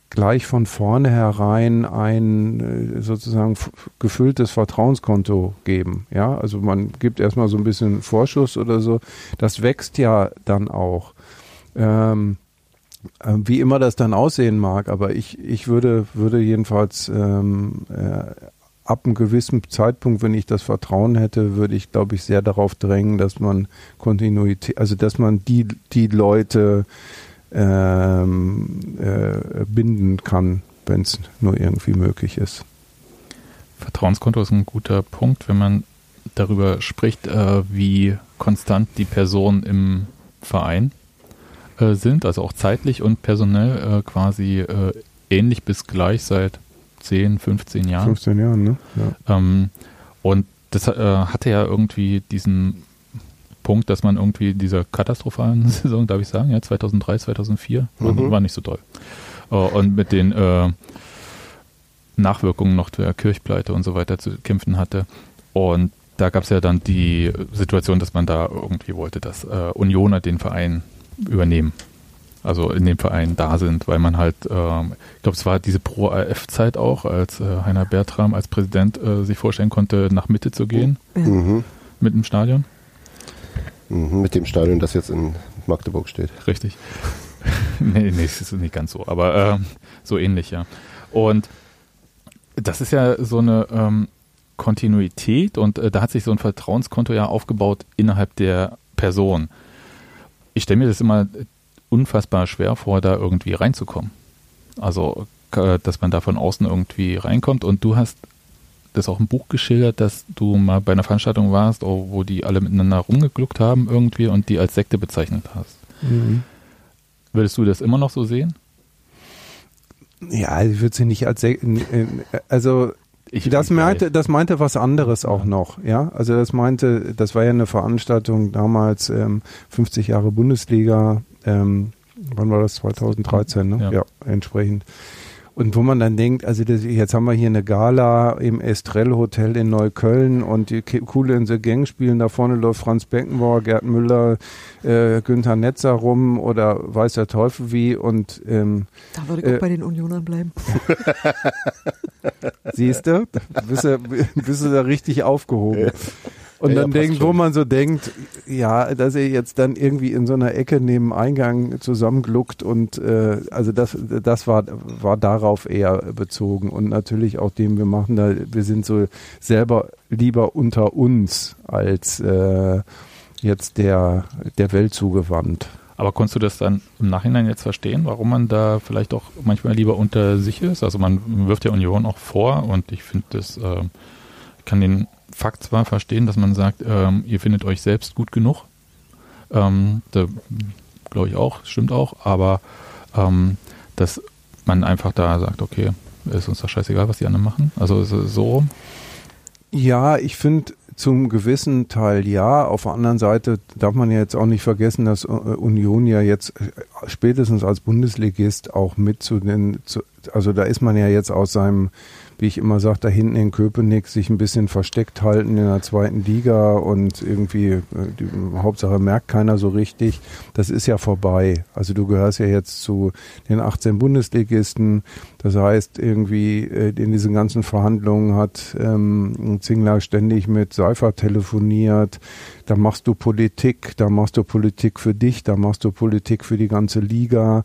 gleich von vornherein ein äh, sozusagen gefülltes Vertrauenskonto geben. Ja, also man gibt erstmal so ein bisschen Vorschuss oder so. Das wächst ja dann auch. Ähm, äh, wie immer das dann aussehen mag, aber ich, ich würde, würde jedenfalls ähm, äh, ab einem gewissen Zeitpunkt, wenn ich das Vertrauen hätte, würde ich, glaube ich, sehr darauf drängen, dass man Kontinuität, also dass man die, die Leute ähm, äh, binden kann, wenn es nur irgendwie möglich ist. Vertrauenskonto ist ein guter Punkt, wenn man darüber spricht, äh, wie konstant die Personen im Verein äh, sind, also auch zeitlich und personell äh, quasi äh, ähnlich bis gleich seit 10, 15 Jahren. 15 Jahren, ne? Ja. Ähm, und das äh, hatte ja irgendwie diesen Punkt, dass man irgendwie dieser katastrophalen Saison, darf ich sagen, ja, 2003, 2004, mhm. war nicht so toll. Uh, und mit den äh, Nachwirkungen noch der Kirchpleite und so weiter zu kämpfen hatte. Und da gab es ja dann die Situation, dass man da irgendwie wollte, dass äh, Unioner den Verein übernehmen. Also in dem Verein da sind, weil man halt, äh, ich glaube, es war diese Pro-AF-Zeit auch, als äh, Heiner Bertram als Präsident äh, sich vorstellen konnte, nach Mitte zu gehen mhm. mit dem Stadion. Mhm, mit dem Stadion, das jetzt in Magdeburg steht. Richtig. nee, nee, es ist nicht ganz so, aber äh, so ähnlich, ja. Und das ist ja so eine ähm, Kontinuität und äh, da hat sich so ein Vertrauenskonto ja aufgebaut innerhalb der Person. Ich stelle mir das immer unfassbar schwer vor, da irgendwie reinzukommen. Also, äh, dass man da von außen irgendwie reinkommt und du hast das auch im Buch geschildert, dass du mal bei einer Veranstaltung warst, oh, wo die alle miteinander rumgegluckt haben irgendwie und die als Sekte bezeichnet hast. Mhm. Würdest du das immer noch so sehen? Ja, ich würde sie nicht als Sekte, also ich das meinte, das meinte was anderes auch noch, ja. Also das meinte, das war ja eine Veranstaltung damals, ähm, 50 Jahre Bundesliga, ähm, wann war das? 2013, ne? Ja, ja entsprechend. Und wo man dann denkt, also das, jetzt haben wir hier eine Gala im Estrell Hotel in Neukölln und die Coole in the Gang spielen, da vorne läuft Franz Beckenbauer, Gerd Müller, äh, Günther Netzer rum oder weiß der Teufel wie und ähm, Da würde ich äh, auch bei den Unionern bleiben. Siehst du? Bist du, bist du da richtig aufgehoben. Und ja, dann ja, denkt, wo man so denkt, ja, dass er jetzt dann irgendwie in so einer Ecke neben Eingang zusammengluckt und äh, also das, das war, war darauf eher bezogen und natürlich auch dem, wir machen da, wir sind so selber lieber unter uns als äh, jetzt der, der Welt zugewandt. Aber konntest du das dann im Nachhinein jetzt verstehen, warum man da vielleicht auch manchmal lieber unter sich ist? Also man wirft der Union auch vor und ich finde das, äh, kann den Fakt zwar verstehen, dass man sagt, ähm, ihr findet euch selbst gut genug. Ähm, da glaube ich auch, stimmt auch, aber ähm, dass man einfach da sagt, okay, ist uns doch scheißegal, was die anderen machen. Also so. Ja, ich finde zum gewissen Teil ja. Auf der anderen Seite darf man ja jetzt auch nicht vergessen, dass äh, Union ja jetzt äh, spätestens als Bundesligist auch mit zu den, zu, also da ist man ja jetzt aus seinem wie ich immer sage, da hinten in Köpenick sich ein bisschen versteckt halten in der zweiten Liga und irgendwie, äh, die Hauptsache merkt keiner so richtig. Das ist ja vorbei. Also du gehörst ja jetzt zu den 18 Bundesligisten. Das heißt, irgendwie äh, in diesen ganzen Verhandlungen hat ähm, Zingler ständig mit Seifer telefoniert. Da machst du Politik, da machst du Politik für dich, da machst du Politik für die ganze Liga.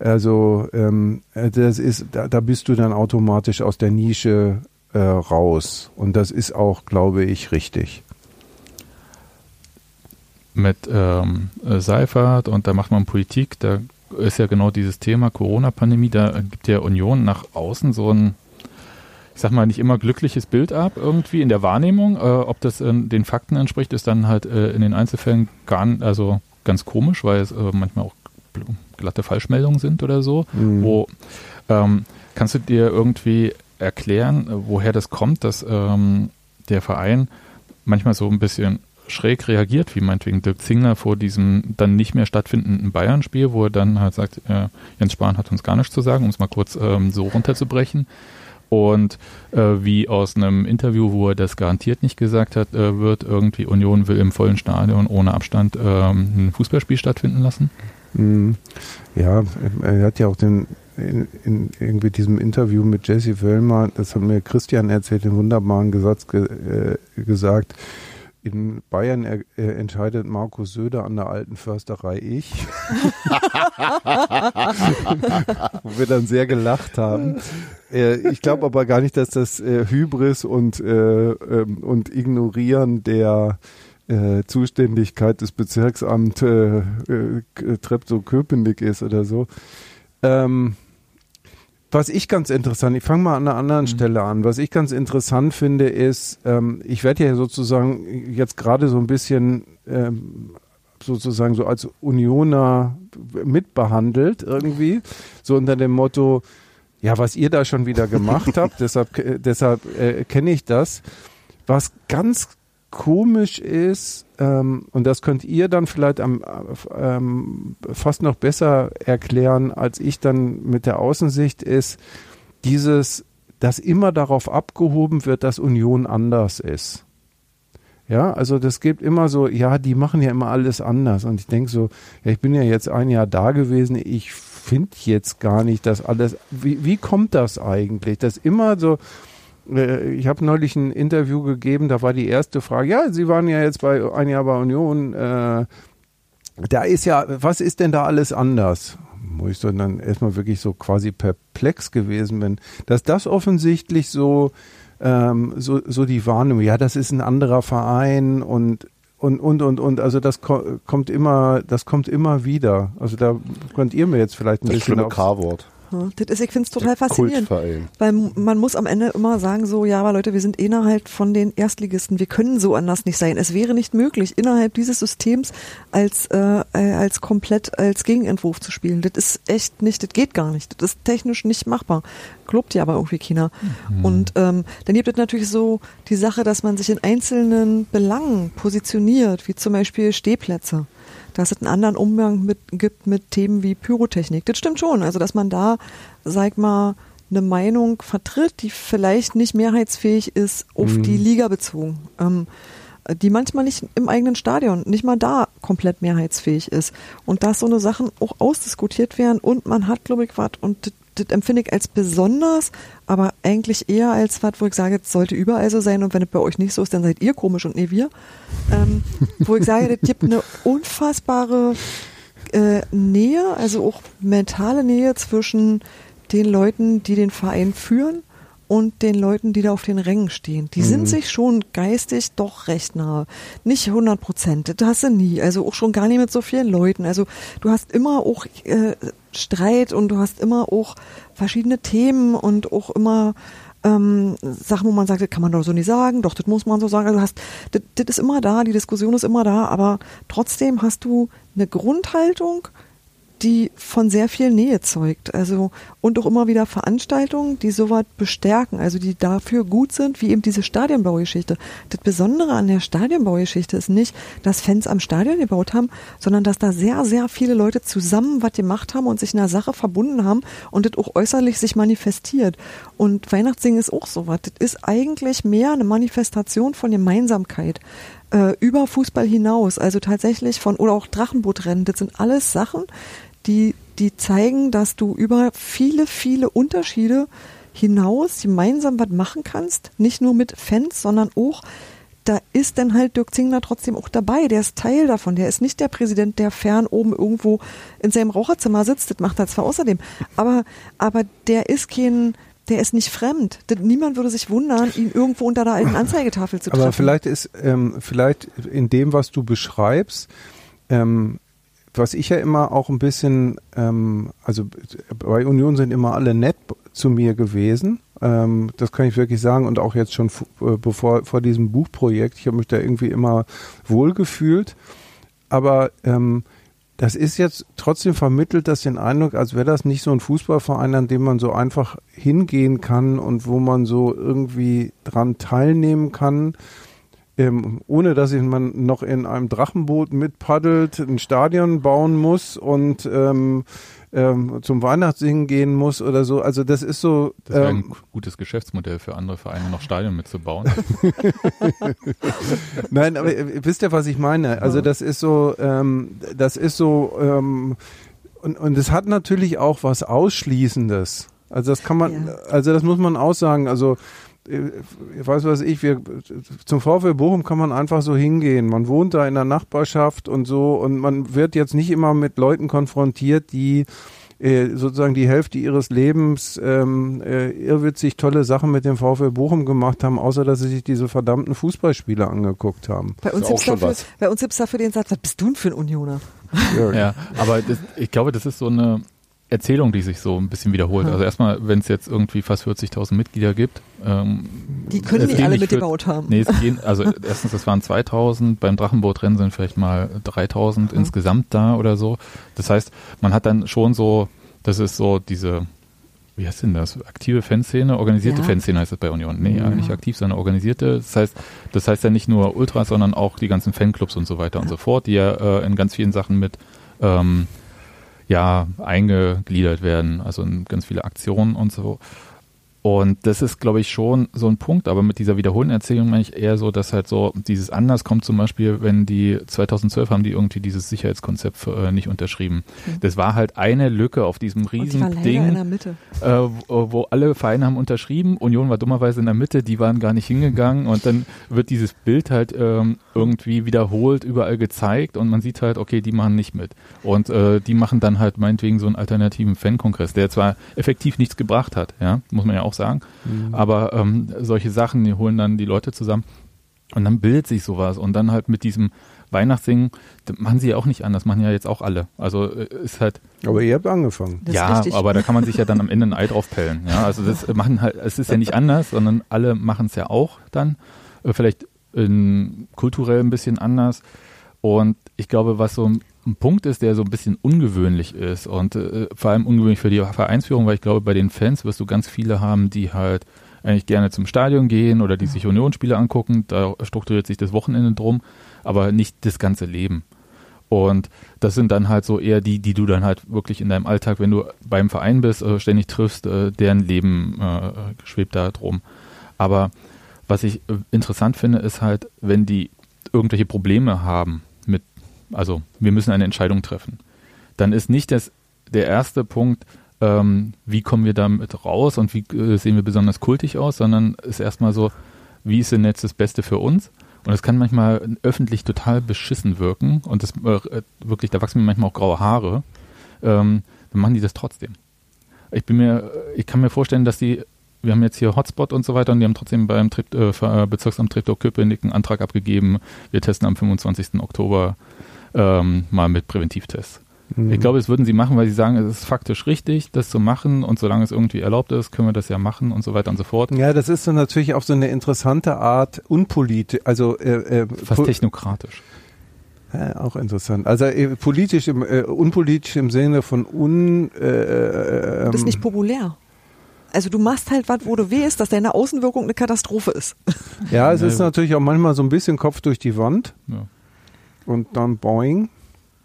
Also ähm, das ist, da, da bist du dann automatisch aus der Nische äh, raus. Und das ist auch, glaube ich, richtig. Mit ähm, Seifert und da macht man Politik, da ist ja genau dieses Thema Corona-Pandemie, da gibt der Union nach außen so ein, ich sag mal, nicht immer glückliches Bild ab, irgendwie in der Wahrnehmung. Äh, ob das äh, den Fakten entspricht, ist dann halt äh, in den Einzelfällen gar, also ganz komisch, weil es äh, manchmal auch glatte Falschmeldungen sind oder so. Mhm. Wo ähm, kannst du dir irgendwie erklären, woher das kommt, dass ähm, der Verein manchmal so ein bisschen schräg reagiert, wie meinetwegen Dirk Zingler vor diesem dann nicht mehr stattfindenden Bayern-Spiel, wo er dann halt sagt, äh, Jens Spahn hat uns gar nichts zu sagen, um es mal kurz ähm, so runterzubrechen. Und äh, wie aus einem Interview, wo er das garantiert nicht gesagt hat, äh, wird irgendwie Union will im vollen Stadion ohne Abstand ähm, ein Fußballspiel stattfinden lassen? Mhm. Ja, er hat ja auch den in, in irgendwie diesem Interview mit Jesse Wöllmer, das hat mir Christian erzählt, den wunderbaren Gesatz ge, äh, gesagt. In Bayern er, er entscheidet Markus Söder an der alten Försterei ich. Wo wir dann sehr gelacht haben. Äh, ich glaube aber gar nicht, dass das äh, Hybris und, äh, ähm, und Ignorieren der äh, Zuständigkeit des Bezirksamts äh, äh, Treptow-Köpenick ist oder so. Ähm, was ich ganz interessant, ich fange mal an einer anderen mhm. Stelle an. Was ich ganz interessant finde, ist, ähm, ich werde ja sozusagen jetzt gerade so ein bisschen ähm, sozusagen so als Unioner mitbehandelt irgendwie, so unter dem Motto, ja, was ihr da schon wieder gemacht habt, deshalb, äh, deshalb äh, kenne ich das. Was ganz komisch ist, ähm, und das könnt ihr dann vielleicht am, ähm, fast noch besser erklären, als ich dann mit der Außensicht, ist dieses, dass immer darauf abgehoben wird, dass Union anders ist. Ja, also das gibt immer so, ja, die machen ja immer alles anders. Und ich denke so, ja, ich bin ja jetzt ein Jahr da gewesen, ich finde jetzt gar nicht, dass alles, wie, wie kommt das eigentlich? Dass immer so, ich habe neulich ein Interview gegeben, da war die erste Frage, ja, Sie waren ja jetzt bei ein Jahr bei Union, äh, da ist ja, was ist denn da alles anders? Wo ich so dann erstmal wirklich so quasi perplex gewesen bin, dass das offensichtlich so, ähm, so, so die Wahrnehmung, ja, das ist ein anderer Verein und und und und und also das ko kommt immer das kommt immer wieder also da könnt ihr mir jetzt vielleicht ein das bisschen K-Wort das ist, ich finde es total faszinierend. Weil man muss am Ende immer sagen, so, ja, aber Leute, wir sind innerhalb von den Erstligisten, wir können so anders nicht sein. Es wäre nicht möglich, innerhalb dieses Systems als, äh, als komplett als Gegenentwurf zu spielen. Das ist echt nicht, das geht gar nicht. Das ist technisch nicht machbar. Glaubt ja aber irgendwie China. Mhm. Und ähm, dann gibt es natürlich so die Sache, dass man sich in einzelnen Belangen positioniert, wie zum Beispiel Stehplätze dass es einen anderen Umgang mit, gibt mit Themen wie Pyrotechnik. Das stimmt schon. Also, dass man da, sag mal, eine Meinung vertritt, die vielleicht nicht mehrheitsfähig ist auf mhm. die Liga bezogen. Ähm, die manchmal nicht im eigenen Stadion, nicht mal da komplett mehrheitsfähig ist. Und dass so eine Sachen auch ausdiskutiert werden und man hat, glaube ich, was, und das empfinde ich als besonders, aber eigentlich eher als was, wo ich sage, es sollte überall so sein und wenn es bei euch nicht so ist, dann seid ihr komisch und nie wir. Ähm, wo ich sage, das gibt eine unfassbare äh, Nähe, also auch mentale Nähe zwischen den Leuten, die den Verein führen und den Leuten, die da auf den Rängen stehen. Die mhm. sind sich schon geistig doch recht nahe. Nicht 100 Prozent, das hast du nie. Also auch schon gar nicht mit so vielen Leuten. Also du hast immer auch äh, Streit und du hast immer auch verschiedene Themen und auch immer ähm, Sachen, wo man sagt, das kann man doch so nicht sagen, doch, das muss man so sagen. Also hast, das, das ist immer da, die Diskussion ist immer da, aber trotzdem hast du eine Grundhaltung, die von sehr viel Nähe zeugt. Also und auch immer wieder Veranstaltungen, die sowas bestärken, also die dafür gut sind, wie eben diese Stadionbaugeschichte. Das Besondere an der Stadionbaugeschichte ist nicht, dass Fans am Stadion gebaut haben, sondern dass da sehr, sehr viele Leute zusammen was gemacht haben und sich in einer Sache verbunden haben und das auch äußerlich sich manifestiert. Und Weihnachtssingen ist auch sowas. Das ist eigentlich mehr eine Manifestation von Gemeinsamkeit äh, über Fußball hinaus. Also tatsächlich von, oder auch Drachenbootrennen. Das sind alles Sachen, die, die zeigen, dass du über viele, viele Unterschiede hinaus gemeinsam was machen kannst. Nicht nur mit Fans, sondern auch da ist dann halt Dirk Zingler trotzdem auch dabei. Der ist Teil davon. Der ist nicht der Präsident, der fern oben irgendwo in seinem Raucherzimmer sitzt. Das macht er zwar außerdem. Aber, aber der ist kein, der ist nicht fremd. Niemand würde sich wundern, ihn irgendwo unter der alten Anzeigetafel zu treffen. Aber vielleicht ist, ähm, vielleicht in dem, was du beschreibst, ähm, was ich ja immer auch ein bisschen, ähm, also bei Union sind immer alle nett zu mir gewesen. Ähm, das kann ich wirklich sagen und auch jetzt schon äh, bevor vor diesem Buchprojekt. Ich habe mich da irgendwie immer wohlgefühlt. Aber ähm, das ist jetzt trotzdem vermittelt das den Eindruck, als wäre das nicht so ein Fußballverein, an dem man so einfach hingehen kann und wo man so irgendwie dran teilnehmen kann ähm, ohne dass man noch in einem Drachenboot mitpaddelt, ein Stadion bauen muss und ähm, ähm, zum Weihnachtssingen gehen muss oder so. Also das ist so. Das wäre ähm, ein gutes Geschäftsmodell für andere Vereine, noch Stadion mitzubauen. Nein, aber äh, wisst ihr, was ich meine? Also das ist so, ähm, das ist so, ähm, und, und es hat natürlich auch was Ausschließendes. Also das kann man, ja. also das muss man aussagen. Also weiß was ich, wir, zum VfL Bochum kann man einfach so hingehen. Man wohnt da in der Nachbarschaft und so und man wird jetzt nicht immer mit Leuten konfrontiert, die äh, sozusagen die Hälfte ihres Lebens ähm, äh, irrwitzig tolle Sachen mit dem VfL Bochum gemacht haben, außer dass sie sich diese verdammten Fußballspiele angeguckt haben. Bei uns gibt es dafür, bei uns gibt's dafür den Satz, was bist du denn für ein Unioner? Ja, ja aber das, ich glaube, das ist so eine Erzählung, die sich so ein bisschen wiederholt. Also erstmal, wenn es jetzt irgendwie fast 40.000 Mitglieder gibt. Ähm, die können nicht alle mitgebaut haben. Nee, es gehen, also erstens, es waren 2.000, beim Drachenbootrennen sind vielleicht mal 3.000 mhm. insgesamt da oder so. Das heißt, man hat dann schon so, das ist so diese, wie heißt denn das? Aktive Fanszene, organisierte ja. Fanszene heißt das bei Union. Nee, ja. nicht aktiv, sondern organisierte. Das heißt, das heißt ja nicht nur Ultras, sondern auch die ganzen Fanclubs und so weiter ja. und so fort, die ja äh, in ganz vielen Sachen mit ähm, ja, eingegliedert werden, also in ganz viele Aktionen und so. Und das ist, glaube ich, schon so ein Punkt, aber mit dieser wiederholenden Erzählung meine ich eher so, dass halt so dieses anders kommt, zum Beispiel, wenn die 2012 haben die irgendwie dieses Sicherheitskonzept äh, nicht unterschrieben. Mhm. Das war halt eine Lücke auf diesem riesen Ding, äh, wo, wo, alle Vereine haben unterschrieben, Union war dummerweise in der Mitte, die waren gar nicht hingegangen und dann wird dieses Bild halt ähm, irgendwie wiederholt, überall gezeigt und man sieht halt, okay, die machen nicht mit. Und äh, die machen dann halt meinetwegen so einen alternativen Fankongress, der zwar effektiv nichts gebracht hat, ja, muss man ja auch auch sagen. Mhm. Aber ähm, solche Sachen, die holen dann die Leute zusammen und dann bildet sich sowas und dann halt mit diesem Weihnachtssingen, das machen sie ja auch nicht anders, machen ja jetzt auch alle. Also äh, ist halt. Aber ihr habt angefangen. ja, aber da kann man sich ja dann am Ende ein Ei drauf pellen. Ja, also das machen halt, es ist ja nicht anders, sondern alle machen es ja auch dann. Äh, vielleicht in, kulturell ein bisschen anders. Und ich glaube, was so ein Punkt ist, der so ein bisschen ungewöhnlich ist und äh, vor allem ungewöhnlich für die Vereinsführung, weil ich glaube, bei den Fans wirst du ganz viele haben, die halt eigentlich gerne zum Stadion gehen oder die sich Unionsspiele angucken. Da strukturiert sich das Wochenende drum, aber nicht das ganze Leben. Und das sind dann halt so eher die, die du dann halt wirklich in deinem Alltag, wenn du beim Verein bist, äh, ständig triffst, äh, deren Leben äh, schwebt da drum. Aber was ich äh, interessant finde, ist halt, wenn die irgendwelche Probleme haben, also wir müssen eine Entscheidung treffen, dann ist nicht das, der erste Punkt, ähm, wie kommen wir damit raus und wie äh, sehen wir besonders kultig aus, sondern ist erstmal so, wie ist denn jetzt das Beste für uns? Und es kann manchmal öffentlich total beschissen wirken und das äh, wirklich, da wachsen mir manchmal auch graue Haare. Ähm, dann machen die das trotzdem. Ich bin mir, ich kann mir vorstellen, dass die, wir haben jetzt hier Hotspot und so weiter und die haben trotzdem beim Trip, äh, Bezirksamt Treptow-Köpenick einen Antrag abgegeben. Wir testen am 25. Oktober ähm, mal mit Präventivtests. Mhm. Ich glaube, das würden sie machen, weil sie sagen, es ist faktisch richtig, das zu machen und solange es irgendwie erlaubt ist, können wir das ja machen und so weiter und so fort. Ja, das ist dann natürlich auf so eine interessante Art unpolitisch, also äh, äh, fast technokratisch. Ja, auch interessant. Also äh, politisch im, äh, unpolitisch im Sinne von un. Äh, äh, Du bist ähm, nicht populär. Also du machst halt was, wo du weißt, dass deine Außenwirkung eine Katastrophe ist. Ja, es ist natürlich auch manchmal so ein bisschen Kopf durch die Wand Ja. Und dann boing.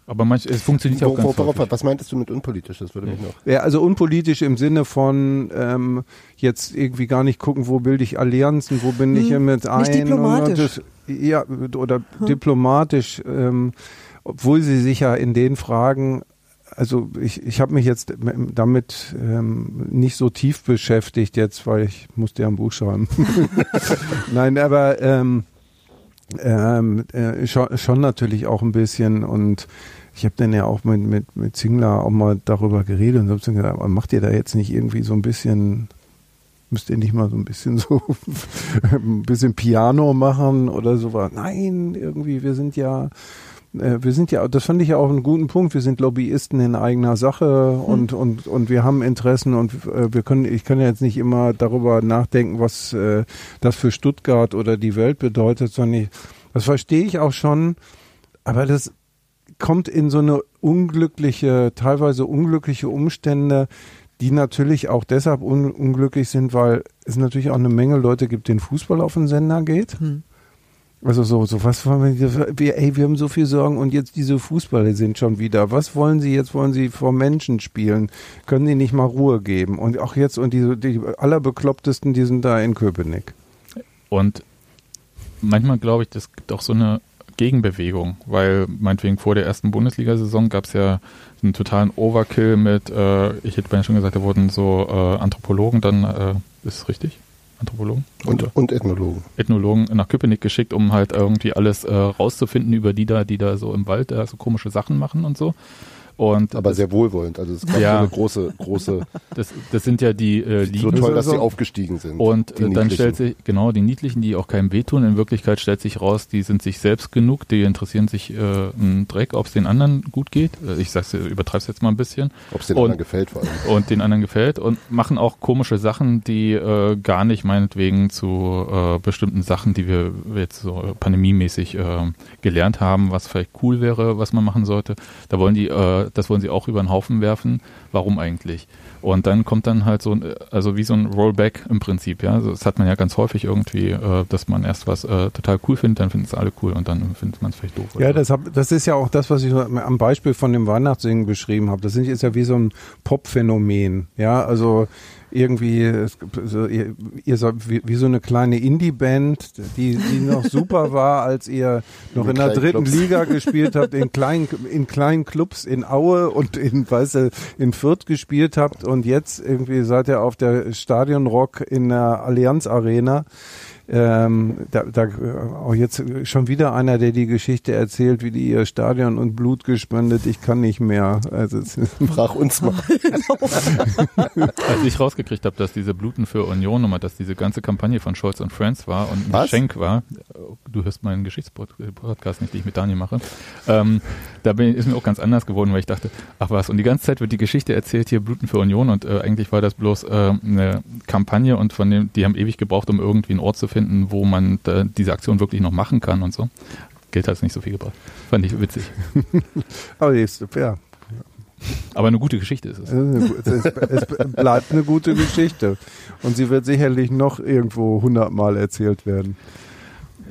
Aber manch, es funktioniert ja auch Wo, ganz wo, worauf, was meintest du mit unpolitisch? Das würde mich noch. Ja, also unpolitisch im Sinne von ähm, jetzt irgendwie gar nicht gucken, wo bilde ich Allianzen, wo bin ich Hm, mit ein. nicht diplomatisch. Das, ja, oder diplomatisch, ähm, obwohl sie sich ja in den Fragen, also ich, ich habe mich jetzt damit ähm, nicht so tief beschäftigt jetzt, weil ich musste ja ein Buch schreiben. Nein, aber ähm, ähm, äh, schon, schon natürlich auch ein bisschen und ich habe dann ja auch mit, mit, mit Zingler auch mal darüber geredet und habe gesagt, aber macht ihr da jetzt nicht irgendwie so ein bisschen, müsst ihr nicht mal so ein bisschen so ein bisschen Piano machen oder so? Nein, irgendwie, wir sind ja, äh, wir sind ja, das fand ich ja auch einen guten Punkt, wir sind Lobbyisten in eigener Sache und, und, und wir haben Interessen und äh, wir können, ich kann ja jetzt nicht immer darüber nachdenken, was äh, das für Stuttgart oder die Welt bedeutet, sondern ich, das verstehe ich auch schon, aber das kommt in so eine unglückliche, teilweise unglückliche Umstände, die natürlich auch deshalb un unglücklich sind, weil es natürlich auch eine Menge Leute gibt, denen Fußball auf den Sender geht. Hm. Also so, so was wollen wir, wir, ey, wir haben so viel Sorgen und jetzt diese Fußballer sind schon wieder. Was wollen sie jetzt? Wollen sie vor Menschen spielen? Können sie nicht mal Ruhe geben? Und auch jetzt, und die, die allerbeklopptesten, die sind da in Köpenick. Und manchmal glaube ich, das gibt auch so eine Gegenbewegung, weil meinetwegen vor der ersten Bundesliga-Saison gab es ja einen totalen Overkill mit, äh, ich hätte schon gesagt, da wurden so äh, Anthropologen dann, äh, ist es richtig? Anthropologen? Und, und Ethnologen. Ethnologen nach Köpenick geschickt, um halt irgendwie alles äh, rauszufinden über die da, die da so im Wald da so komische Sachen machen und so. Und Aber das, sehr wohlwollend. Also es gab Ja. so eine große, große, das, das sind ja die äh, so Ligen. toll, dass so- sie aufgestiegen sind. Und äh, dann stellt sich, genau, die Niedlichen, die auch keinem wehtun, in Wirklichkeit stellt sich raus, die sind sich selbst genug, die interessieren sich äh, einen Dreck, ob es den anderen gut geht. Äh, ich sag's, übertreib's jetzt mal ein bisschen. Ob es den und- anderen gefällt vor allem. Und den anderen gefällt und machen auch komische Sachen, die äh, gar nicht meinetwegen zu äh, bestimmten Sachen, die wir jetzt so äh, pandemiemäßig äh, gelernt haben, was vielleicht cool wäre, was man machen sollte. Da wollen die, äh, das wollen sie auch über den Haufen werfen. Warum eigentlich? Und dann kommt dann halt so, ein, also wie so ein Rollback im Prinzip, ja. Also das hat man ja ganz häufig irgendwie, äh, dass man erst was äh, total cool findet, dann finden es alle cool und dann findet man es vielleicht doof. Ja, das, hab, das ist ja auch das, was ich am Beispiel von dem Weihnachtssingen beschrieben habe. Das ist ja wie so ein Pop-Phänomen. Ja, also irgendwie, so, ihr, ihr seid wie, wie so eine kleine Indie-Band, die, die noch super war, als ihr noch In in der dritten Clubs. Liga gespielt habt, in kleinen, in kleinen Clubs in Aue und in, weißt du, in Fürth gespielt habt und jetzt irgendwie seid ihr auf der Stadionrock in der Allianz Arena. Ähm, da, da auch jetzt schon wieder einer, der die Geschichte erzählt, wie die ihr Stadion und Blut gespendet. Ich kann nicht mehr. Also Frag uns mal. Als ich rausgekriegt habe, dass diese Bluten für Union Nummer, dass diese ganze Kampagne von Scholz und Friends war und ein Was? Geschenk war, du hörst meinen Geschichtspodcast nicht, den ich mit Daniel mache, ähm, da bin, ist mir auch ganz anders geworden, weil ich dachte, ach was, und die ganze Zeit wird die Geschichte erzählt hier Bluten für Union und äh, eigentlich war das bloß äh, eine Kampagne und von dem, die haben ewig gebraucht, um irgendwie einen Ort zu finden, wo man diese Aktion wirklich noch machen kann und so. Geld hat es nicht so viel gebracht. Fand ich witzig. aber jetzt, ja, Aber eine gute Geschichte ist es. es, es bleibt eine gute Geschichte. Und sie wird sicherlich noch irgendwo hundertmal erzählt werden.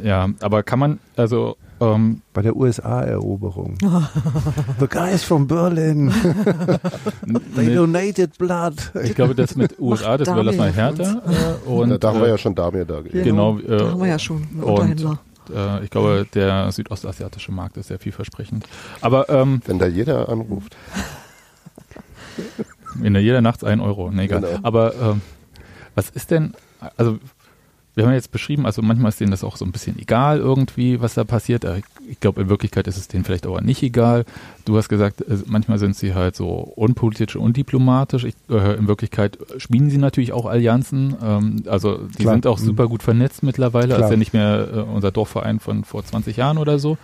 Ja, aber kann man, also ähm, Bei der USA-Eroberung. The guys from Berlin, they donated blood. Ich glaube, das mit USA, das überlassen wir Hertha. Äh, und, da, da haben wir äh, ja schon Damir da gewesen. Genau, äh, da haben wir ja schon und- Unterhändler. äh, ich glaube, der südostasiatische Markt ist sehr vielversprechend. Aber ähm, Wenn da jeder anruft. in der jeder nachts ein Euro, ne, egal. Genau. Aber ähm, was ist denn, also wir haben ja jetzt beschrieben, also manchmal ist denen das auch so ein bisschen egal irgendwie, was da passiert. Äh, Ich glaube, in Wirklichkeit ist es denen vielleicht aber nicht egal. Du hast gesagt, äh, manchmal sind sie halt so unpolitisch und undiplomatisch. Ich, äh, in Wirklichkeit spielen sie natürlich auch Allianzen. Ähm, also die Klar. sind auch Mhm. super gut vernetzt mittlerweile. Klar. Also ja nicht mehr äh, unser Dorfverein von vor 20 Jahren oder so,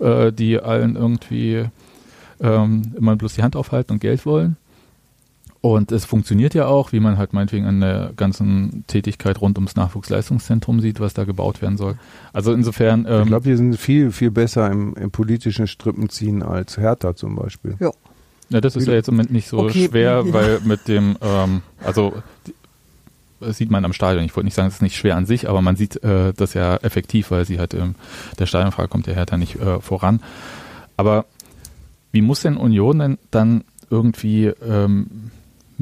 äh, die allen irgendwie ähm, immer bloß die Hand aufhalten und Geld wollen. Und es funktioniert ja auch, wie man halt meinetwegen an der ganzen Tätigkeit rund ums Nachwuchsleistungszentrum sieht, was da gebaut werden soll. Also insofern. Ähm, ich glaube, wir sind viel, viel besser im, im politischen Strippenziehen als Hertha zum Beispiel. Ja. Ja, das ist ja jetzt im Moment nicht so okay, schwer, weil mit dem, ähm, also das sieht man am Stadion. Ich wollte nicht sagen, es ist nicht schwer an sich, aber man sieht äh, das ja effektiv, weil sie halt ähm, der Stadionfrage kommt der Hertha nicht äh, voran. Aber wie muss denn Union denn dann irgendwie ähm,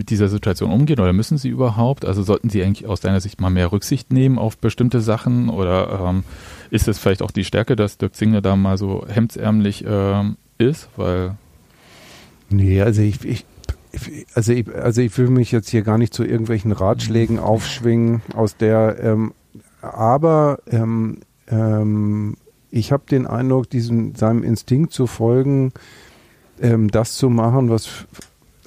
mit dieser Situation umgehen oder müssen sie überhaupt? Also sollten sie eigentlich aus deiner Sicht mal mehr Rücksicht nehmen auf bestimmte Sachen oder ähm, ist es vielleicht auch die Stärke, dass Dirk Singer da mal so hemdsärmlich ähm, ist? Weil nee, also ich, ich also ich, also ich will mich jetzt hier gar nicht zu irgendwelchen Ratschlägen aufschwingen aus der, ähm, aber ähm, ähm, ich habe den Eindruck, diesem seinem Instinkt zu folgen, ähm, das zu machen, was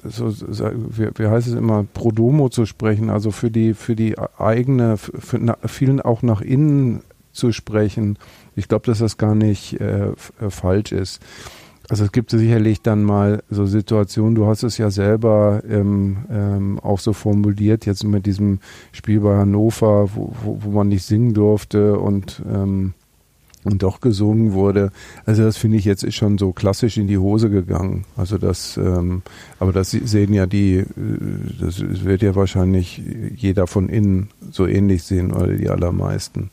so, wie, wie heißt es immer, pro domo zu sprechen, also für die, für die eigene, für na, vielen auch nach innen zu sprechen. Ich glaube, dass das gar nicht äh, äh, falsch ist. Also es gibt sicherlich dann mal so Situationen, du hast es ja selber ähm, ähm, auch so formuliert, jetzt mit diesem Spiel bei Hannover, wo, wo, wo man nicht singen durfte und ähm, und doch gesungen wurde. Also das finde ich jetzt ist schon so klassisch in die Hose gegangen. Also das, ähm, aber das sehen ja die, äh, das wird ja wahrscheinlich jeder von innen so ähnlich sehen oder die allermeisten.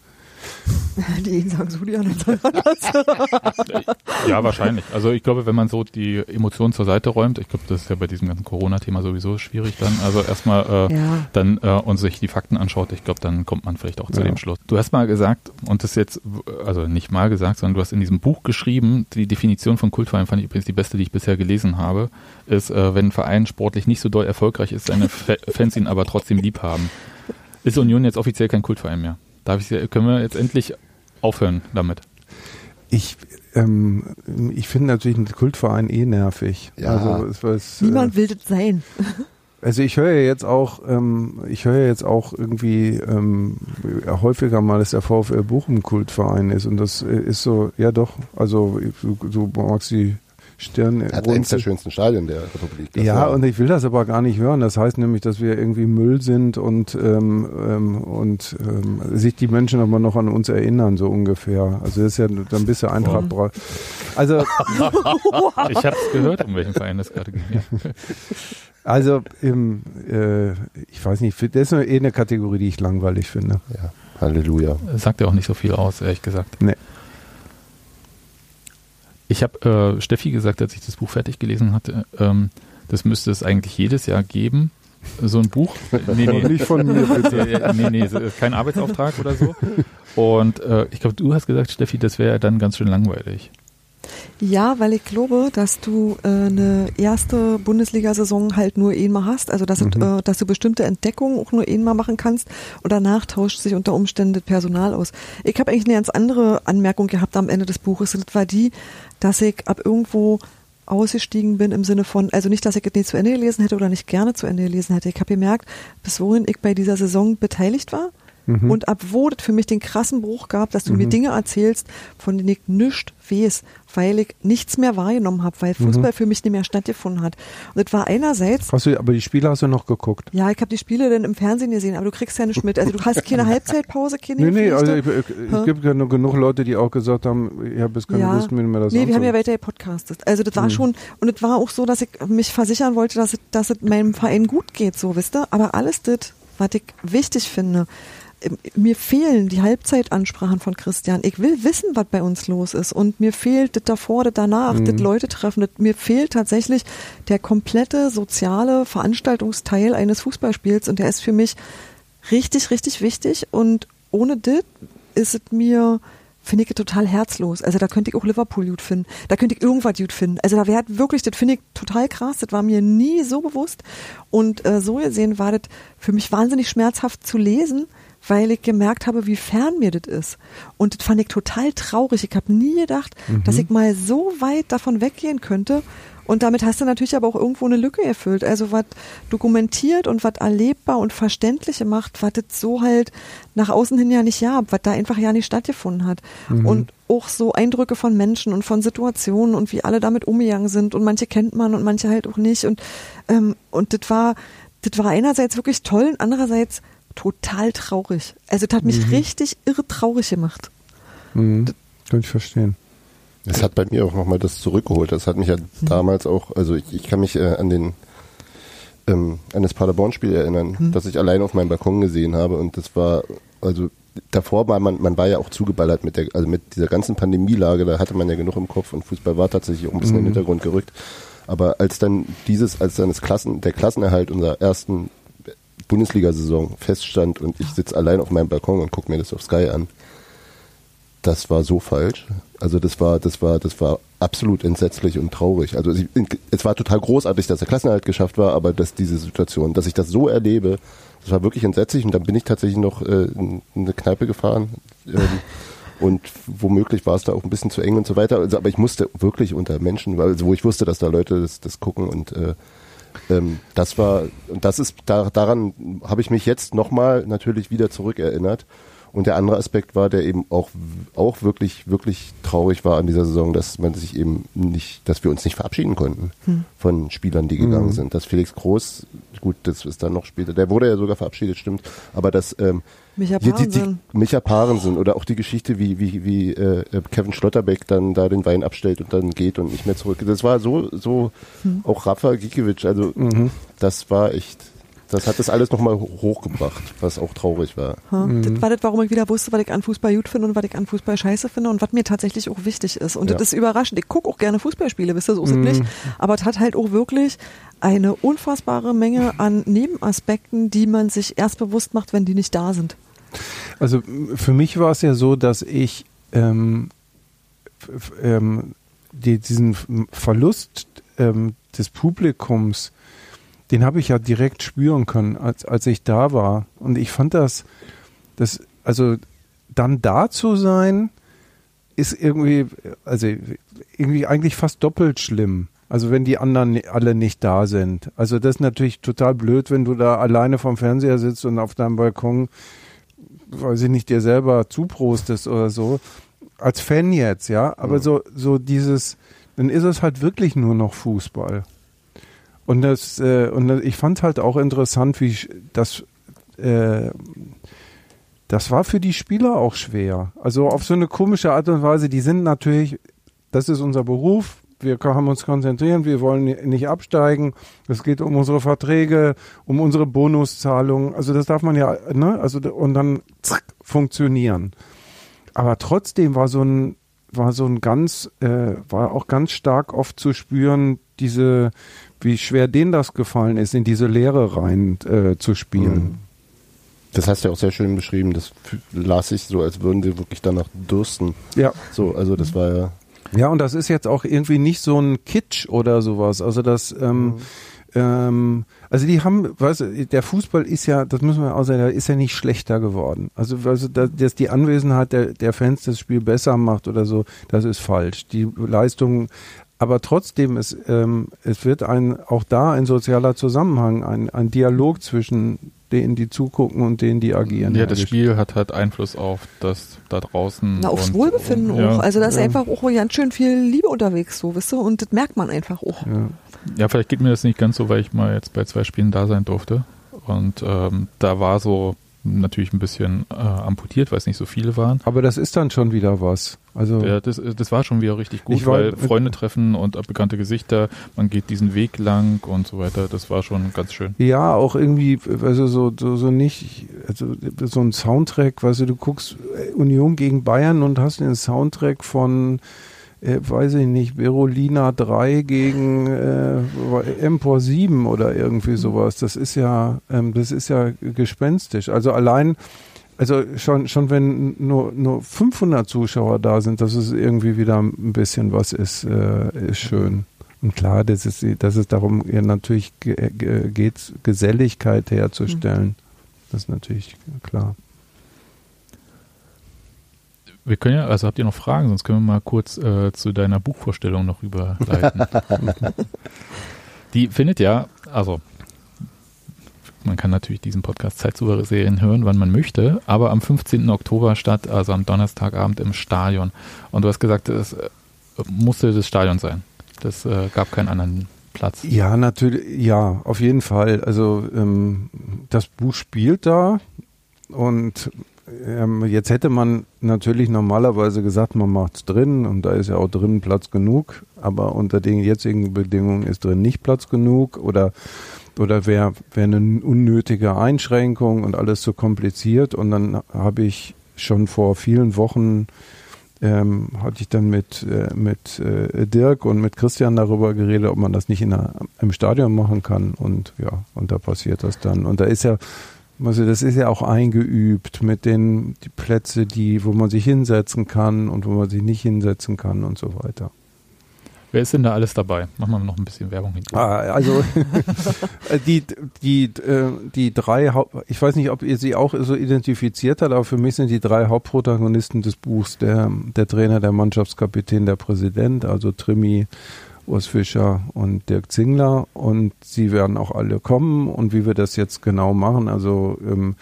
Die einen sagen so, die anderen sagen anders. ja, wahrscheinlich. Also ich glaube, wenn man so die Emotionen zur Seite räumt, ich glaube, das ist ja bei diesem ganzen Corona-Thema sowieso schwierig dann. Also erstmal äh, ja. dann äh, und sich die Fakten anschaut, ich glaube, dann kommt man vielleicht auch zu ja. dem Schluss. Du hast mal gesagt, und das jetzt, also nicht mal gesagt, sondern du hast in diesem Buch geschrieben, die Definition von Kultverein fand ich übrigens die beste, die ich bisher gelesen habe, ist, äh, wenn ein Verein sportlich nicht so doll erfolgreich ist, seine Fans ihn aber trotzdem lieb haben. Ist Union jetzt offiziell kein Kultverein mehr? Darf ich, können wir jetzt endlich aufhören damit? Ich, ähm, ich finde natürlich einen Kultverein eh nervig. Ja. Also, es, es, Niemand äh, will das sein. Also ich höre jetzt auch, ähm, ich höre jetzt auch irgendwie ähm, häufiger mal, dass der VfL Bochum Kultverein ist und das ist so, ja doch, also du, du magst die Stirn. Er hat eines der schönsten Stadien der Republik. ja, und ich will das aber gar nicht hören. Das heißt nämlich, dass wir irgendwie Müll sind und, ähm, ähm, und ähm, sich die Menschen aber noch an uns erinnern, so ungefähr. Also das ist ja dann bist du Eintracht. Oh. Also ich habe es gehört, um welchen Verein das gerade ging. Also im, äh, ich weiß nicht, das ist eh eine Kategorie, die ich langweilig finde. Ja, Halleluja. Sagt ja auch nicht so viel aus, ehrlich gesagt. Nee. Ich habe äh, Steffi gesagt, als ich das Buch fertig gelesen hatte, ähm, das müsste es eigentlich jedes Jahr geben. So ein Buch. Nee, nee. Nicht von mir, bitte. nee, nee, kein Arbeitsauftrag oder so. Und äh, ich glaube, du hast gesagt, Steffi, das wäre dann ganz schön langweilig. Ja, weil ich glaube, dass du äh, eine erste Bundesliga-Saison halt nur einmal hast, also dass, mhm. du, äh, dass du bestimmte Entdeckungen auch nur einmal machen kannst und danach tauscht sich unter Umständen das Personal aus. Ich habe eigentlich eine ganz andere Anmerkung gehabt am Ende des Buches. Das war die, dass ich ab irgendwo ausgestiegen bin im Sinne von, also nicht, dass ich es nicht zu Ende gelesen hätte oder nicht gerne zu Ende gelesen hätte. Ich habe gemerkt, bis wohin ich bei dieser Saison beteiligt war Mhm. Und ab wo das für mich den krassen Bruch gab, dass du mhm. mir Dinge erzählst, von denen ich nichts weiß, weil ich nichts mehr wahrgenommen habe, weil Fußball mhm. für mich nicht mehr stattgefunden hat. Und das war einerseits. Hast du, aber die Spiele hast du noch geguckt? Ja, ich habe die Spiele dann im Fernsehen gesehen, aber du kriegst ja nicht mit. Also du hast keine Halbzeitpause, keine Nee, nee, also ich, es gibt ja nur genug Leute, die auch gesagt haben, ich habe jetzt keine ja. Lust mehr, mehr das Nee, wir haben ja weiter gepodcastet. Also das war mhm. schon, und es war auch so, dass ich mich versichern wollte, dass es, dass es meinem Verein gut geht, so, wisst ihr? Aber alles das, was ich wichtig finde, mir fehlen die Halbzeitansprachen von Christian. Ich will wissen, was bei uns los ist. Und mir fehlt das davor, das danach, mhm. das Leute treffen. Das, mir fehlt tatsächlich der komplette soziale Veranstaltungsteil eines Fußballspiels. Und der ist für mich richtig, richtig wichtig. Und ohne das ist es mir, finde ich total herzlos. Also da könnte ich auch Liverpool gut finden. Da könnte ich irgendwas gut finden. Also da wäre wirklich, das finde ich total krass. Das war mir nie so bewusst. Und äh, so gesehen war das für mich wahnsinnig schmerzhaft zu lesen weil ich gemerkt habe, wie fern mir das ist. Und das fand ich total traurig. Ich habe nie gedacht, mhm. dass ich mal so weit davon weggehen könnte Und damit hast du natürlich aber auch irgendwo eine Lücke erfüllt. Also was dokumentiert und was erlebbar und verständlich macht, was es so halt nach außen hin ja nicht gab, was da einfach ja nicht stattgefunden hat. Mhm. Und auch so Eindrücke von Menschen und von Situationen und wie alle damit umgegangen sind. Und manche kennt man und manche halt auch nicht. Und, ähm, und das war, das war einerseits wirklich toll und andererseits total traurig. Also das hat mich Mhm. richtig irre traurig gemacht. Mhm. Kann ich verstehen. Das hat bei mir auch nochmal das zurückgeholt. Das hat mich ja damals auch, also ich, ich kann mich äh, an den ähm, an das Paderborn-Spiel erinnern, das ich allein auf meinem Balkon gesehen habe und das war, also davor war man, man war ja auch zugeballert mit der, also mit dieser ganzen Pandemielage, da hatte man ja genug im Kopf und Fußball war tatsächlich auch ein bisschen in den Hintergrund gerückt. Aber als dann dieses, als dann das Klassen, der Klassenerhalt unserer ersten Bundesliga-Saison feststand und ich sitze allein auf meinem Balkon und gucke mir das auf Sky an, das war so falsch. Also das war, das war, das war absolut entsetzlich und traurig. Also ich, es war total großartig, dass der Klassenerhalt geschafft war, aber dass diese Situation, dass ich das so erlebe, das war wirklich entsetzlich und dann bin ich tatsächlich noch äh, in eine Kneipe gefahren ähm, und womöglich war es da auch ein bisschen zu eng und so weiter. Also, aber ich musste wirklich unter Menschen, weil also wo ich wusste, dass da Leute das, das gucken und äh, ähm, das war und das ist da, daran habe ich mich jetzt nochmal natürlich wieder zurückerinnert. Und der andere Aspekt war, der eben auch, auch wirklich, wirklich traurig war an dieser Saison, dass man sich eben nicht, dass wir uns nicht verabschieden konnten von Spielern, die gegangen sind. Dass Felix Groß, gut, das ist dann noch später, der wurde ja sogar verabschiedet, stimmt, aber dass ähm, Micha hier die, die, Parensen. Micha Parensen oder auch die Geschichte, wie, wie, wie äh, Kevin Schlotterbeck dann da den Wein abstellt und dann geht und nicht mehr zurück. Das war so, so auch Rafa Gikiewicz, also das war echt, das hat das alles nochmal hochgebracht, was auch traurig war. Ha, Das war das, warum ich wieder wusste, was ich an Fußball gut finde und was ich an Fußball scheiße finde und was mir tatsächlich auch wichtig ist. Und Ja. das ist überraschend. Ich gucke auch gerne Fußballspiele, wisst ihr, so ist es nicht. Aber es hat halt auch wirklich eine unfassbare Menge an Nebenaspekten, die man sich erst bewusst macht, wenn die nicht da sind. Also für mich war es ja so, dass ich ähm, ähm, die, diesen Verlust ähm, des Publikums, den habe ich ja direkt spüren können, als, als ich da war. Und ich fand das, das, also dann da zu sein, ist irgendwie, also irgendwie eigentlich fast doppelt schlimm. Also wenn die anderen alle nicht da sind. Also das ist natürlich total blöd, wenn du da alleine vom Fernseher sitzt und auf deinem Balkon weiß ich nicht, dir selber zuprostest oder so. Als Fan jetzt, ja. Aber so, so dieses, dann ist es halt wirklich nur noch Fußball. Und das, äh, und ich fand halt auch interessant, wie sch- das, äh, das war für die Spieler auch schwer. Also auf so eine komische Art und Weise, die sind natürlich, das ist unser Beruf, wir haben uns konzentrieren, wir wollen nicht absteigen. Es geht um unsere Verträge, um unsere Bonuszahlungen. Also das darf man ja, ne? Also und dann zack, funktionieren. Aber trotzdem war so ein war so ein ganz äh, war auch ganz stark oft zu spüren diese wie schwer denen das gefallen ist in diese Leere rein äh, zu spielen. Das hast du ja auch sehr schön beschrieben. Das las ich so, als würden die wirklich danach dürsten. Ja. So, also das war ja. Ja, und das ist jetzt auch irgendwie nicht so ein Kitsch oder sowas. Also das, ähm, ähm, also die haben, weißt du, der Fußball ist ja, das müssen wir auch sagen, der ist ja nicht schlechter geworden. Also, also dass, dass die Anwesenheit der, der Fans das Spiel besser macht oder so, das ist falsch. Die Leistung, aber trotzdem ist, ähm, es wird ein, auch da ein sozialer Zusammenhang, ein, ein Dialog zwischen denen, die zugucken und denen, die agieren. Ja, das. Spiel hat halt Einfluss auf das da draußen. Na, aufs und- Wohlbefinden ja. auch. Also da ist Ja. einfach auch ganz schön viel Liebe unterwegs, so, wisst ihr? Und das merkt man einfach auch. Ja. Ja, vielleicht geht mir das nicht ganz so, weil ich mal jetzt bei zwei Spielen da sein durfte. Und ähm, da war so natürlich ein bisschen äh, amputiert, weil es nicht so viele waren. Aber das ist dann schon wieder was. Also Ja, das, das war schon wieder richtig gut, war- weil Freunde treffen und bekannte Gesichter, man geht diesen Weg lang und so weiter. Das war schon ganz schön. Ja, auch irgendwie, also so, so, so nicht, also so ein Soundtrack, weißt du, du guckst äh, Union gegen Bayern und hast den Soundtrack von, äh, weiß ich nicht, Berolina 3 gegen äh, Empor 7 oder irgendwie sowas. Das ist ja, ähm, das ist ja gespenstisch. Also allein, also schon, schon wenn nur, nur 500 Zuschauer da sind, dass es irgendwie wieder ein bisschen was ist, äh, ist schön. Und klar, das ist, dass es darum ja, natürlich ge- geht, Geselligkeit herzustellen. Das ist natürlich klar. Wir können ja, also habt ihr noch Fragen, sonst können wir mal kurz äh, zu deiner Buchvorstellung noch überleiten. Die findet ja, also man kann natürlich diesen Podcast Zeitsouverän hören, wann man möchte, aber am 15. Oktober statt, also am Donnerstagabend im Stadion. Und du hast gesagt, es äh, musste das Stadion sein. Das äh, gab keinen anderen Platz. Ja, natürlich, ja, auf jeden Fall. Also ähm, das Buch spielt da und ähm, jetzt hätte man natürlich normalerweise gesagt, man macht es drin und da ist ja auch drin Platz genug, aber unter den jetzigen Bedingungen ist drin nicht Platz genug oder oder wäre wär eine unnötige Einschränkung und alles zu kompliziert und dann habe ich schon vor vielen Wochen ähm, hatte ich dann mit, äh, mit äh, Dirk und mit Christian darüber geredet, ob man das nicht in einer, im Stadion machen kann. Und ja, und da passiert das dann. Und da ist ja, also das ist ja auch eingeübt mit den die Plätze, die, wo man sich hinsetzen kann und wo man sich nicht hinsetzen kann und so weiter. Wer ist denn da alles dabei? Machen wir noch ein bisschen Werbung hin. Ah, also die, die, äh, die drei, Haupt ich weiß nicht, ob ihr sie auch so identifiziert habt, aber für mich sind die drei Hauptprotagonisten des Buchs der, der Trainer, der Mannschaftskapitän, der Präsident, also Trimi, Urs Fischer und Dirk Zingler und sie werden auch alle kommen und wie wir das jetzt genau machen, also ähm,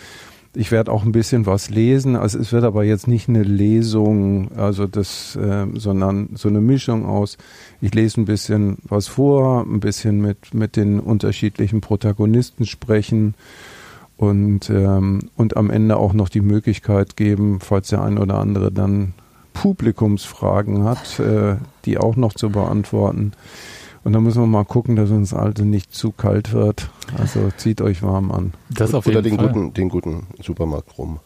ich werde auch ein bisschen was lesen. Also es wird aber jetzt nicht eine Lesung, also das, äh, sondern so eine Mischung aus. Ich lese ein bisschen was vor, ein bisschen mit mit den unterschiedlichen Protagonisten sprechen und ähm, und am Ende auch noch die Möglichkeit geben, falls der ein oder andere dann Publikumsfragen hat, äh, die auch noch zu beantworten. Und da müssen wir mal gucken, dass uns also nicht zu kalt wird. Also zieht euch warm an. Das auf Oder jeden den Fall. guten, den guten Supermarkt rum.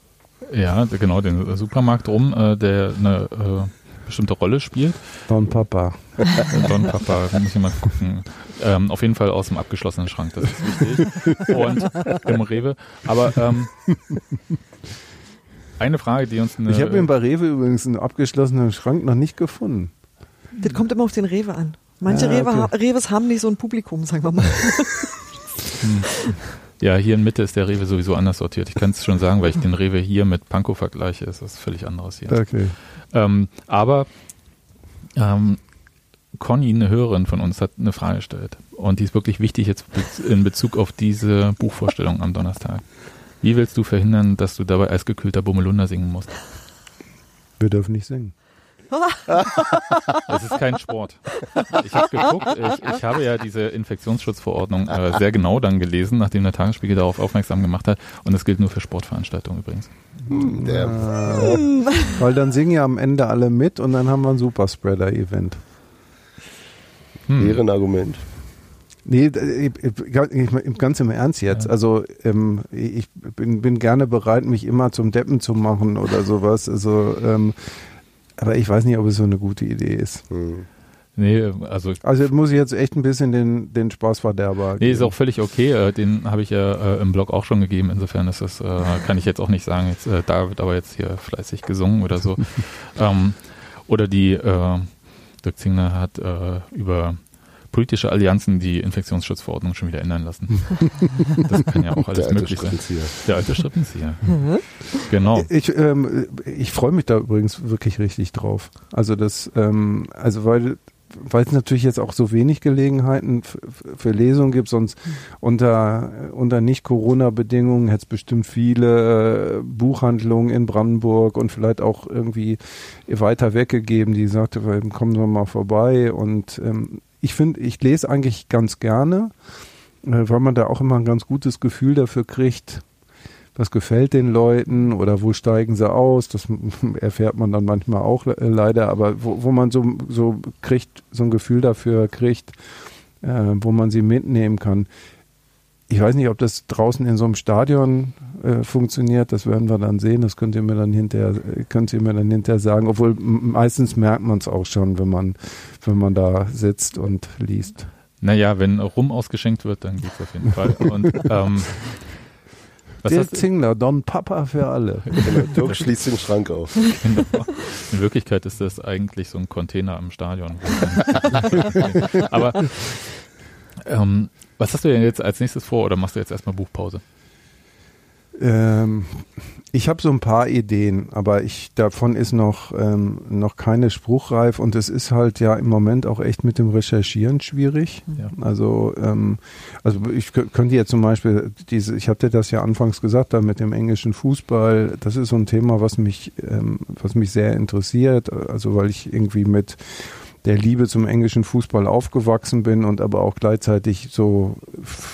Ja, genau, den Supermarkt rum, äh, der eine äh, bestimmte Rolle spielt. Don Papa. Don Papa, da muss ich mal gucken. Ähm, auf jeden Fall aus dem abgeschlossenen Schrank, das ist wichtig. Und im Rewe. Aber ähm, eine Frage, die uns eine, Ich habe ihn bei Rewe übrigens einen abgeschlossenen Schrank noch nicht gefunden. Das kommt immer auf den Rewe an. Manche ja, okay. Rewe, Reves haben nicht so ein Publikum, sagen wir mal. Ja, hier in Mitte ist der Rewe sowieso anders sortiert. Ich kann es schon sagen, weil ich den Rewe hier mit Pankow vergleiche, ist das völlig anderes hier. Okay. Ähm, aber ähm, Conny, eine Hörerin von uns, hat eine Frage gestellt. Und die ist wirklich wichtig jetzt in Bezug auf diese Buchvorstellung am Donnerstag. Wie willst du verhindern, dass du dabei eisgekühlter Bummelunder singen musst? Wir dürfen nicht singen. Das ist kein Sport. Ich habe geguckt, ich, ich, habe ja diese Infektionsschutzverordnung äh, sehr genau dann gelesen, nachdem der Tagesspiegel darauf aufmerksam gemacht hat. Und das gilt nur für Sportveranstaltungen übrigens. Hm, äh, weil dann singen ja am Ende alle mit und dann haben wir ein Superspreader-Event. Hm. Ehrenargument. Nee, ganz im Ernst jetzt. Ja. Also ähm, ich bin, bin gerne bereit, mich immer zum Deppen zu machen oder sowas. Also ähm, aber ich weiß nicht, ob es so eine gute Idee ist. Hm. Nee, also. Also muss ich jetzt echt ein bisschen den, den Spaßverderber. Nee, geben. ist auch völlig okay. Äh, den habe ich ja äh, im Blog auch schon gegeben. Insofern ist das, äh, kann ich jetzt auch nicht sagen, jetzt, äh, da wird aber jetzt hier fleißig gesungen oder so. ähm, oder die, äh, Dirk Zingler hat äh, über politische Allianzen die Infektionsschutzverordnung schon wieder ändern lassen. Das kann ja auch alles möglich sein. Der alte Strippenzieher. Mhm. Genau. Ich, ähm, ich freue mich da übrigens wirklich richtig drauf. Also das, ähm, also weil weil es natürlich jetzt auch so wenig Gelegenheiten für Lesungen gibt, sonst unter, unter Nicht-Corona-Bedingungen hätte es bestimmt viele äh, Buchhandlungen in Brandenburg und vielleicht auch irgendwie weiter weggegeben, die sagte, kommen wir mal vorbei und ähm, ich finde, ich lese eigentlich ganz gerne, äh, weil man da auch immer ein ganz gutes Gefühl dafür kriegt, was gefällt den Leuten oder wo steigen sie aus. Das erfährt man dann manchmal auch leider, aber wo, wo man so, so kriegt, so ein Gefühl dafür kriegt, äh, wo man sie mitnehmen kann. Ich weiß nicht, ob das draußen in so einem Stadion äh, funktioniert. Das werden wir dann sehen. Das könnt ihr mir dann hinterher, könnt ihr mir dann hinterher sagen. Obwohl meistens merkt man es auch schon, wenn man, wenn man da sitzt und liest. Naja, wenn Rum ausgeschenkt wird, dann geht's auf jeden Fall. Und ähm, was Der Zingler, Don Papa für alle. Genau, Dirk schließt den Schrank auf. Genau. In Wirklichkeit ist das eigentlich so ein Container am Stadion. Aber ähm, was hast du denn jetzt als nächstes vor oder machst du jetzt erstmal Buchpause? Ähm, ich habe so ein paar Ideen, aber ich davon ist noch ähm, noch keine spruchreif und es ist halt ja im Moment auch echt mit dem Recherchieren schwierig. Ja. Also ähm, also ich kö- könnte jetzt zum Beispiel diese, ich hatte das ja anfangs gesagt, da mit dem englischen Fußball, das ist so ein Thema, was mich ähm, was mich sehr interessiert. Also weil ich irgendwie mit der Liebe zum englischen Fußball aufgewachsen bin und aber auch gleichzeitig so,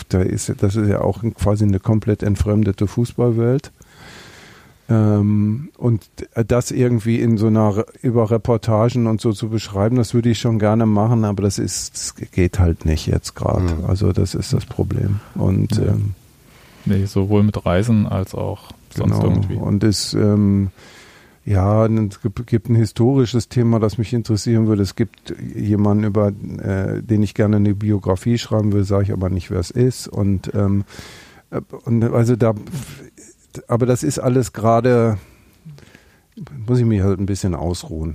da ist, das ist ja auch quasi eine komplett entfremdete Fußballwelt. Ähm, und das irgendwie in so einer über Reportagen und so zu beschreiben, das würde ich schon gerne machen, aber das ist, das geht halt nicht jetzt gerade. Mhm. Also das ist das Problem. Und Ja. ähm, Nee, sowohl mit Reisen als auch sonst Genau. irgendwie. Und es, ähm, ja, es gibt, ein historisches Thema, das mich interessieren würde. Es gibt jemanden, über äh, den ich gerne eine Biografie schreiben will, sage ich aber nicht, wer es ist. Und, ähm, äh, und also da, aber das ist alles gerade, muss ich mich halt ein bisschen ausruhen.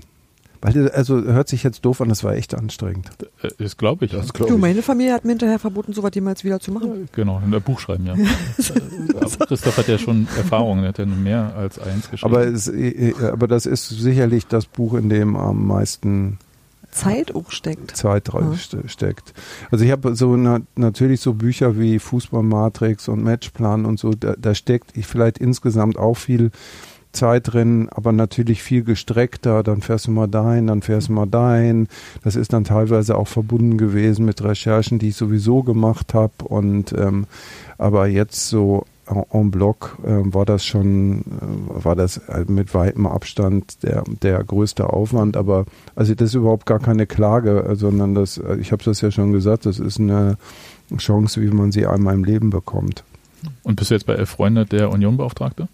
Weil, also hört sich jetzt doof an, das war echt anstrengend. Äh, Das glaube ich. Das ja. glaub Du, ich. meine Familie hat mir hinterher verboten, sowas jemals wieder zu machen. Genau, in der Buch schreiben, ja. Aber Christoph hat ja schon Erfahrung, er hat ja mehr als eins geschrieben. Aber, es, äh, aber das ist sicherlich das Buch, in dem am meisten Zeit auch steckt. Zeit ste- steckt. Also ich habe so na, natürlich so Bücher wie Fußballmatrix und Matchplan und so, da, da steckt ich vielleicht insgesamt auch viel Zeit drin, aber natürlich viel gestreckter. Dann fährst du mal dahin, dann fährst du mal dahin. Das ist dann teilweise auch verbunden gewesen mit Recherchen, die ich sowieso gemacht habe. Und ähm, aber jetzt so en, en bloc äh, war das schon, äh, war das äh, mit weitem Abstand der, der größte Aufwand. Aber also das ist überhaupt gar keine Klage, äh, sondern das, äh, ich habe das ja schon gesagt, das ist eine Chance, wie man sie einmal im Leben bekommt. Und bist du jetzt bei Elf Freunde der Union-Beauftragte?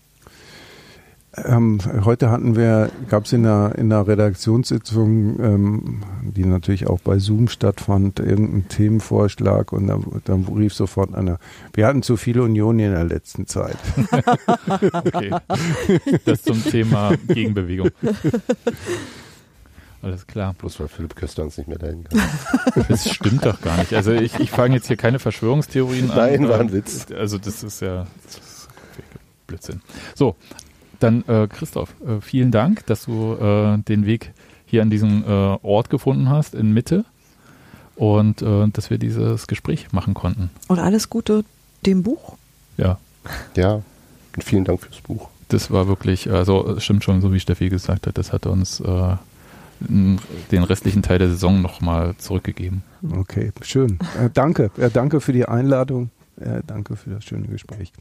Ähm, heute hatten wir, gab es in der, in der Redaktionssitzung, ähm, die natürlich auch bei Zoom stattfand, irgendeinen Themenvorschlag und dann, dann rief sofort einer, wir hatten zu viel Union in der letzten Zeit. Okay. Das zum Thema Gegenbewegung. Alles klar. Bloß weil Philipp Köster uns nicht mehr dahin kann. Das stimmt doch gar nicht. Also ich, ich fange jetzt hier keine Verschwörungstheorien an. Nein, war ein Ähm, Witz. Also das ist ja das ist Blödsinn. So, dann äh, Christoph, äh, vielen Dank, dass du äh, den Weg hier an diesen äh, Ort gefunden hast in Mitte und äh, dass wir dieses Gespräch machen konnten. Und alles Gute dem Buch. Ja, Ja, und vielen Dank fürs Buch. das war wirklich, also es stimmt schon, so wie Steffi gesagt hat, das hat uns äh, den restlichen Teil der Saison nochmal zurückgegeben. Okay, schön. Äh, danke. Äh, danke für die Einladung. Äh, danke für das schöne Gespräch.